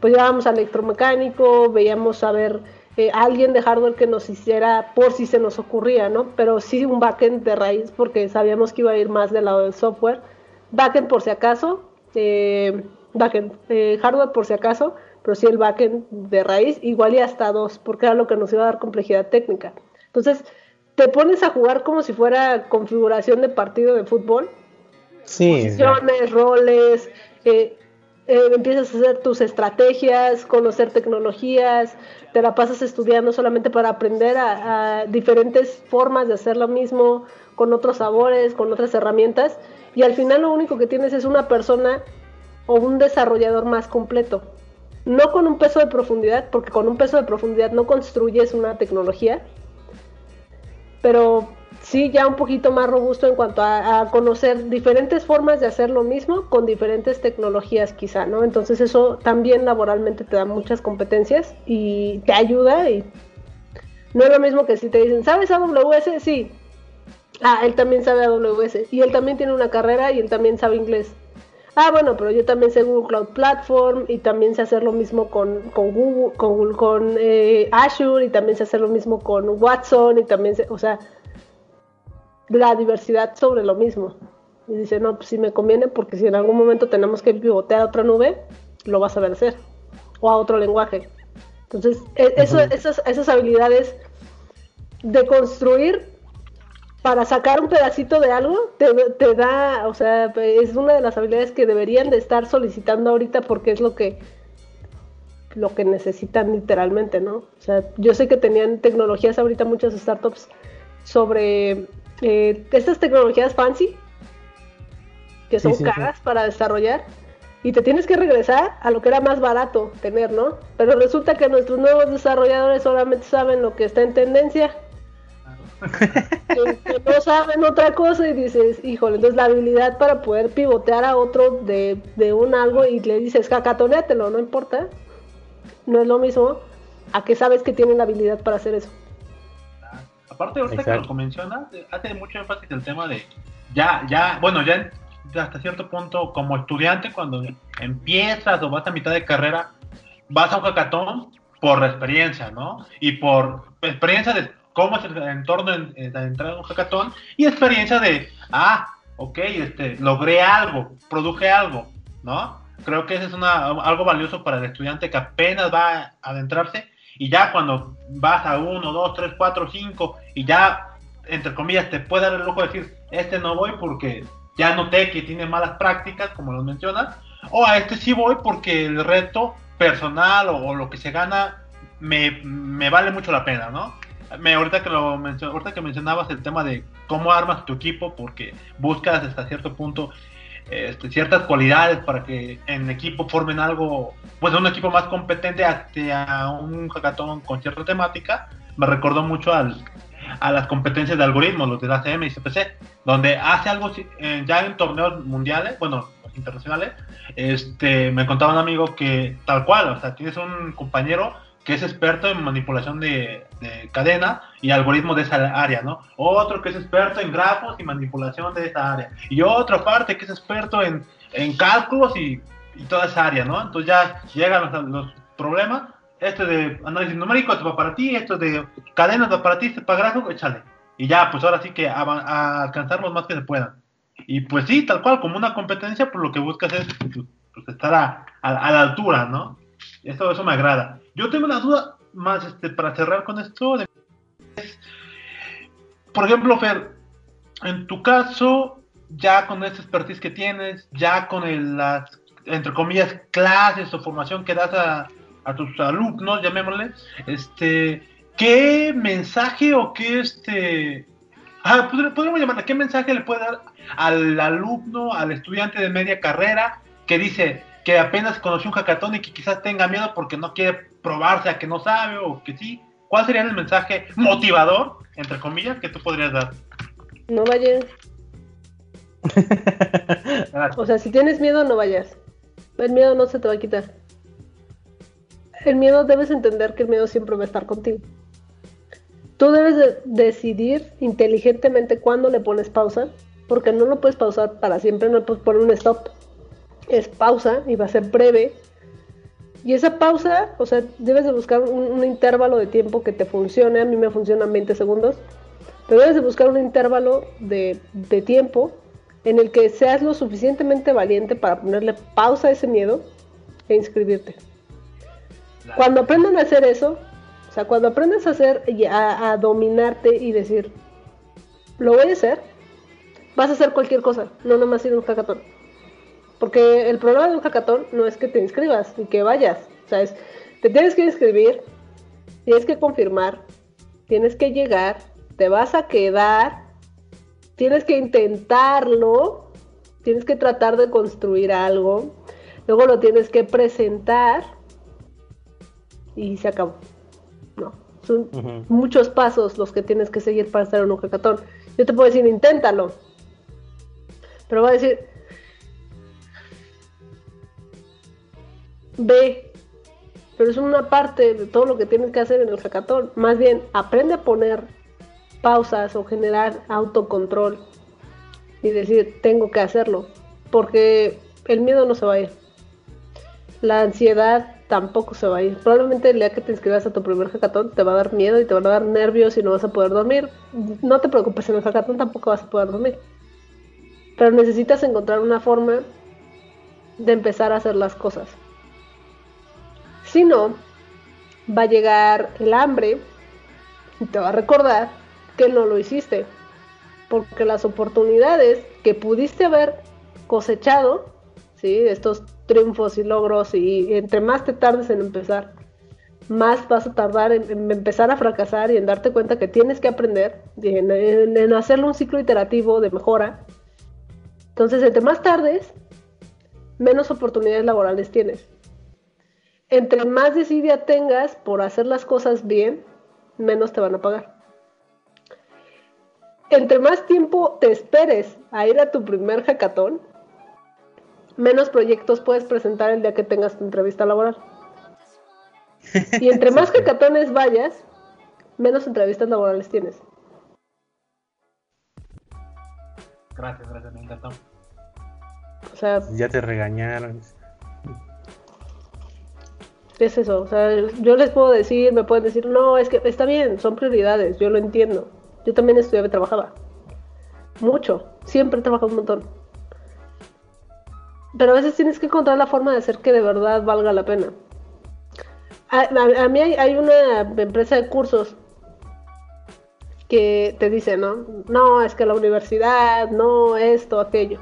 pues llevábamos al electromecánico, veíamos a ver eh, alguien de hardware que nos hiciera por si se nos ocurría, ¿no? Pero sí un backend de raíz porque sabíamos que iba a ir más del lado del software. Backend por si acaso, eh, backend, eh, hardware por si acaso, pero sí el backend de raíz, igual y hasta dos, porque era lo que nos iba a dar complejidad técnica. Entonces, te pones a jugar como si fuera configuración de partido de fútbol sí, posiciones, roles, eh, eh, empiezas a hacer tus estrategias, conocer tecnologías, te la pasas estudiando solamente para aprender a, diferentes formas de hacer lo mismo, con otros sabores, con otras herramientas, y al final lo único que tienes es una persona o un desarrollador más completo. No con un peso de profundidad, porque con un peso de profundidad no construyes una tecnología, pero sí ya un poquito más robusto en cuanto a, conocer diferentes formas de hacer lo mismo con diferentes tecnologías quizá, ¿no? Entonces eso también laboralmente te da muchas competencias y te ayuda y no es lo mismo que si te dicen, ¿sabes AWS? Sí. Ah, él también sabe AWS y él también tiene una carrera y él también sabe inglés. Ah, bueno, pero yo también sé Google Cloud Platform y también sé hacer lo mismo con, Google, con, con eh, Azure y también sé hacer lo mismo con Watson y también sé, o sea, la diversidad sobre lo mismo. Y dice, no, pues sí me conviene porque si en algún momento tenemos que pivotear a otra nube, lo vas a ver hacer. O a otro lenguaje. Entonces, e, eso, esas, esas habilidades de construir para sacar un pedacito de algo, te, te, da, o sea, es una de las habilidades que deberían de estar solicitando ahorita porque es lo que lo que necesitan literalmente, ¿no? O sea, yo sé que tenían tecnologías ahorita muchas startups sobre eh, estas tecnologías fancy, que son caras para desarrollar, y te tienes que regresar a lo que era más barato tener, ¿no? Pero resulta que nuestros nuevos desarrolladores solamente saben lo que está en tendencia. que, no saben otra cosa y dices, híjole, entonces la habilidad para poder pivotear a otro de, de un algo y le dices, cacatonéatelo, no importa, no es lo mismo a que sabes que tienen la habilidad para hacer eso. Aparte, ahorita que lo mencionas, hace mucho énfasis el tema de ya, ya, bueno, ya hasta cierto punto, como estudiante, cuando empiezas o vas a mitad de carrera, vas a un hackathon por experiencia, ¿no? Y por experiencia de cómo es el entorno de, entrar a un hackathon y experiencia de, ah, ok, este, logré algo, produje algo, ¿no? Creo que eso es una, algo valioso para el estudiante que apenas va a adentrarse y ya cuando vas a uno, dos, tres, cuatro, cinco y ya, entre comillas, te puede dar el lujo de decir, este no voy porque ya noté que tiene malas prácticas, como lo mencionas, o a este sí voy porque el reto personal o, lo que se gana me, me, vale mucho la pena, ¿no? Me, ahorita, que lo ahorita que mencionabas el tema de cómo armas tu equipo, porque buscas hasta cierto punto este, ciertas cualidades para que en equipo formen algo, pues un equipo más competente hacia un hackathon con cierta temática, me recordó mucho a las competencias de algoritmos, los de ACM y CPC, donde hace algo eh, ya en torneos mundiales, bueno, internacionales, este, me contaba un amigo que tal cual, o sea, tienes un compañero que es experto en manipulación de, cadena y algoritmos de esa área, ¿no? Otro que es experto en grafos y manipulación de esa área. Y otra parte que es experto en, cálculos y, toda esa área, ¿no? Entonces ya llegan los, problemas. Este de análisis numérico esto va para ti, esto de cadenas va para ti, este para gráfico, échale. Y ya, pues ahora sí que a, alcanzar lo más que se puedan. Y pues sí, tal cual, como una competencia, pues lo que buscas es pues, estar a, a, la altura, ¿no? Eso, eso me agrada. Yo tengo una duda más este, para cerrar con esto. por ejemplo, Fer, en tu caso, ya con esta expertise que tienes, ya con el, las, entre comillas, clases o formación que das a, tus alumnos, llamémosle, este, ¿qué mensaje o qué este Ah, podríamos llamarla, ¿qué mensaje le puede dar al alumno, al estudiante de media carrera que dice que apenas conoció un hackathon y que quizás tenga miedo porque no quiere probarse a que no sabe o que sí? ¿Cuál sería el mensaje motivador, entre comillas, que tú podrías dar? No vayas. o sea, si tienes miedo, no vayas. El miedo no se te va a quitar. El miedo debes entender que el miedo siempre va a estar contigo. Tú debes de decidir inteligentemente cuándo le pones pausa, porque no lo puedes pausar para siempre, no puedes poner un stop. Es pausa y va a ser breve. Y esa pausa, o sea, debes de buscar un, intervalo de tiempo que te funcione. A mí me funcionan 20 segundos. Pero debes de buscar un intervalo de, de tiempo en el que seas lo suficientemente valiente para ponerle pausa a ese miedo e inscribirte. Cuando aprendan a hacer eso, o sea, cuando aprendes a hacer, a, a dominarte y decir, lo voy a hacer, vas a hacer cualquier cosa, no nomás ir a un hackathon. Porque el problema de un hackathon no es que te inscribas y que vayas, o sea, es, te tienes que inscribir, tienes que confirmar, tienes que llegar, te vas a quedar, tienes que intentarlo, tienes que tratar de construir algo, luego lo tienes que presentar y se acabó. No, son muchos pasos los que tienes que seguir para estar en un hackathon. Yo te puedo decir, inténtalo. Pero voy a decir, ve, pero es una parte de todo lo que tienes que hacer en el hackathon. Más bien, aprende a poner pausas o generar autocontrol y decir, tengo que hacerlo, porque el miedo no se va a ir. La ansiedad tampoco se va a ir. Probablemente el día que te inscribas a tu primer hackathon te va a dar miedo y te van a dar nervios y no vas a poder dormir. No te preocupes, en el hackathon tampoco vas a poder dormir. Pero necesitas encontrar una forma de empezar a hacer las cosas. Si no, va a llegar el hambre y te va a recordar que no lo hiciste. Porque las oportunidades que pudiste haber cosechado, ¿sí? estos triunfos y logros, y entre más te tardes en empezar, más vas a tardar en, empezar a fracasar y en darte cuenta que tienes que aprender, en, en, hacerlo un ciclo iterativo de mejora. Entonces, entre más tardes, menos oportunidades laborales tienes. Entre más desidia tengas por hacer las cosas bien, menos te van a pagar entre más tiempo te esperes a ir a tu primer hackathon, menos proyectos puedes presentar el día que tengas tu entrevista laboral. Y entre más hackatones vayas, menos entrevistas laborales tienes. Gracias, gracias, me encantó. O sea, ya te regañaron. Es eso, o sea, yo les puedo decir, me pueden decir, no, es que está bien, son prioridades, yo lo entiendo. Yo también estudiaba y trabajaba. Mucho. Siempre he trabajado un montón. Pero a veces tienes que encontrar la forma de hacer que de verdad valga la pena. A, mí hay, una empresa de cursos que te dice, ¿no? No, es que la universidad, no, esto, aquello.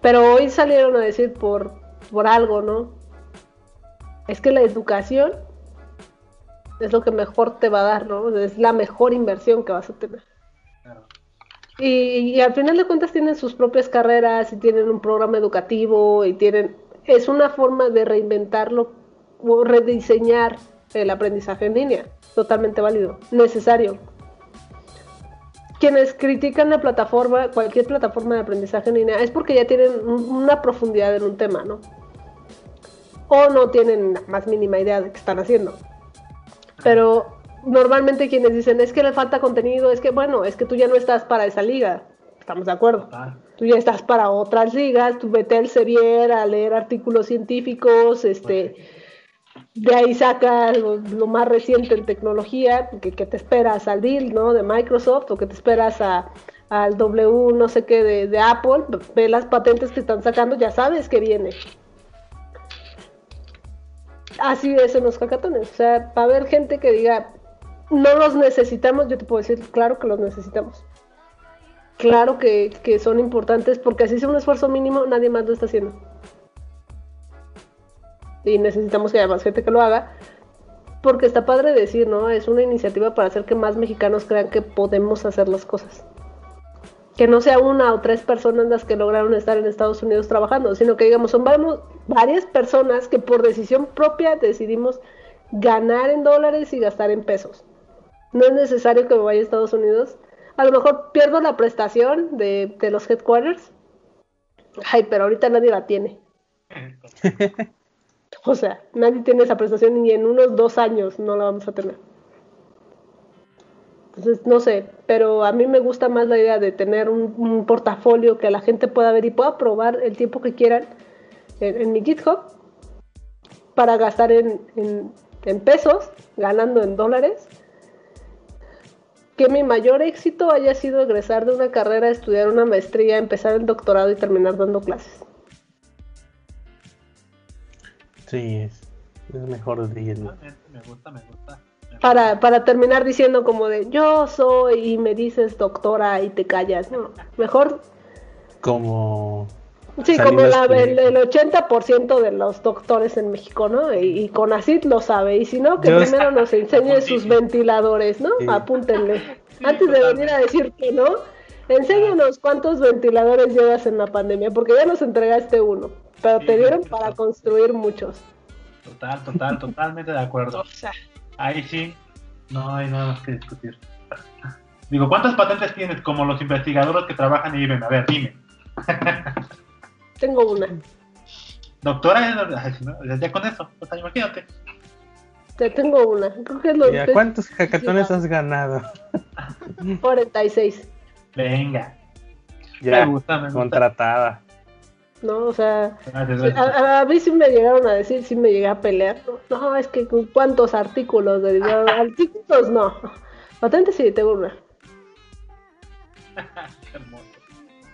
Pero hoy salieron a decir por, por algo, ¿no? Es que la educación es lo que mejor te va a dar, ¿no? Es la mejor inversión que vas a tener. Y, al final de cuentas tienen sus propias carreras y tienen un programa educativo y tienen... Es una forma de reinventarlo o rediseñar el aprendizaje en línea. Totalmente válido, necesario. Quienes critican la plataforma, cualquier plataforma de aprendizaje en línea, es porque ya tienen una profundidad en un tema, ¿no? O no tienen la más mínima idea de qué están haciendo. Pero normalmente quienes dicen es que le falta contenido, es que bueno, es que tú ya no estás para esa liga. Estamos de acuerdo. Tú ya estás para otras ligas, tú vete al Sevier a leer artículos científicos, este, de ahí sacas lo, más reciente en tecnología, que, te esperas al deal, ¿no? De Microsoft o que te esperas a, al W no sé qué de, de Apple, ve las patentes que están sacando, ya sabes que viene. Así es en los hackatones. O sea, va a haber gente que diga, no los necesitamos, yo te puedo decir, claro que los necesitamos. Claro que, son importantes porque así sea un esfuerzo mínimo, nadie más lo está haciendo. Y necesitamos que haya más gente que lo haga. Porque está padre decir, ¿no? Es una iniciativa para hacer que más mexicanos crean que podemos hacer las cosas. Que no sea una o tres personas las que lograron estar en Estados Unidos trabajando, sino que digamos son varias personas que por decisión propia decidimos ganar en dólares y gastar en pesos. No es necesario que me vaya a Estados Unidos. A lo mejor pierdo la prestación de, de los headquarters. Ay, pero ahorita nadie la tiene. o sea, nadie tiene esa prestación y en unos dos años no la vamos a tener. Entonces, no sé, pero a mí me gusta más la idea de tener un, portafolio que la gente pueda ver y pueda probar el tiempo que quieran en, mi GitHub para gastar en, en, pesos, ganando en dólares. Que mi mayor éxito haya sido egresar de una carrera, estudiar una maestría, empezar el doctorado y terminar dando clases. Sí, es, es mejor decirlo. Me gusta, me gusta para, para terminar diciendo como de yo soy y me dices doctora y te callas. No, mejor. Como. Sí, como la, el, el, 80% de los doctores en México, ¿no? Y, con así lo sabe. Y si no, que primero nos enseñe sus ventiladores, ¿no? Apúntenle. Antes de venir a decir que no, enséñanos cuántos ventiladores llevas en la pandemia, porque ya nos entregaste uno, pero te dieron para construir muchos. Total, total, totalmente de acuerdo. O sea, Ahí sí, no hay nada más que discutir. Digo, ¿cuántas patentes tienes como los investigadores que trabajan en IBM? A ver, dime. Tengo una. Doctora, ya con eso, o sea, imagínate. Ya tengo una. ¿Cuántos hackatones has ganado? 46. Venga. Ya, me gusta, me gusta. contratada. ¿No? O sea, a, mí sí me llegaron a decir, sí me llegué a pelear. No, es que cuántos artículos de artículos no. Patente sí, tengo una.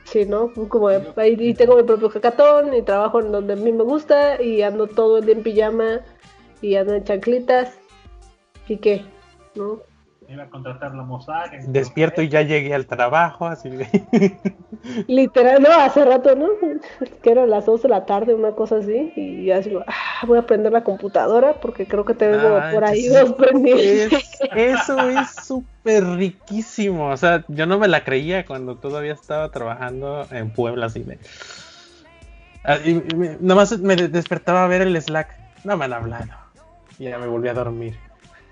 Sí, ¿no? Como ahí tengo mi propio hackathon y trabajo en donde a mí me gusta y ando todo el día en pijama y ando en chanclitas. ¿Y qué? ¿No? Iba a contratar la Mossack. Despierto y ya llegué al trabajo, así Literal, no, hace rato, ¿no? Que eran las 2 de la tarde, una cosa así, y ya digo, ah, voy a prender la computadora porque creo que tengo ah, por ahí dos prendidos. eso es súper riquísimo, o sea, yo no me la creía cuando todavía estaba trabajando en Puebla, así de... Ah, y nomás me despertaba a ver el Slack, no me han hablado, y ya me volví a dormir.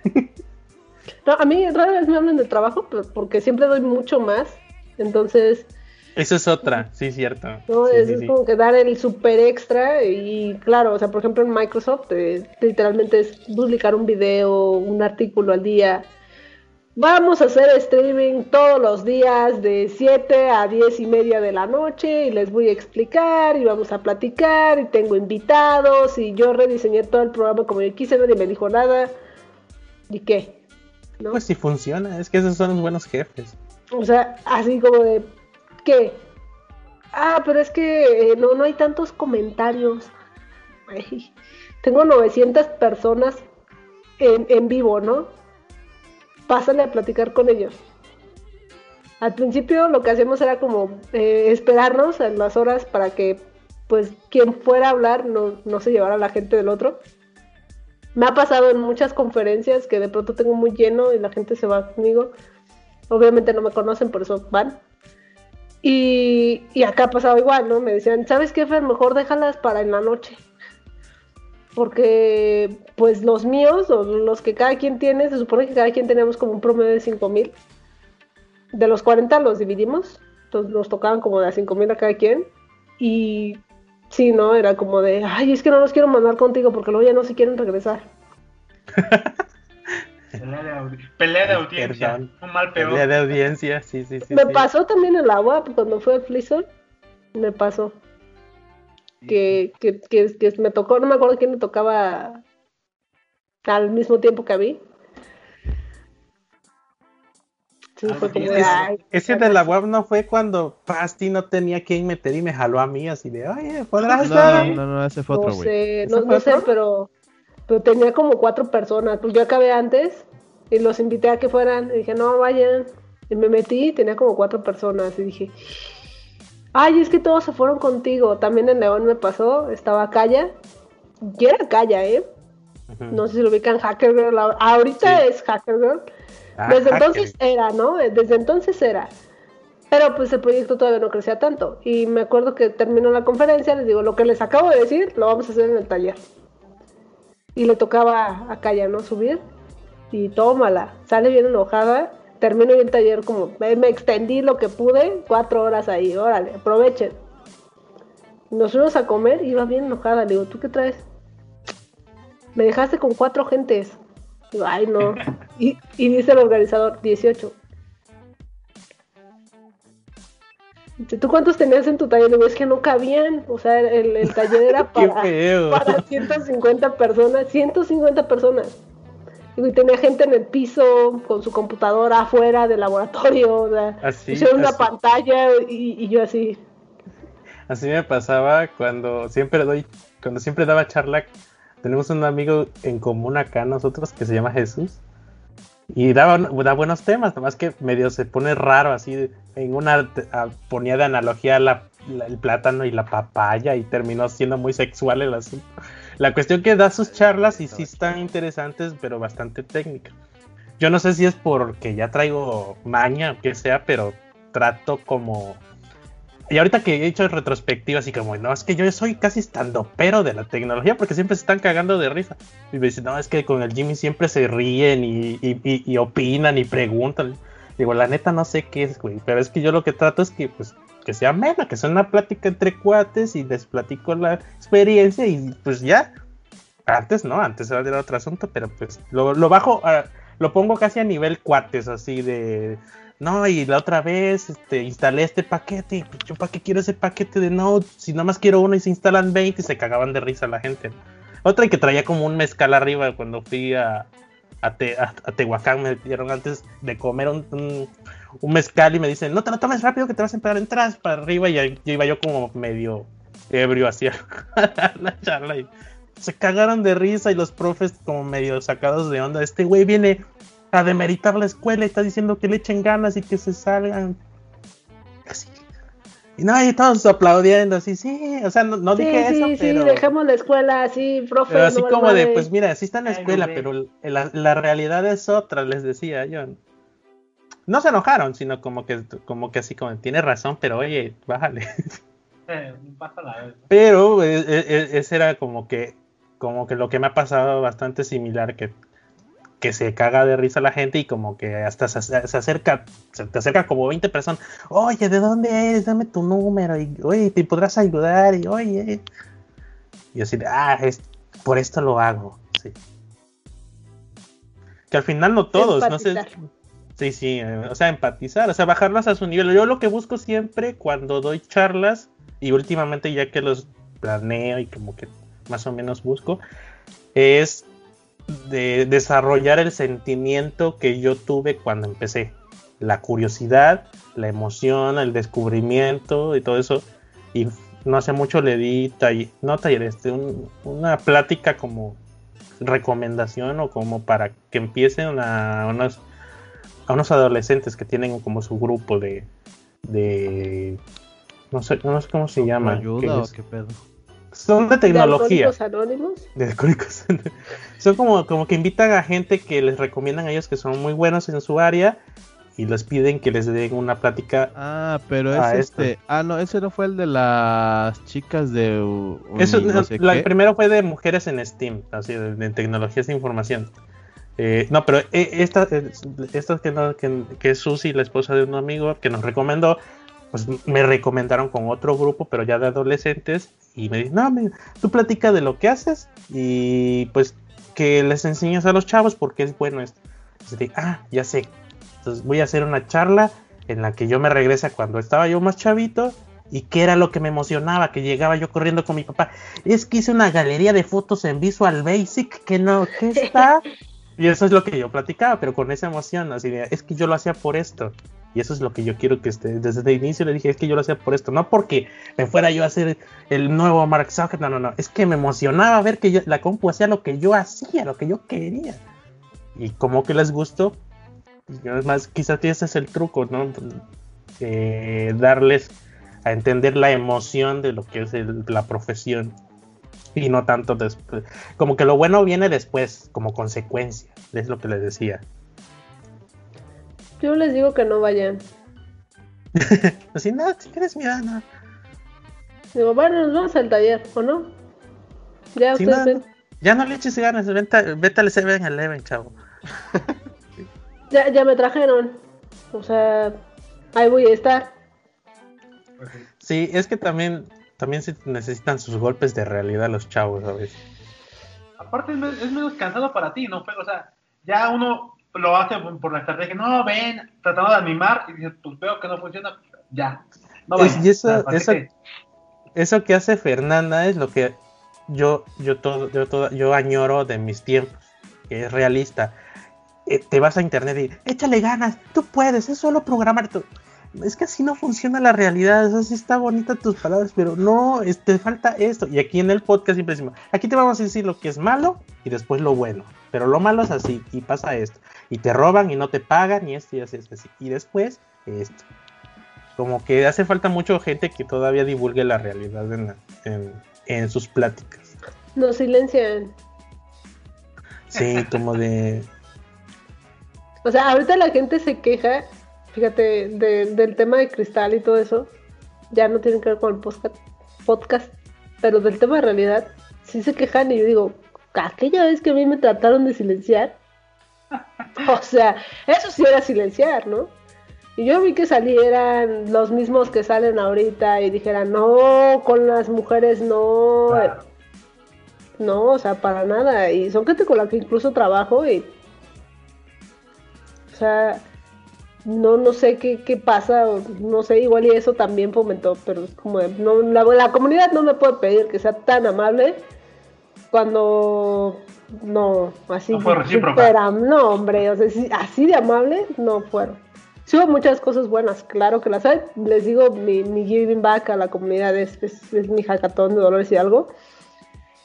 No, a mí rara vez me hablan de trabajo porque siempre doy mucho más. Entonces. Eso es otra, sí, cierto. No, es, como que dar el super extra. Y claro, o sea, por ejemplo, en Microsoft, eh, literalmente es publicar un video, un artículo al día. Vamos a hacer streaming todos los días de 7 a 10 y media de la noche y les voy a explicar y vamos a platicar y tengo invitados y yo rediseñé todo el programa como yo quise, nadie me dijo nada. ¿Y qué? Pues si funciona, es que esos son los buenos jefes. O sea, así como de, ¿qué? Ah, pero es que eh, no, no hay tantos comentarios. tengo 900 personas en, en vivo, ¿no? Pásale a platicar con ellos. Al principio lo que hacíamos era como eh, esperarnos en las horas para que pues quien fuera a hablar no, no se llevara a la gente del otro me ha pasado en muchas conferencias que de pronto tengo muy lleno y la gente se va conmigo. Obviamente no me conocen, por eso van. Y, acá ha pasado igual, ¿no? Me decían, ¿sabes qué, Fer? Mejor déjalas para en la noche. Porque, pues, los míos, o los que cada quien tiene, se supone que cada quien tenemos como un promedio de 5000. De los 40 los dividimos. Entonces nos tocaban como de a 5000 a cada quien. Y Sí, ¿no? Era como de, ay, es que no los quiero mandar contigo porque luego ya no se quieren regresar. pelea, de audiencia, un mal peor. Pelea de audiencia, sí, sí, sí. Me pasó también en la agua cuando fue el me pasó. Que, que, que, que, me tocó, no me acuerdo quién me tocaba al mismo tiempo que a mí, ese de la web no fue cuando Pasti no tenía quien meter y me jaló a mí así de, oye, ¿podrás no, no, no, ese fue otro, güey. No sé, no, sé, pero, pero tenía como cuatro personas. Pues yo acabé antes y los invité a que fueran. Y dije, no, vayan. Y me metí y tenía como cuatro personas. Y dije, ay, es que todos se fueron contigo. También en León me pasó, estaba Calla. Y era Calla, ¿eh? No sé si lo ubican Hacker Girl. Ahorita es Hacker Girl. Ah, Desde entonces era, ¿no? Desde entonces era. Pero pues el proyecto todavía no crecía tanto. Y me acuerdo que terminó la conferencia, les digo, lo que les acabo de decir, lo vamos a hacer en el taller. Y le tocaba a Kaya, ¿no? Subir. Y tómala. Sale bien enojada. Termino el taller como, me, extendí lo que pude, cuatro horas ahí, órale, aprovechen. Nos fuimos a comer y iba bien enojada. Le digo, ¿tú qué traes? Me dejaste con cuatro gentes. Digo, ay, no. Y, y dice el organizador, 18. ¿Tú cuántos tenías en tu taller? Es que no cabían. O sea, el, taller era para, para 150 personas. 150 personas. Y tenía gente en el piso con su computadora afuera del laboratorio. O sea, hicieron una pantalla y, yo así. Así me pasaba cuando siempre doy, cuando siempre daba charla. Tenemos un amigo en común acá nosotros que se llama Jesús. Y da, da buenos temas, nomás que medio se pone raro así. En una ponía de analogía el plátano y la papaya y terminó siendo muy sexual el asunto. La cuestión que da sus charlas y sí están interesantes, pero bastante técnicas. Yo no sé si es porque ya traigo maña o que sea, pero trato como y ahorita que he hecho retrospectiva, así como, no, es que yo soy casi estando pero de la tecnología porque siempre se están cagando de risa. Y me dicen, no, es que con el Jimmy siempre se ríen y, y, opinan y preguntan. Digo, la neta no sé qué es, güey, pero es que yo lo que trato es que, pues, que sea amena, que sea una plática entre cuates y les platico la experiencia y pues ya. Antes no, antes era otro asunto, pero pues lo bajo, lo pongo casi a nivel cuates, así de no, y la otra vez este, instalé este paquete y yo para qué quiero ese paquete de Node si nada más quiero uno y se instalan 20 y se cagaban de risa la gente. Otra que traía como un mezcal arriba cuando fui a, a, Tehuacán, me dieron antes de comer un, un, mezcal y me dicen, no te lo tomes rápido que te vas a empezar, entras para arriba y yo iba yo como medio ebrio hacia la charla y se cagaron de risa y los profes como medio sacados de onda. Este güey viene a demeritar la escuela y está diciendo que le echen ganas y que se salgan. Así. Y no, y todos aplaudiendo así, sí, o sea, no, dije eso, pero... Sí, dejemos la escuela así, profe. Pero así como de, pues mira, sí está en la escuela, pero la, realidad es otra, les decía yo. No se enojaron, sino como que, como que así como, tiene razón, pero oye, bájale. Eh, pero e, e, e, ese era como que, como que lo que me ha pasado bastante similar, que que se caga de risa la gente y como que hasta se, acerca, se te acerca como 20 personas, oye, ¿de dónde eres? Dame tu número y, oye, ¿te podrás ayudar? Y, oye, y así, ah, es, por esto lo hago, sí. Que al final no todos, no sé. Sí, sí, eh, o sea, empatizar, o sea, bajarlas a su nivel. Yo lo que busco siempre cuando doy charlas y últimamente ya que los planeo y como que más o menos busco, es de desarrollar el sentimiento que yo tuve cuando empecé. La curiosidad, la emoción, el descubrimiento y todo eso. Y no hace mucho le di, no taller, este, una plática como recomendación o como para que empiecen a unos, a unos adolescentes que tienen como su grupo de, de no sé, no sé cómo se llama. ¿Ayuda o qué pedo? Son de tecnología. ¿De anónimos? De son como, como que invitan a gente que les recomiendan a ellos que son muy buenos en su área y les piden que les den una plática. Ah, pero es este. Ah, no, ese no fue el de las chicas de. Eso, el primero fue de mujeres en Steam, así de, tecnologías de información. Eh, no, pero eh, esta, eh, esta que, no, que, que es Susi, la esposa de un amigo que nos recomendó, pues me recomendaron con otro grupo, pero ya de adolescentes, y me dicen, no, tú platica de lo que haces y pues que les enseñas a los chavos porque es bueno esto. Entonces ah, ya sé. Entonces voy a hacer una charla en la que yo me regresa cuando estaba yo más chavito y qué era lo que me emocionaba, que llegaba yo corriendo con mi papá. Es que hice una galería de fotos en Visual Basic que no, ¿qué está? Y eso es lo que yo platicaba, pero con esa emoción, así de, es que yo lo hacía por esto. Y eso es lo que yo quiero que esté. Desde el inicio le dije, es que yo lo hacía por esto. No porque me fuera yo a hacer el nuevo Mark Zuckerberg. No, no, no. Es que me emocionaba ver que la compu hacía lo que yo hacía, lo que yo quería. Y como que les gustó. Y además, quizás ese es el truco, ¿no? Eh, darles a entender la emoción de lo que es la profesión. Y no tanto después. Como que lo bueno viene después, como consecuencia. Es lo que les decía. Yo les digo que no vayan. Así, no, si quieres, mira, no. Digo, bueno, nos vamos al taller, ¿o no? Ya ustedes Ya no le eches ganas, vete, vete al 7-Eleven, chavo. ya, ya me trajeron. O sea, ahí voy a estar. Sí, es que también, también se necesitan sus golpes de realidad los chavos a veces. Aparte es, menos cansado para ti, ¿no? Pero, o sea, ya uno lo hace por la estrategia, no, ven, tratando de animar, y dices, pues veo que no funciona, ya. No y eso, eso, eso que hace Fernanda es lo que yo, yo, todo, yo, todo, yo añoro de mis tiempos, que es realista. Eh, te vas a internet y échale ganas, tú puedes, es solo programar. Es que así no funciona la realidad, así está bonita tus palabras, pero no, te falta esto. Y aquí en el podcast siempre decimos, aquí te vamos a decir lo que es malo y después lo bueno. Pero lo malo es así y pasa esto. Y te roban y no te pagan y esto y así, así. Y después esto. Como que hace falta mucho gente que todavía divulgue la realidad en, en sus pláticas. No silencian. Sí, como de... O sea, ahorita la gente se queja, fíjate, del tema de cristal y todo eso. Ya no tiene que ver con el podcast, podcast, pero del tema de realidad, sí se quejan y yo digo, aquella vez que a mí me trataron de silenciar, o sea, eso sí era silenciar, ¿no? Y yo vi que salieran los mismos que salen ahorita y dijeran, no, con las mujeres no. No, o sea, para nada. Y son gente con la que incluso trabajo y o sea, no, no sé qué, qué pasa, no sé, igual y eso también fomentó, pero es como, no, la, comunidad no me puede pedir que sea tan amable cuando no, así no, fue no hombre, o sea, así de amable no fueron. Sí hubo muchas cosas buenas, claro que las hay. Les digo, mi, mi giving back a la comunidad es, es, mi jacatón de Dolores y algo.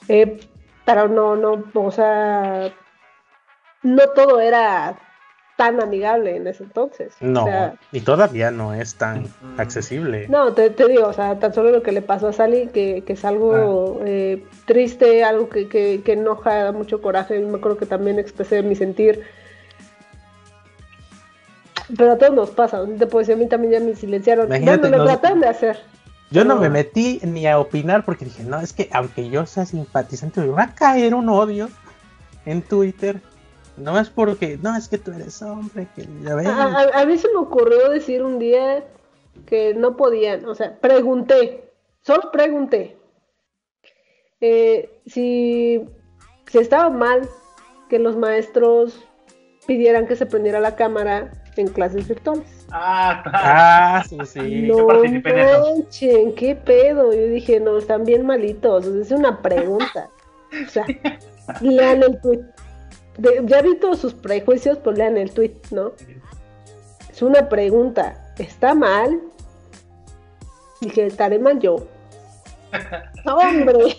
Eh, pero no, no, o sea, no todo era tan amigable en ese entonces. No, y todavía no es tan accesible. No, te, digo, o sea, tan solo lo que le pasó a Sally, que, que es algo ah. eh, triste, algo que, que, que, enoja, da mucho coraje. me acuerdo que también expresé mi sentir. Pero a todos nos pasa, te puedo decir, a mí también ya me silenciaron. Imagínate, bueno, lo tratan de hacer. Yo no me metí ni a opinar porque dije, no, es que aunque yo sea simpatizante, me va a caer un odio en Twitter no es porque, no, es que tú eres hombre, que ya A, mí se me ocurrió decir un día que no podían, o sea, pregunté, solo pregunté eh, si, si estaba mal que los maestros pidieran que se prendiera la cámara en clases virtuales. Ah, claro. Ah, sí, sí. No manchen, qué pedo. Yo dije, no, están bien malitos. Es una pregunta. O sea, lean el tweet ya vi todos sus prejuicios, pues lean el tweet, ¿no? Es una pregunta. ¿Está mal? Dije, estaré mal yo. Hombre.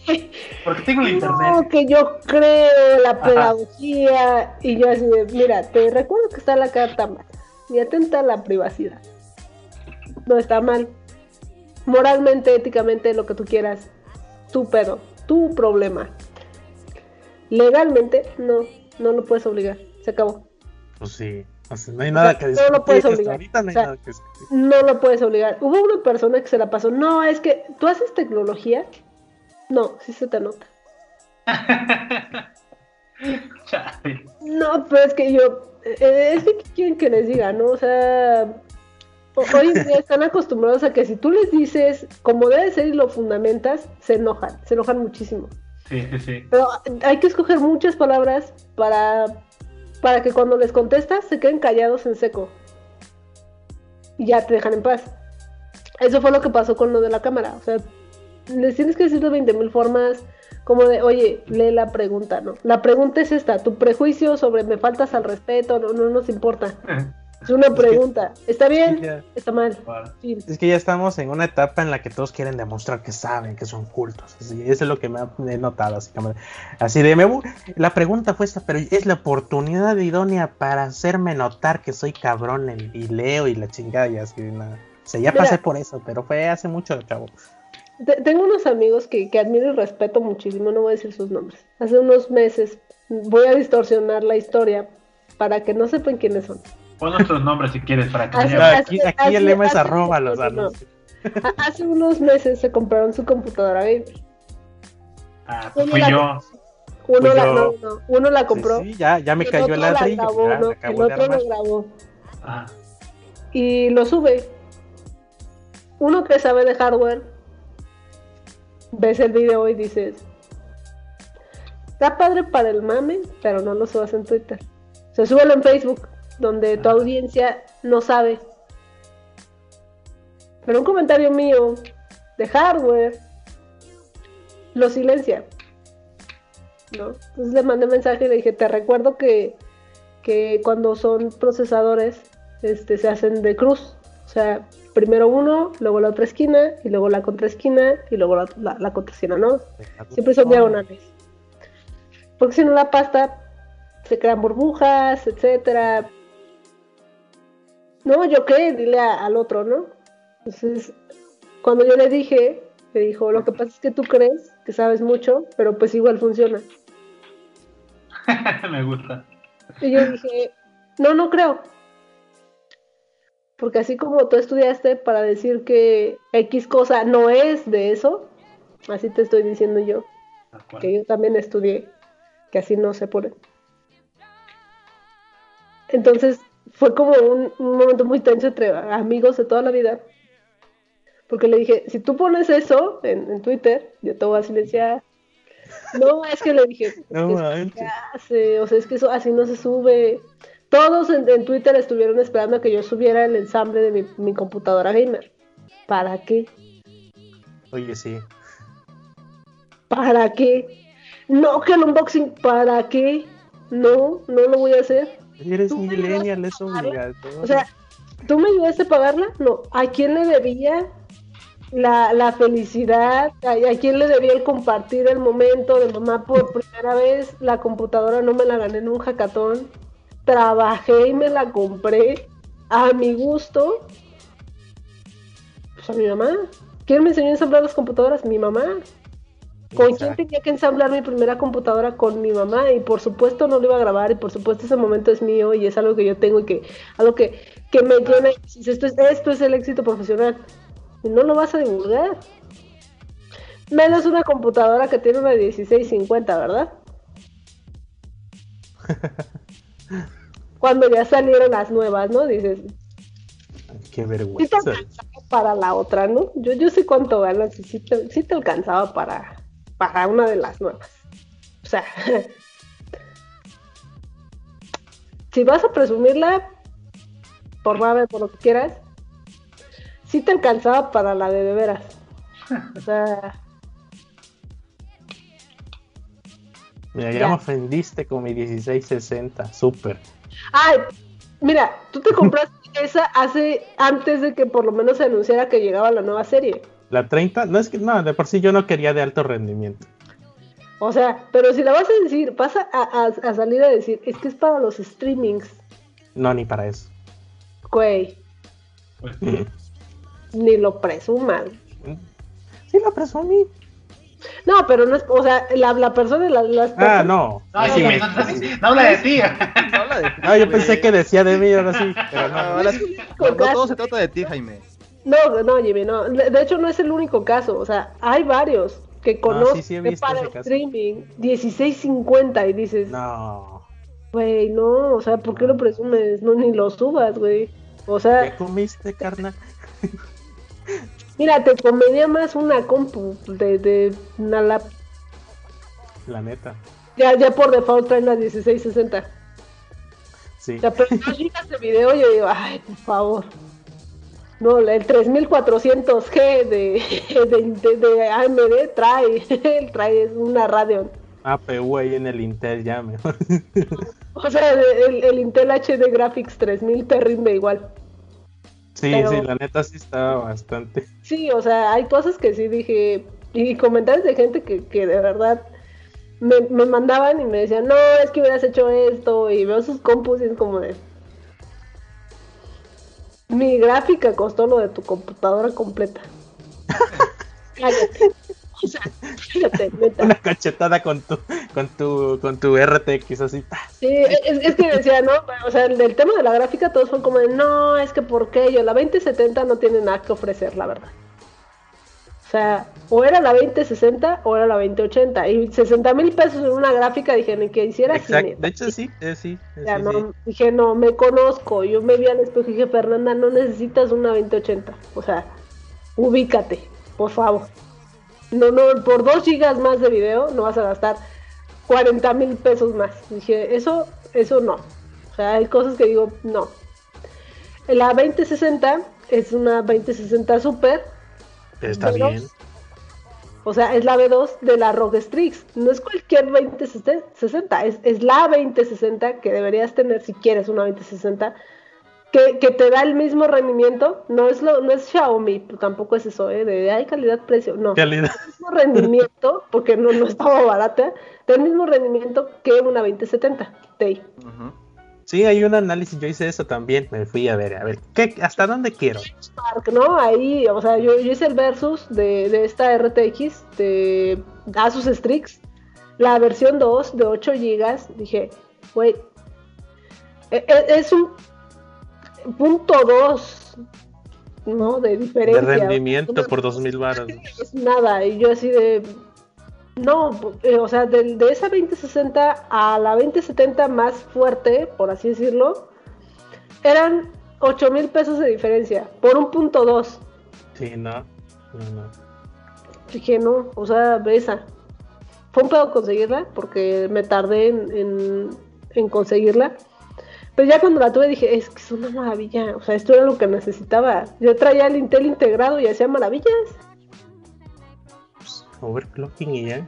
Porque tengo el internet. No, que yo creo la pedagogía. Y yo así mira, te recuerdo que está la carta mal. Y atenta a la privacidad. No está mal. Moralmente, éticamente, lo que tú quieras. Tu pedo. Tu problema. Legalmente, no no lo puedes obligar, se acabó. Pues sí, no hay nada que decir. No lo puedes obligar. no, lo puedes obligar. Hubo una persona que se la pasó. No, es que tú haces tecnología. No, sí se te nota. no, pero es que yo. Eh, es que quieren que les diga, ¿no? O sea. Hoy en día están acostumbrados a que si tú les dices como debe ser y lo fundamentas, se enojan, se enojan muchísimo. Sí, sí, sí. Pero hay que escoger muchas palabras para, para que cuando les contestas se queden callados en seco. Y ya te dejan en paz. Eso fue lo que pasó con lo de la cámara. O sea, les tienes que decir de 20 mil formas, como de, oye, lee la pregunta, ¿no? La pregunta es esta, tu prejuicio sobre me faltas al respeto, no, no nos importa. Es una pregunta. ¿Está bien? ¿Está mal? Es que ya estamos en una etapa en la que todos quieren demostrar que saben, que son cultos. Así, eso es lo que me he notado. Así, así de, me, la pregunta fue esta, pero es la oportunidad idónea para hacerme notar que soy cabrón y leo y la chingada y así. Nada. O sea, ya pasé por eso, pero fue hace mucho, chavo. Tengo unos amigos que, que admiro y respeto muchísimo, no voy a decir sus nombres. Hace unos meses voy a distorsionar la historia para que no sepan quiénes son Pon nuestros nombres si quieres para que aquí, aquí el lema es arroba los Hace unos meses se compraron su computadora gamer. Ah, pues fui yo. Uno, la, no, uno la compró. Sí, ya, ya me cayó el ladrillo. el otro lo grabó. Ah. Y lo sube. Uno que sabe de hardware, ves el video y dices, está padre para el mame, pero no lo subas en Twitter. Se sube en Facebook, donde tu audiencia no sabe. Pero un comentario mío de hardware lo silencia. ¿no? Entonces le mandé mensaje y le dije, te recuerdo que, que cuando son procesadores este, se hacen de cruz. O sea, primero uno, luego la otra esquina, y luego la contraesquina, y luego la, la, la contraesquina, ¿no? Siempre son diagonales. Porque si no la pasta se crean burbujas, etcétera. No, yo qué, dile al otro, ¿no? Entonces, cuando yo le dije, me dijo, lo que pasa es que tú crees que sabes mucho, pero pues igual funciona. me gusta. Y yo dije, no, no creo. Porque así como tú estudiaste para decir que X cosa no es de eso, así te estoy diciendo yo. Que yo también estudié, que así no se pone. Entonces fue como un, momento muy tenso entre amigos de toda la vida. Porque le dije, si tú pones eso en, Twitter, yo te voy a silenciar. No, es que le dije, no, hace? o sea, es que eso así no se sube. Todos en, Twitter estuvieron esperando que yo subiera el ensamble de mi, mi computadora gamer. ¿Para qué? Oye, sí. ¿Para qué? No, que el unboxing, ¿para qué? No, no lo voy a hacer. Eres millennial, es obligatorio. O sea, ¿tú me ayudaste a pagarla? No. ¿A quién le debía la, la felicidad? ¿A, ¿A, quién le debía el compartir el momento de mamá por primera vez? La computadora no me la gané en un hackathon. Trabajé y me la compré a mi gusto. Pues a mi mamá. ¿Quién me enseñó a ensamblar las computadoras? Mi mamá. ¿Con quién tenía que ensamblar mi primera computadora? Con mi mamá. Y por supuesto no lo iba a grabar. Y por supuesto ese momento es mío y es algo que yo tengo y que algo que, que me llena. Esto es, esto es el éxito profesional. Y no lo vas a divulgar. Menos una computadora que tiene una 1650, ¿verdad? Cuando ya salieron las nuevas, ¿no? Dices. Qué vergüenza. para la otra, ¿no? Yo, yo sé cuánto ganas y sí te alcanzaba para, para una de las nuevas. O sea, si vas a presumirla, por nada, por lo que quieras, sí te alcanzaba para la de de veras. O sea. Mira, ya, me ofendiste con mi 1660, súper. Ay, mira, tú te compraste esa hace antes de que por lo menos se anunciara que llegaba la nueva serie. La 30, no es que, no, de por sí yo no quería de alto rendimiento. O sea, pero si la vas a decir, vas a, salir a decir, es que es para los streamings. No, ni para eso. Güey. ni lo presuman. Sí, lo presumí. No, pero no es, o sea, la, la persona, la, las Ah, no. No, sí, no, habla de ti. No, yo pensé que decía de mí, ahora sí. Pero no, no todo se trata de ti, Jaime. No, no, Jimmy, no. De hecho, no es el único caso. O sea, hay varios que conozco para streaming 16.50 y dices. No. Güey, no. O sea, ¿por qué lo presumes? No, ni lo subas, güey. O sea. ¿Qué comiste, carnal? mira, te convenía más una compu de, de una lap. La neta. Ya, ya por default traen la 1660. Sí. O sea, pero yo este video y yo digo, ay, por favor. No, el 3400G de, de, de, AMD trae, trae es una Radeon. APU ahí en el Intel ya mejor. O sea, el, el Intel HD Graphics 3000 te rinde igual. Sí, sí, la neta sí estaba bastante. Sí, o sea, hay cosas que sí dije, y comentarios de gente que, que de verdad me, me mandaban y me decían, no, es que hubieras hecho esto, y veo sus compus y es como de, mi gráfica costó lo de tu computadora completa. Una cachetada con tu, con tu, con tu RTX así. Sí, es, que decía, ¿no? O sea, el, tema de la gráfica todos son como de, no, es que ¿por qué yo? La 2070 no tiene nada que ofrecer, la verdad. O sea, o era la 2060 o era la 2080. Y 60 mil pesos en una gráfica, dije, ni que hiciera Exacto. De hecho, sí, eh, sí. no, Dije, no, me conozco. Yo me vi al espejo y dije, Fernanda, no necesitas una 2080. O sea, ubícate, por favor. No, no, por 2 gigas más de video no vas a gastar 40 mil pesos más. Dije, eso, eso no. O sea, hay cosas que digo, no. La 2060 es una 2060 Super Está bien. O sea, es la B2 de la ROG Strix. No es cualquier 2060, es, es la 2060 que deberías tener si quieres una 2060. Que, que, te da el mismo rendimiento, no es lo, no es Xiaomi, tampoco es eso, ¿eh? de hay calidad-precio, no. Calidad. El mismo rendimiento, porque no, no estaba barata, del mismo rendimiento que una 2070 Ti. Sí, hay un análisis, yo hice eso también, me fui a ver, a ver, ¿qué, ¿hasta dónde quiero? ¿no? Ahí, o sea, yo, hice el versus de, de, esta RTX de Asus Strix, la versión 2 de 8 GB, dije, güey, e, e, es un punto 2, ¿no? De diferencia. De rendimiento por 2000 baros. Es nada, y yo así de, no, eh, o sea, de, de, esa 2060 a la 2070 más fuerte, por así decirlo, eran 8 mil pesos de diferencia por un punto 2. Sí, no, no, no. Dije, no, o sea, esa. Fue un pedo conseguirla porque me tardé en, en, conseguirla. Pero ya cuando la tuve dije, es que es una maravilla. O sea, esto era lo que necesitaba. Yo traía el Intel integrado y hacía maravillas overclocking y ya.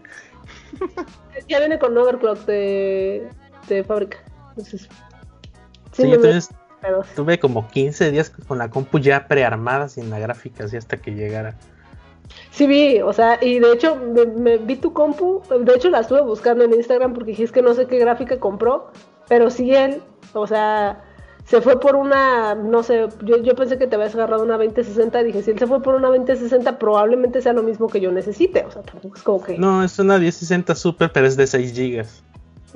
ya viene con overclock de, de fábrica. Entonces, sí, entonces tuve como 15 días con la compu ya prearmada sin la gráfica, así hasta que llegara. Sí vi, o sea, y de hecho me, vi tu compu, de hecho la estuve buscando en Instagram porque dije es que no sé qué gráfica compró, pero sí él, o sea, se fue por una, no sé, yo, pensé que te habías agarrado una 2060, dije, si él se fue por una 2060, probablemente sea lo mismo que yo necesite, o sea, tampoco es como que... No, es una 1060 Super, pero es de 6 GB.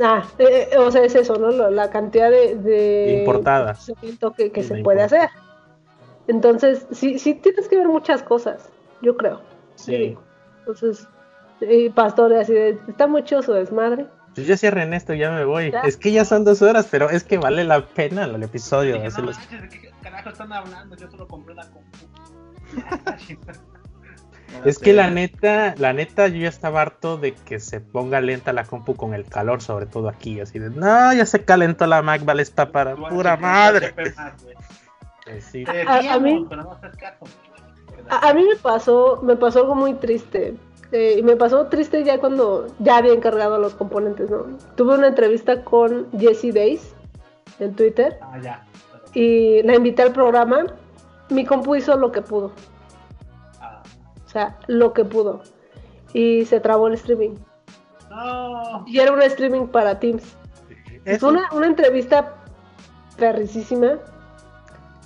Ah, eh, eh, o sea, es eso, ¿no? La cantidad de... de Importada. Que, que se puede hacer. Entonces, sí, sí tienes que ver muchas cosas, yo creo. Sí. Entonces, y Pastor, así de, está muy chido su desmadre. Pues ya cierren esto, ya me voy. Es que ya son dos horas, pero es que vale la pena el episodio. ¿de qué carajo están hablando? Yo solo compré la compu. es que la neta, la neta, yo ya estaba harto de que se ponga lenta la compu con el calor, sobre todo aquí, así de, no, ya se calentó la Mac, vale, está para pura madre. a, mí, a mí me pasó, me pasó algo muy triste este, y me pasó triste ya cuando ya había encargado los componentes, ¿no? Tuve una entrevista con Jessie Days en Twitter. Ah, ya. Y la invité al programa. Mi compu hizo lo que pudo. Ah. O sea, lo que pudo. Y se trabó el streaming. No. Y era un streaming para Teams. Es una, una entrevista perricísima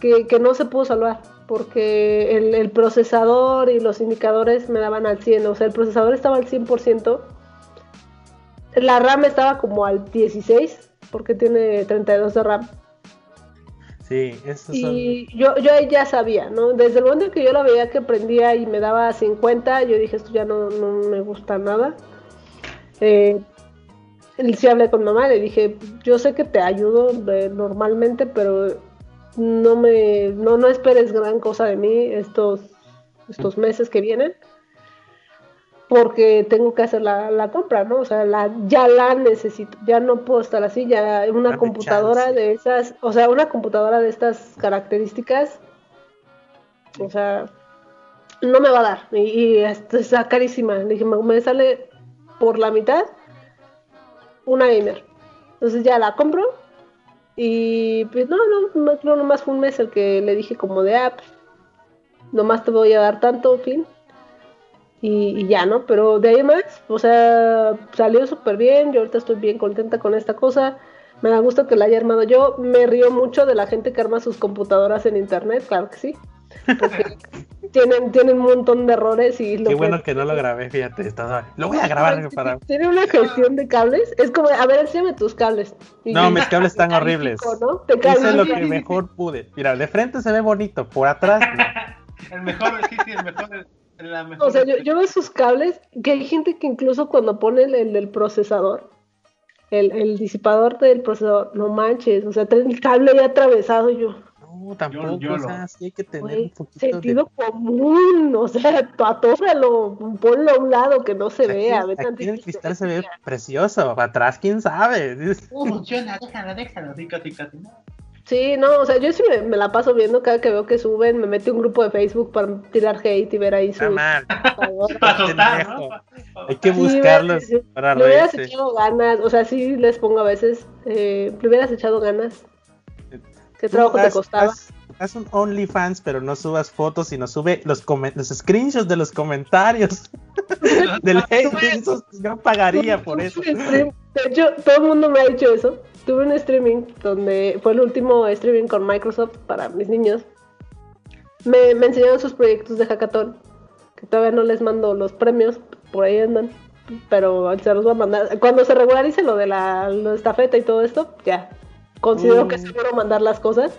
que, que no se pudo salvar porque el, procesador y los indicadores me daban al 100, o sea, el procesador estaba al 100%, la RAM estaba como al 16, porque tiene 32 de RAM. Sí, eso Y yo, yo ahí ya sabía, ¿no? Desde el momento en que yo la veía que prendía y me daba 50, yo dije, esto ya no, me gusta nada. Eh, sí hablé con mamá, le dije, yo sé que te ayudo eh, normalmente, pero no me no, no esperes gran cosa de mí estos estos meses que vienen porque tengo que hacer la, compra, ¿no? O sea, la, ya la necesito, ya no puedo estar así, ya una computadora de esas, o sea, una computadora de estas características, o sea, no me va a dar, y, está carísima, le dije, me sale por la mitad una gamer, entonces ya la compro, y pues no, no, no, nomás fue un mes el que le dije como de, ah, pues, nomás te voy a dar tanto, fin. Y, ya, ¿no? Pero de ahí más, o sea, salió súper bien, yo ahorita estoy bien contenta con esta cosa. Me da gusto que la haya armado yo. Me río mucho de la gente que arma sus computadoras en internet, claro que sí. Porque tienen, tienen un montón de errores y lo Qué bueno que no lo grabé, fíjate, lo voy a grabar para... Tiene una gestión de cables, es como, a ver, enséñame tus cables. no, mis cables están horribles. ¿no? Te Hice lo que mejor pude. Mira, de frente se ve bonito, por atrás... el mejor, sí, sí, el mejor... La mejor o sea, yo, yo, veo sus cables, que hay gente que incluso cuando pone el, del procesador, el, el, disipador del procesador, no manches, o sea, trae el cable ya atravesado y yo, tampoco, o sea, sí hay que tener un poquito sentido común, o sea, atófalo, ponlo a un lado que no se vea. Aquí el cristal se ve precioso, atrás quién sabe. Uh, funciona, déjalo, déjalo, Sí, no, o sea, yo sí me, la paso viendo cada que veo que suben, me meto un grupo de Facebook para tirar hate y ver ahí su... Hay que buscarlos para Le hubieras echado ganas, o sea, sí les pongo a veces, eh, le hubieras echado ganas ¿Qué trabajo te costaba? Haz, un OnlyFans, pero no subas fotos, sino sube los, los screenshots de los comentarios del hate. yo pagaría por eso. De hecho, todo el mundo me ha dicho eso. Tuve un streaming donde fue el último streaming con Microsoft para mis niños. Me, me enseñaron sus proyectos de hackathon, que todavía no les mando los premios, por ahí andan pero se los voy a mandar. Cuando se regularice lo de la, la estafeta y todo esto, ya, considero que es mm. seguro mandar las cosas.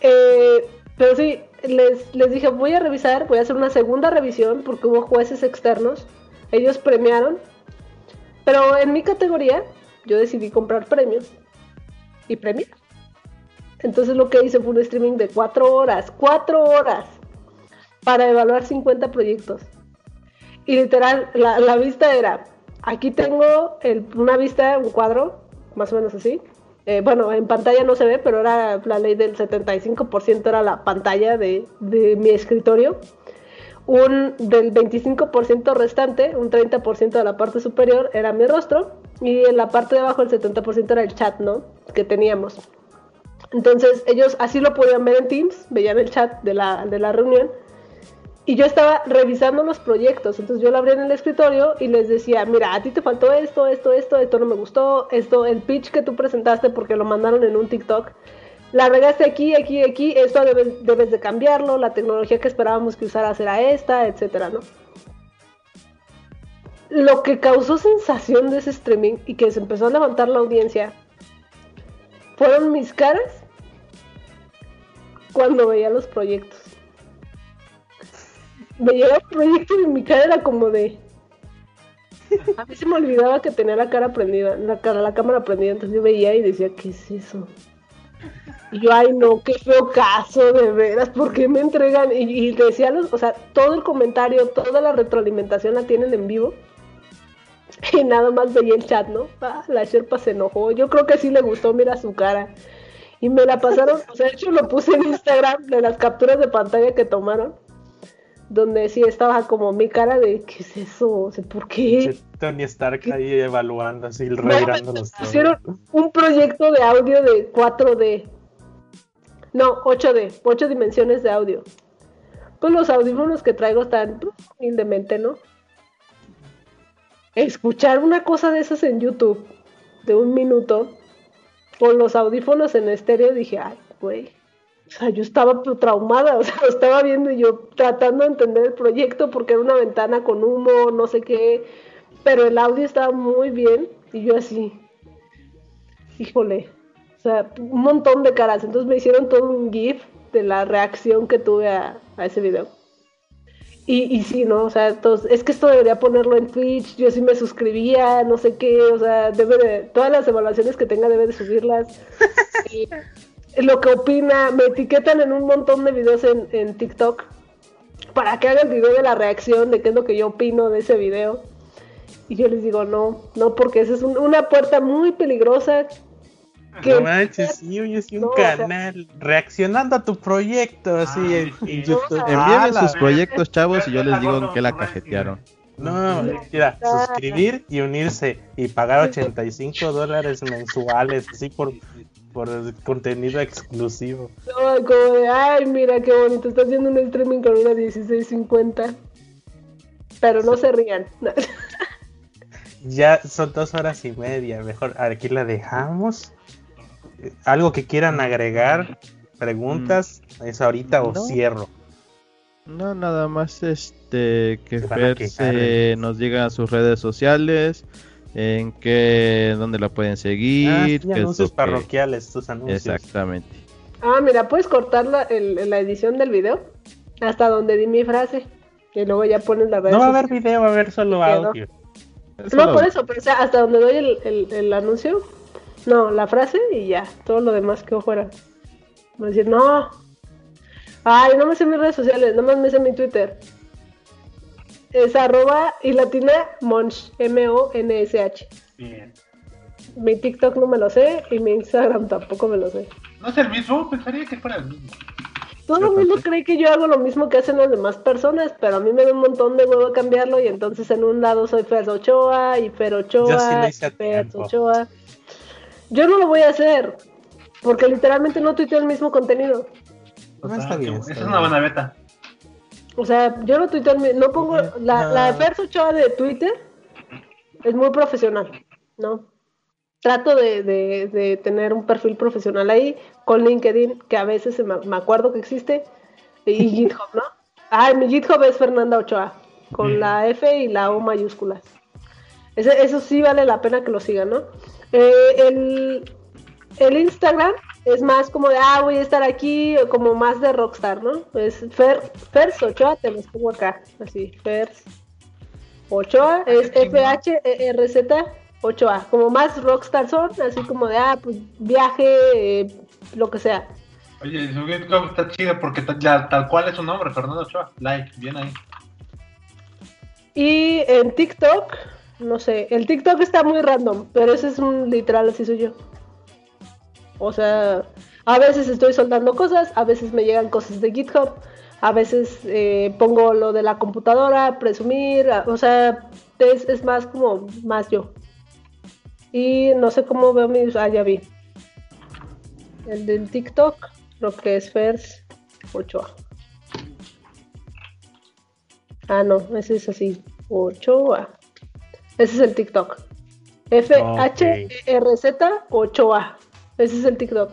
Eh, pero sí, les, les dije, voy a revisar, voy a hacer una segunda revisión porque hubo jueces externos. Ellos premiaron. Pero en mi categoría, yo decidí comprar premios y premiar. Entonces lo que hice fue un streaming de cuatro horas, cuatro horas, para evaluar 50 proyectos. Y literal, la, la vista era, aquí tengo el, una vista, un cuadro, más o menos así, eh, bueno, en pantalla no se ve, pero era la ley del 75% era la pantalla de, mi escritorio. Un del 25% restante, un 30% de la parte superior era mi rostro y en la parte de abajo el 70% era el chat, ¿no? Que teníamos. Entonces ellos así lo podían ver en Teams, veían el chat de la, de la reunión y yo estaba revisando los proyectos, entonces yo lo abría en el escritorio y les decía, mira, a ti te faltó esto, esto, esto, esto no me gustó, esto, el pitch que tú presentaste porque lo mandaron en un TikTok, la regaste aquí, aquí, aquí, esto debes, de cambiarlo, la tecnología que esperábamos que usaras era esta, etcétera, ¿no? Lo que causó sensación de ese streaming y que se empezó a levantar la audiencia fueron mis caras cuando veía los proyectos me llegaba el proyecto y mi cara era como de. A mí se me olvidaba que tenía la cara prendida, la, cara, la cámara prendida, entonces yo veía y decía, ¿qué es eso? Y yo, ay no, qué feo caso, de veras, ¿por qué me entregan? Y, decía, los, o sea, todo el comentario, toda la retroalimentación la tienen en vivo. Y nada más veía el chat, ¿no? Ah, la Sherpa se enojó. Yo creo que sí le gustó, mira su cara. Y me la pasaron, o sea, de hecho lo puse en Instagram de las capturas de pantalla que tomaron donde sí estaba como mi cara de ¿qué es eso? O sea, ¿por qué? Tony Stark ahí evaluando, así revirando los Hicieron un proyecto de audio de 4D. No, 8D, 8 dimensiones de audio. Pues los audífonos que traigo están pues, humildemente, ¿no? Escuchar una cosa de esas en YouTube de un minuto con los audífonos en estéreo dije, ay, güey o sea, yo estaba traumada, o sea, lo estaba viendo y yo tratando de entender el proyecto porque era una ventana con humo, no sé qué, pero el audio estaba muy bien y yo así, híjole, o sea, un montón de caras, entonces me hicieron todo un GIF de la reacción que tuve a, ese video. Y, y sí, ¿no? O sea, entonces, es que esto debería ponerlo en Twitch, yo sí me suscribía, no sé qué, o sea, debe de, todas las evaluaciones que tenga debe de subirlas. y, lo que opina, me etiquetan en un montón de videos en, TikTok para que haga el video de la reacción de qué es lo que yo opino de ese video. Y yo les digo, no, no, porque esa es una puerta muy peligrosa. Que no manches, sí, un canal reaccionando a tu proyecto, así en, YouTube. Envíenme sus proyectos, chavos, y yo les digo en qué la cajetearon. No, mira, suscribir y unirse y pagar 85 dólares mensuales, así por por el contenido exclusivo. No, como de, ay, mira qué bonito, está haciendo un streaming con una 1650. Pero no se rían. ya son dos horas y media, mejor aquí la dejamos. Algo que quieran agregar, preguntas, mm. es ahorita o cierro. No, nada más este que Fer nos diga a sus redes sociales, en qué, dónde la pueden seguir. Ah, anuncios parroquiales, tus anuncios. Exactamente. Ah, mira, puedes cortar la, la edición del video hasta donde di mi frase. Y luego ya pones la No va a haber video, va a haber solo audio. No, por eso, pero o sea, hasta donde doy el, el, el, anuncio, no, la frase y ya, todo lo demás quedó fuera. Voy a decir, no. Ay, no me sé mis redes sociales, nomás me sé mi Twitter. Es arroba y latina monch, M-O-N-S-H. Bien. Mi TikTok no me lo sé y mi Instagram tampoco me lo sé. ¿No es el mismo? Pensaría que fuera el mismo. Todo el mundo cree que yo hago lo mismo que hacen las demás personas, pero a mí me da un montón de huevo cambiarlo y entonces en un lado soy Fer Ochoa y Fer Ochoa y Fer Ochoa. Yo no lo voy a hacer, porque literalmente no tuiteo el mismo contenido. No, está bien, Esa es una buena beta. O sea, yo no tuiteo, no pongo, la, la de Fer Ochoa de Twitter es muy profesional, ¿no? trato de, de, tener un perfil profesional ahí con LinkedIn, que a veces me, acuerdo que existe, y GitHub, ¿no? Ah, mi GitHub es Fernanda Ochoa, con la F y la O mayúsculas. eso sí vale la pena que lo sigan, ¿no? Eh, el, el, Instagram es más como de, ah, voy a estar aquí, como más de rockstar, ¿no? Es Fer, Fers Ochoa, te los pongo acá, así, Fers Ochoa, es F-H-E-R-Z 8A, como más rockstar son, así como de, ah, pues viaje, eh, lo que sea. Oye, su GitHub está chido porque ya, tal cual es su nombre, Fernando Ochoa, like, bien ahí. Y en TikTok, no sé, el TikTok está muy random, pero ese es un literal, así soy yo. O sea, a veces estoy soltando cosas, a veces me llegan cosas de GitHub, a veces eh, pongo lo de la computadora, presumir, o sea, es, es más como más yo. Y no sé cómo veo mis. Ah, ya vi. El del TikTok, lo que es Fers Ochoa. Ah, no, ese es así. Ochoa. Ese es el TikTok. F-H-E-R-Z Ochoa. Ese es el TikTok.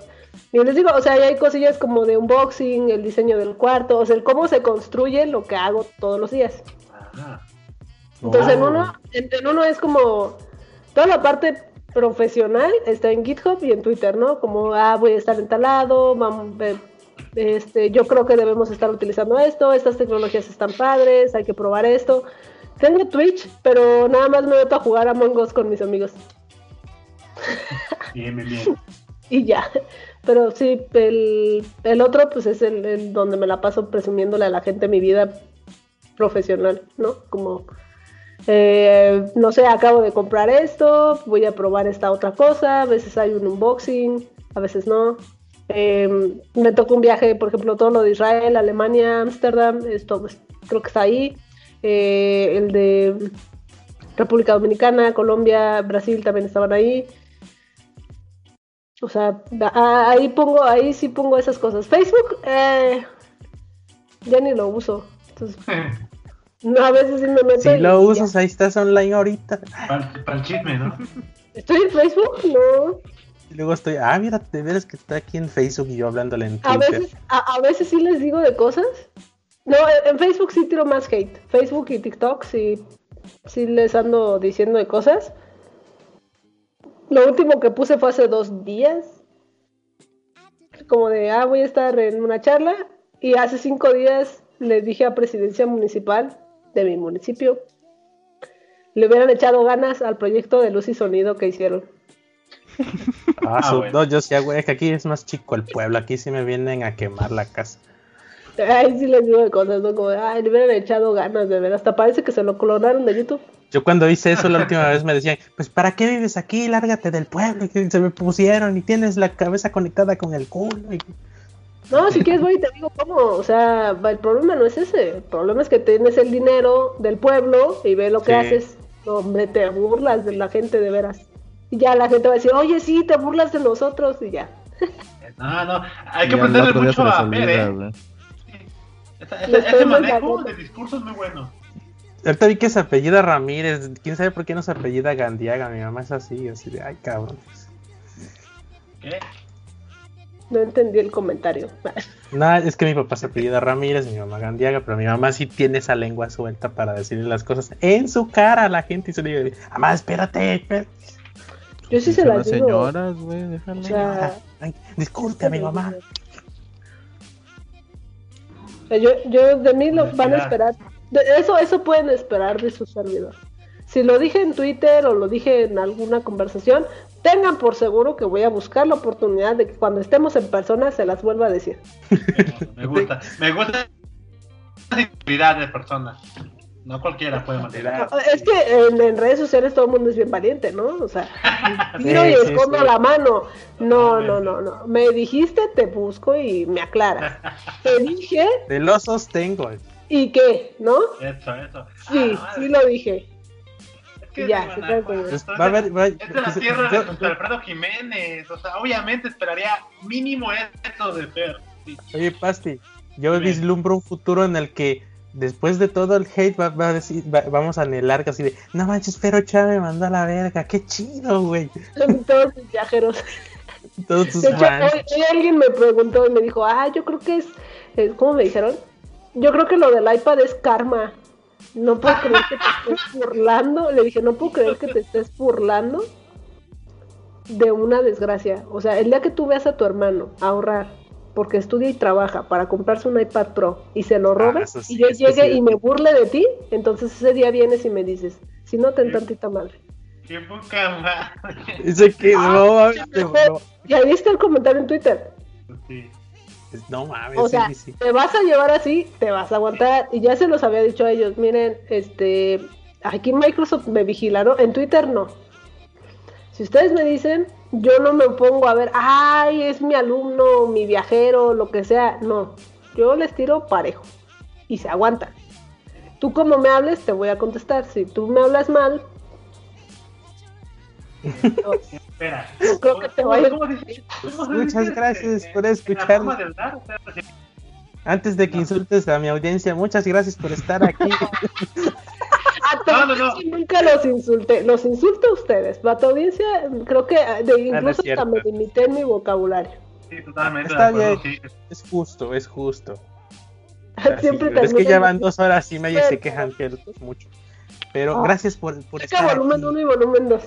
Y les digo, o sea, hay cosillas como de unboxing, el diseño del cuarto, o sea, el cómo se construye lo que hago todos los días. Entonces, en uno, en uno es como toda la parte profesional está en GitHub y en Twitter, ¿no? Como, ah, voy a estar instalado, este, yo creo que debemos estar utilizando esto, estas tecnologías están padres, hay que probar esto. Tengo Twitch, pero nada más me meto a jugar a Us con mis amigos. Bien, bien, bien. y ya. Pero sí, el, el otro pues es el, donde me la paso presumiéndole a la gente mi vida profesional, ¿no? Como eh, no sé, acabo de comprar esto, voy a probar esta otra cosa, a veces hay un unboxing, a veces no. Em, me tocó un viaje, por ejemplo, todo lo de Israel, Alemania, Ámsterdam, esto creo que está ahí. Eh, el de República Dominicana, Colombia, Brasil también estaban ahí. O sea, ahí pongo, ahí sí pongo esas cosas. Facebook, eh, ya ni lo uso. Entonces, No, a veces sí me meto. Si lo usas, ahí estás online ahorita. Para, el chisme, ¿no? ¿Estoy en Facebook? No. Y luego estoy, ah, mira, te ves que está aquí en Facebook y yo hablándole en Twitter. A veces, a, veces sí les digo de cosas. No, en Facebook sí tiro más hate. Facebook y TikTok sí, sí les ando diciendo de cosas. Lo último que puse fue hace dos días. Como de, ah, voy a estar en una charla. Y hace cinco días le dije a presidencia municipal de mi municipio, le hubieran echado ganas al proyecto de luz y sonido que hicieron. Ah, ah no, yo sí, güey, es que aquí es más chico el pueblo, aquí sí me vienen a quemar la casa. Ay, sí les digo de cosas, ¿no? Como, ay, le hubieran echado ganas, de ver, hasta parece que se lo clonaron de YouTube. Yo cuando hice eso la última vez me decían, pues ¿para qué vives aquí? Lárgate del pueblo. Y se me pusieron y tienes la cabeza conectada con el culo. Y... No, si quieres voy y te digo cómo, o sea, el problema no es ese, el problema es que tienes el dinero del pueblo y ve lo que haces, hombre, te burlas de la gente de veras. Y ya la gente va a decir, oye, sí, te burlas de nosotros y ya. No, no, hay que aprenderle mucho a ver, ¿eh? Ese, manejo de discurso es muy bueno. Ahorita vi que se apellida Ramírez, quién sabe por qué no se apellida Gandiaga, mi mamá es así, así de, ay, cabrón. ¿Qué? No entendí el comentario. No, es que mi papá se apellida Ramírez, mi mamá Gandiaga, pero mi mamá sí tiene esa lengua suelta para decirle las cosas en su cara a la gente y se le dice, mamá, espérate, espérate. Yo sí se las digo. señoras, güey, déjalo. O sea, Disculpe, mi mamá. Yo, yo de mí lo van a esperar. De- Eso, eso pueden esperar de su servidor. Si lo dije en Twitter o lo dije en alguna conversación, tengan por seguro que voy a buscar la oportunidad de que cuando estemos en persona se las vuelva a decir. Me gusta, me gusta la sinceridad de persona. No cualquiera puede mantener. Es que en, en redes sociales todo el mundo es bien valiente, ¿no? O sea, tiro y Sí, escondo sí. la mano. No, no, no, no. Me dijiste, te busco y me aclaras. Te dije, De los sostengo. ¿Y qué? ¿no? Eso, eso. Sí, Ah, sí lo dije. Es que Ya, se van queda a- con- esto Va a haber- va a- es de la tierra yo- de José Alfredo Jiménez. O sea, obviamente esperaría mínimo esto de Fer. Sí. Oye, Pasti, yo Dime. vislumbro un futuro en el que después de todo el hate va, va a decir, va- vamos a anhelar casi de, no manches, pero Chávez me mandó a la verga, qué chido, güey. Todos mis viajeros. Todos tus De hecho, fans. hoy, hoy alguien me preguntó y me dijo, ah, yo creo que es, es- ¿cómo me dijeron? Yo creo que lo del iPad es karma. No puedo creer que te estés burlando. Le dije, no puedo creer que te estés burlando de una desgracia. O sea, el día que tú veas a tu hermano ahorrar porque estudia y trabaja para comprarse un iPad Pro y se lo robes Ah, sí, y yo llegue sí. y me burle de ti, entonces ese día vienes y me dices, si no, ten tantita madre. Qué poca madre. Dice que no, mames, no, ¿Ya viste el comentario en Twitter? Sí. No mames, O sea, sí, sí. te vas a llevar así, te vas a aguantar. Y ya se los había dicho a ellos, miren, este, aquí Microsoft me vigila, ¿no? En Twitter no. Si ustedes me dicen, yo no me pongo a ver, ay, es mi alumno, mi viajero, lo que sea. No, yo les tiro parejo y se aguantan. Tú como me hables, te voy a contestar. Si tú me hablas mal, no, Espera. creo que te ¿Cómo- vayas. cómo dice- cómo se Muchas gracias por sea, Antes de que insultes a mi audiencia, muchas gracias por estar aquí. A tu No, no, no. Nunca los insulté, los insulto a ustedes. Para tu audiencia, creo que eh, de, Ah, incluso hasta me limité en mi vocabulario. Sí, totalmente. Está bien. sí. Es justo, es justo. Así, Siempre pero es que ya van dos horas y media y se quejan que es mucho. Pero Ah. gracias por, por "Es que estar volumen aquí. 1 y volumen 2.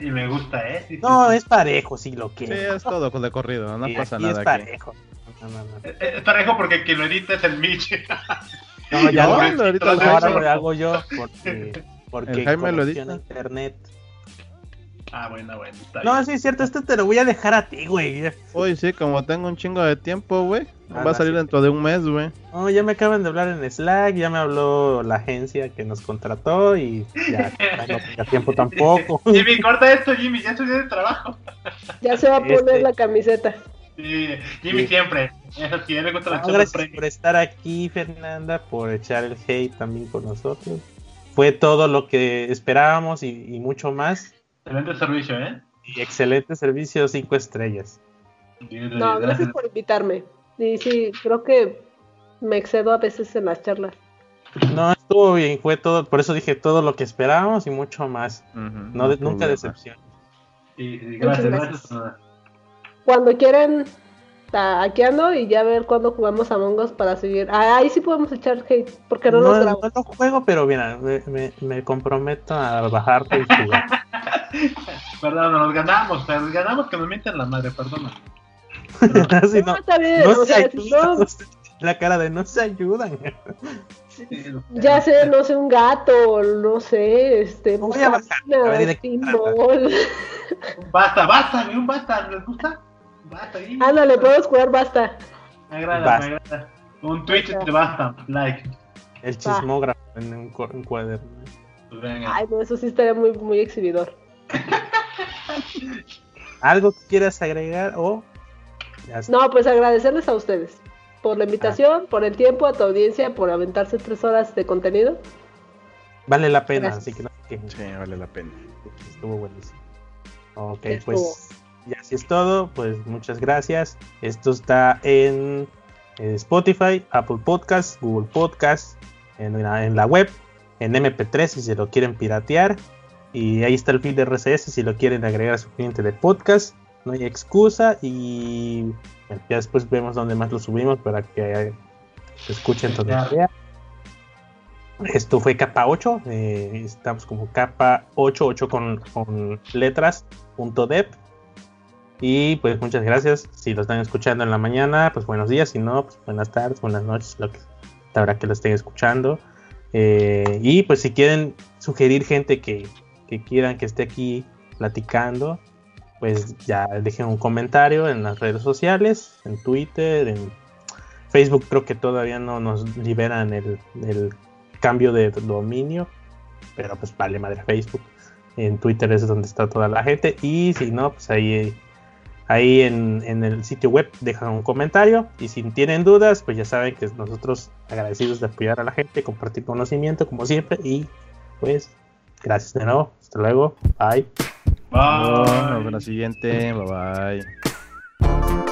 Y me gusta, ¿eh? Sí, sí, No, sí. es parejo, sí, lo Sí, que. es todo de corrido, no Sí, pasa aquí nada es aquí. parejo. No, no, no. Es- Es parejo porque quien lo edita es el Mitch. No, ya No, lo- Ahora lo hago yo porque, porque El Jaime lo conexión edita. internet. Ah, bueno, bueno. Está No, bien. sí es cierto, esto te lo voy a dejar a ti, güey. Uy, sí, como tengo un chingo de tiempo, güey. Ah, Va a salir dentro de un mes, güey. No, ya me acaban de hablar en Slack, ya me habló la agencia que nos contrató y ya no tenga tiempo tampoco. Jimmy, corta esto, Jimmy. Ya es tu día de trabajo. Ya se va a poner Este- la camiseta. Sí, Jimmy Sí. siempre. Sí, gusta No, gracias por estar aquí, Fernanda, por echar el hate también con nosotros. Fue todo lo que esperábamos y, y mucho más. Excelente servicio, ¿eh? Y excelente servicio, cinco estrellas. No, gracias por invitarme. Y sí, creo que me excedo a veces en las charlas. No, estuvo bien, fue todo, por eso dije todo lo que esperábamos y mucho más. No, de- nunca problema. decepción. Sí, sí, gracias, Muchas gracias. Cuando quieran, ah, aquí ando y ya ver cuándo jugamos a Us para seguir. Ah, ahí sí podemos echar hate, porque no, No, los no grabo. lo juego, pero mira, me, me- me comprometo a bajarte y jugar. Perdón, nos ganamos, pero nos ganamos que nos mienten la madre, perdona. No, no, está bien, no o se sea, ayudan. no, La cara de no se ayudan. ya sé, no sé, un gato, no sé, este, Voy a bajar, a ver de qué pinball. Basta, basta, güey, un basta, ¿les gusta? Basta, ahí. Ándale, podemos jugar basta. Me agrada, Basta. me agrada. Un Twitch de basta, like. El chismógrafo en un, cu- un cuaderno. Pues venga. Ay, no, eso sí estaría muy, muy exhibidor. ¿Algo que quieras agregar o? No, pues agradecerles a ustedes por la invitación, por el tiempo, a tu audiencia, por aventarse tres horas de contenido. vale la pena? Gracias. Así que no quejen. Sí, vale la pena. Estuvo buenísimo. Ok, Estuvo. pues ya así es todo. Pues muchas gracias. Esto está en, en Spotify, Apple Podcasts, Google Podcasts, en, la- en la web, en MP3 si se lo quieren piratear. Y ahí está el feed de RCS si lo quieren agregar a su cliente de podcast. No hay excusa y ya después vemos dónde más lo subimos para que se escuchen todavía. Esto fue capa 8, eh, estamos como capa 8, 8 con, con letras, punto dep. Y pues muchas gracias. Si lo están escuchando en la mañana, pues buenos días. Si no, pues buenas tardes, buenas noches, lo que habrá que lo estén escuchando. Eh, y pues si quieren sugerir gente que, que, quieran que esté aquí platicando, pues ya dejen un comentario en las redes sociales, en Twitter, en Facebook creo que todavía no nos liberan el, el cambio de dominio, pero pues vale madre Facebook. En Twitter es donde está toda la gente y si no, pues ahí ahí en, en, el sitio web dejan un comentario y si tienen dudas, pues ya saben que nosotros agradecidos de apoyar a la gente, compartir conocimiento como siempre y pues gracias de nuevo, hasta luego, bye. Bye. Nos vemos la siguiente, bye bye.